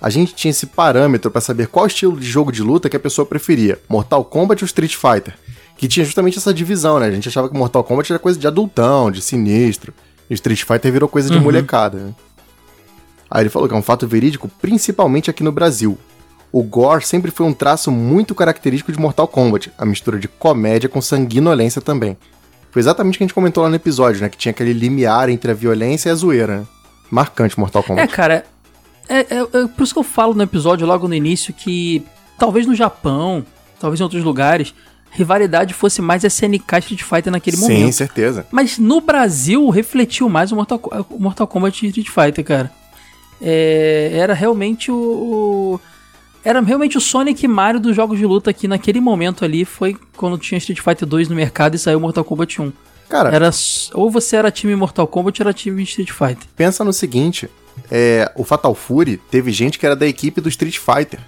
A gente tinha esse parâmetro pra saber qual estilo de jogo de luta que a pessoa preferia, Mortal Kombat ou Street Fighter. Que tinha justamente essa divisão, né? A gente achava que Mortal Kombat era coisa de adultão, de sinistro. E Street Fighter virou coisa de molecada, né? Aí ele falou que é um fato verídico, principalmente aqui no Brasil. O gore sempre foi um traço muito característico de Mortal Kombat, a mistura de comédia com sanguinolência também. Foi exatamente o que a gente comentou lá no episódio, né? Que tinha aquele limiar entre a violência e a zoeira, né? Marcante Mortal É, Kombat. cara, é, é- é por isso que eu falo no episódio logo no início que talvez no Japão, talvez em outros lugares, rivalidade fosse mais SNK Street Fighter naquele Sim, momento. certeza. Mas no Brasil refletiu mais o Mortal, o Mortal Kombat e Street Fighter, cara. É, era realmente o, o- Era realmente o Sonic e Mario dos jogos de luta aqui naquele momento ali. Foi quando tinha Street Fighter 2 no mercado e saiu Mortal Kombat 1. Cara, Era, ou você era time Mortal Kombat ou era time Street Fighter. pensa no seguinte: é, o Fatal Fury teve gente que era da equipe do Street Fighter.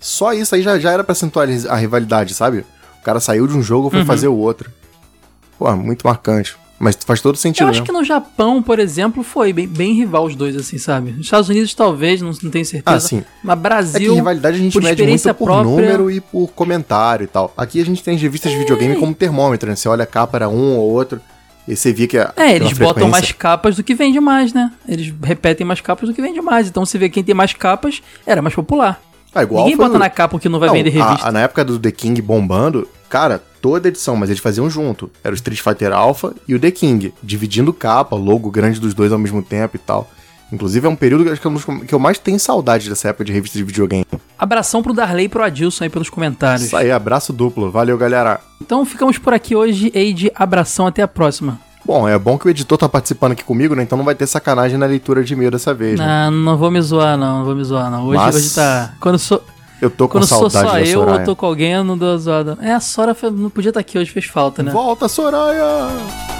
Só isso aí já, já era pra acentuar a rivalidade, sabe? O cara saiu de um jogo e foi fazer o outro. Pô, muito marcante. Mas faz todo sentido, Eu acho que no Japão, por exemplo, foi bem, bem rival os dois, assim, sabe? Nos Estados Unidos, talvez, não, não tenho certeza. Ah, sim. Mas É Brasil. que rivalidade a gente por mede muito por própria- número e por comentário e tal. Aqui a gente tem as revistas de videogame como termômetro, né? Você olha a capa, era um ou outro, e você via que a, É, eles pela botam mais frequência- capas do que vende mais, né? Eles repetem mais capas do que vende mais. Então você vê quem tem mais capas era mais popular. Ah, igual Ninguém foi bota na capa o que não vai Não, vender revista. a- na época do The King bombando, cara, toda edição, mas eles faziam junto. Era o Street Fighter Alpha e o The King, dividindo capa, logo grande dos dois ao mesmo tempo e tal. Inclusive é um período que, que, é que eu mais tenho saudade dessa época de revista de videogame. Abração pro Darley e pro Adilson aí pelos comentários. Isso aí, abraço duplo. Valeu, galera. Então ficamos por aqui hoje. Eide, abração, até a próxima. Bom, é bom que o editor tá participando aqui comigo, né? Então não vai ter sacanagem na leitura de e-mail dessa vez, né? Ah, não vou me zoar, não, não vou me zoar, não. Hoje, Mas- hoje tá. Quando sou, Eu tô com quando sou saudade só da eu Soraya. ou tô com alguém, eu não dou zoada. É, a Sora não podia estar aqui hoje, fez falta, né? Volta, Soraya!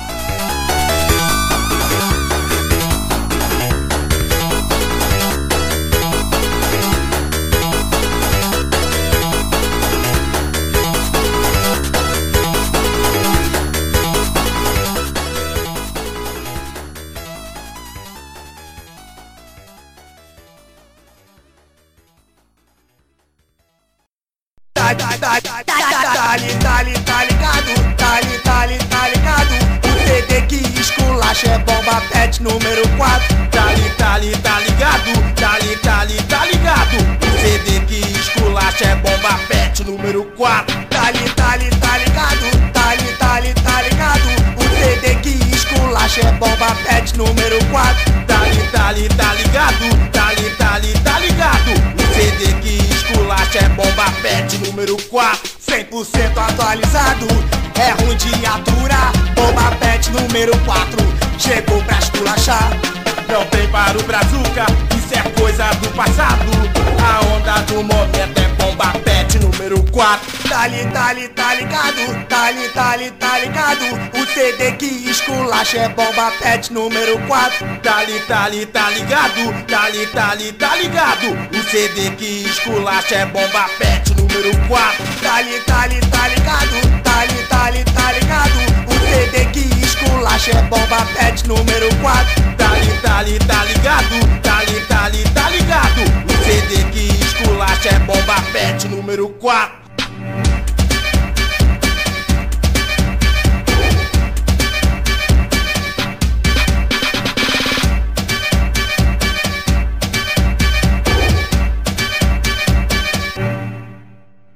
Esculacha é bomba pet número 4. Tá, li- tá, li- tá ligado? Tá, li- tá, li- tá ligado? O CD que esculacha é bomba pet número 4. Tá, li- tá, li- tá ligado? Tá, li- tá, li- tá ligado? O CD que esculacha é bomba pet número 4. Tá, li- tá, li- tá ligado? Tá, li- tá, li- tá ligado? O CD que esculacha é bomba pet número 4 100% atualizado, é ruim de aturar Bomba pet número 4, chegou pra esculachar Não tem para o brazuca, isso é coisa do passado A onda do momento é bomba pet número 4 Tá ali, tá tá ligado, tá ali, tá tá ligado O CD que esculacha é bomba pet número 4 Tá ali, tá tá ligado, tá ali, tá tá ligado O CD que esculacha é bomba pet número 4 Tá ali, tá tá ligado, tá ali, tá tá ligado CD que esculacha é bomba pet número 4 Tá ali, tá ligado, tá ali, tá tá ligado. O CD que esculacha é bomba pet número 4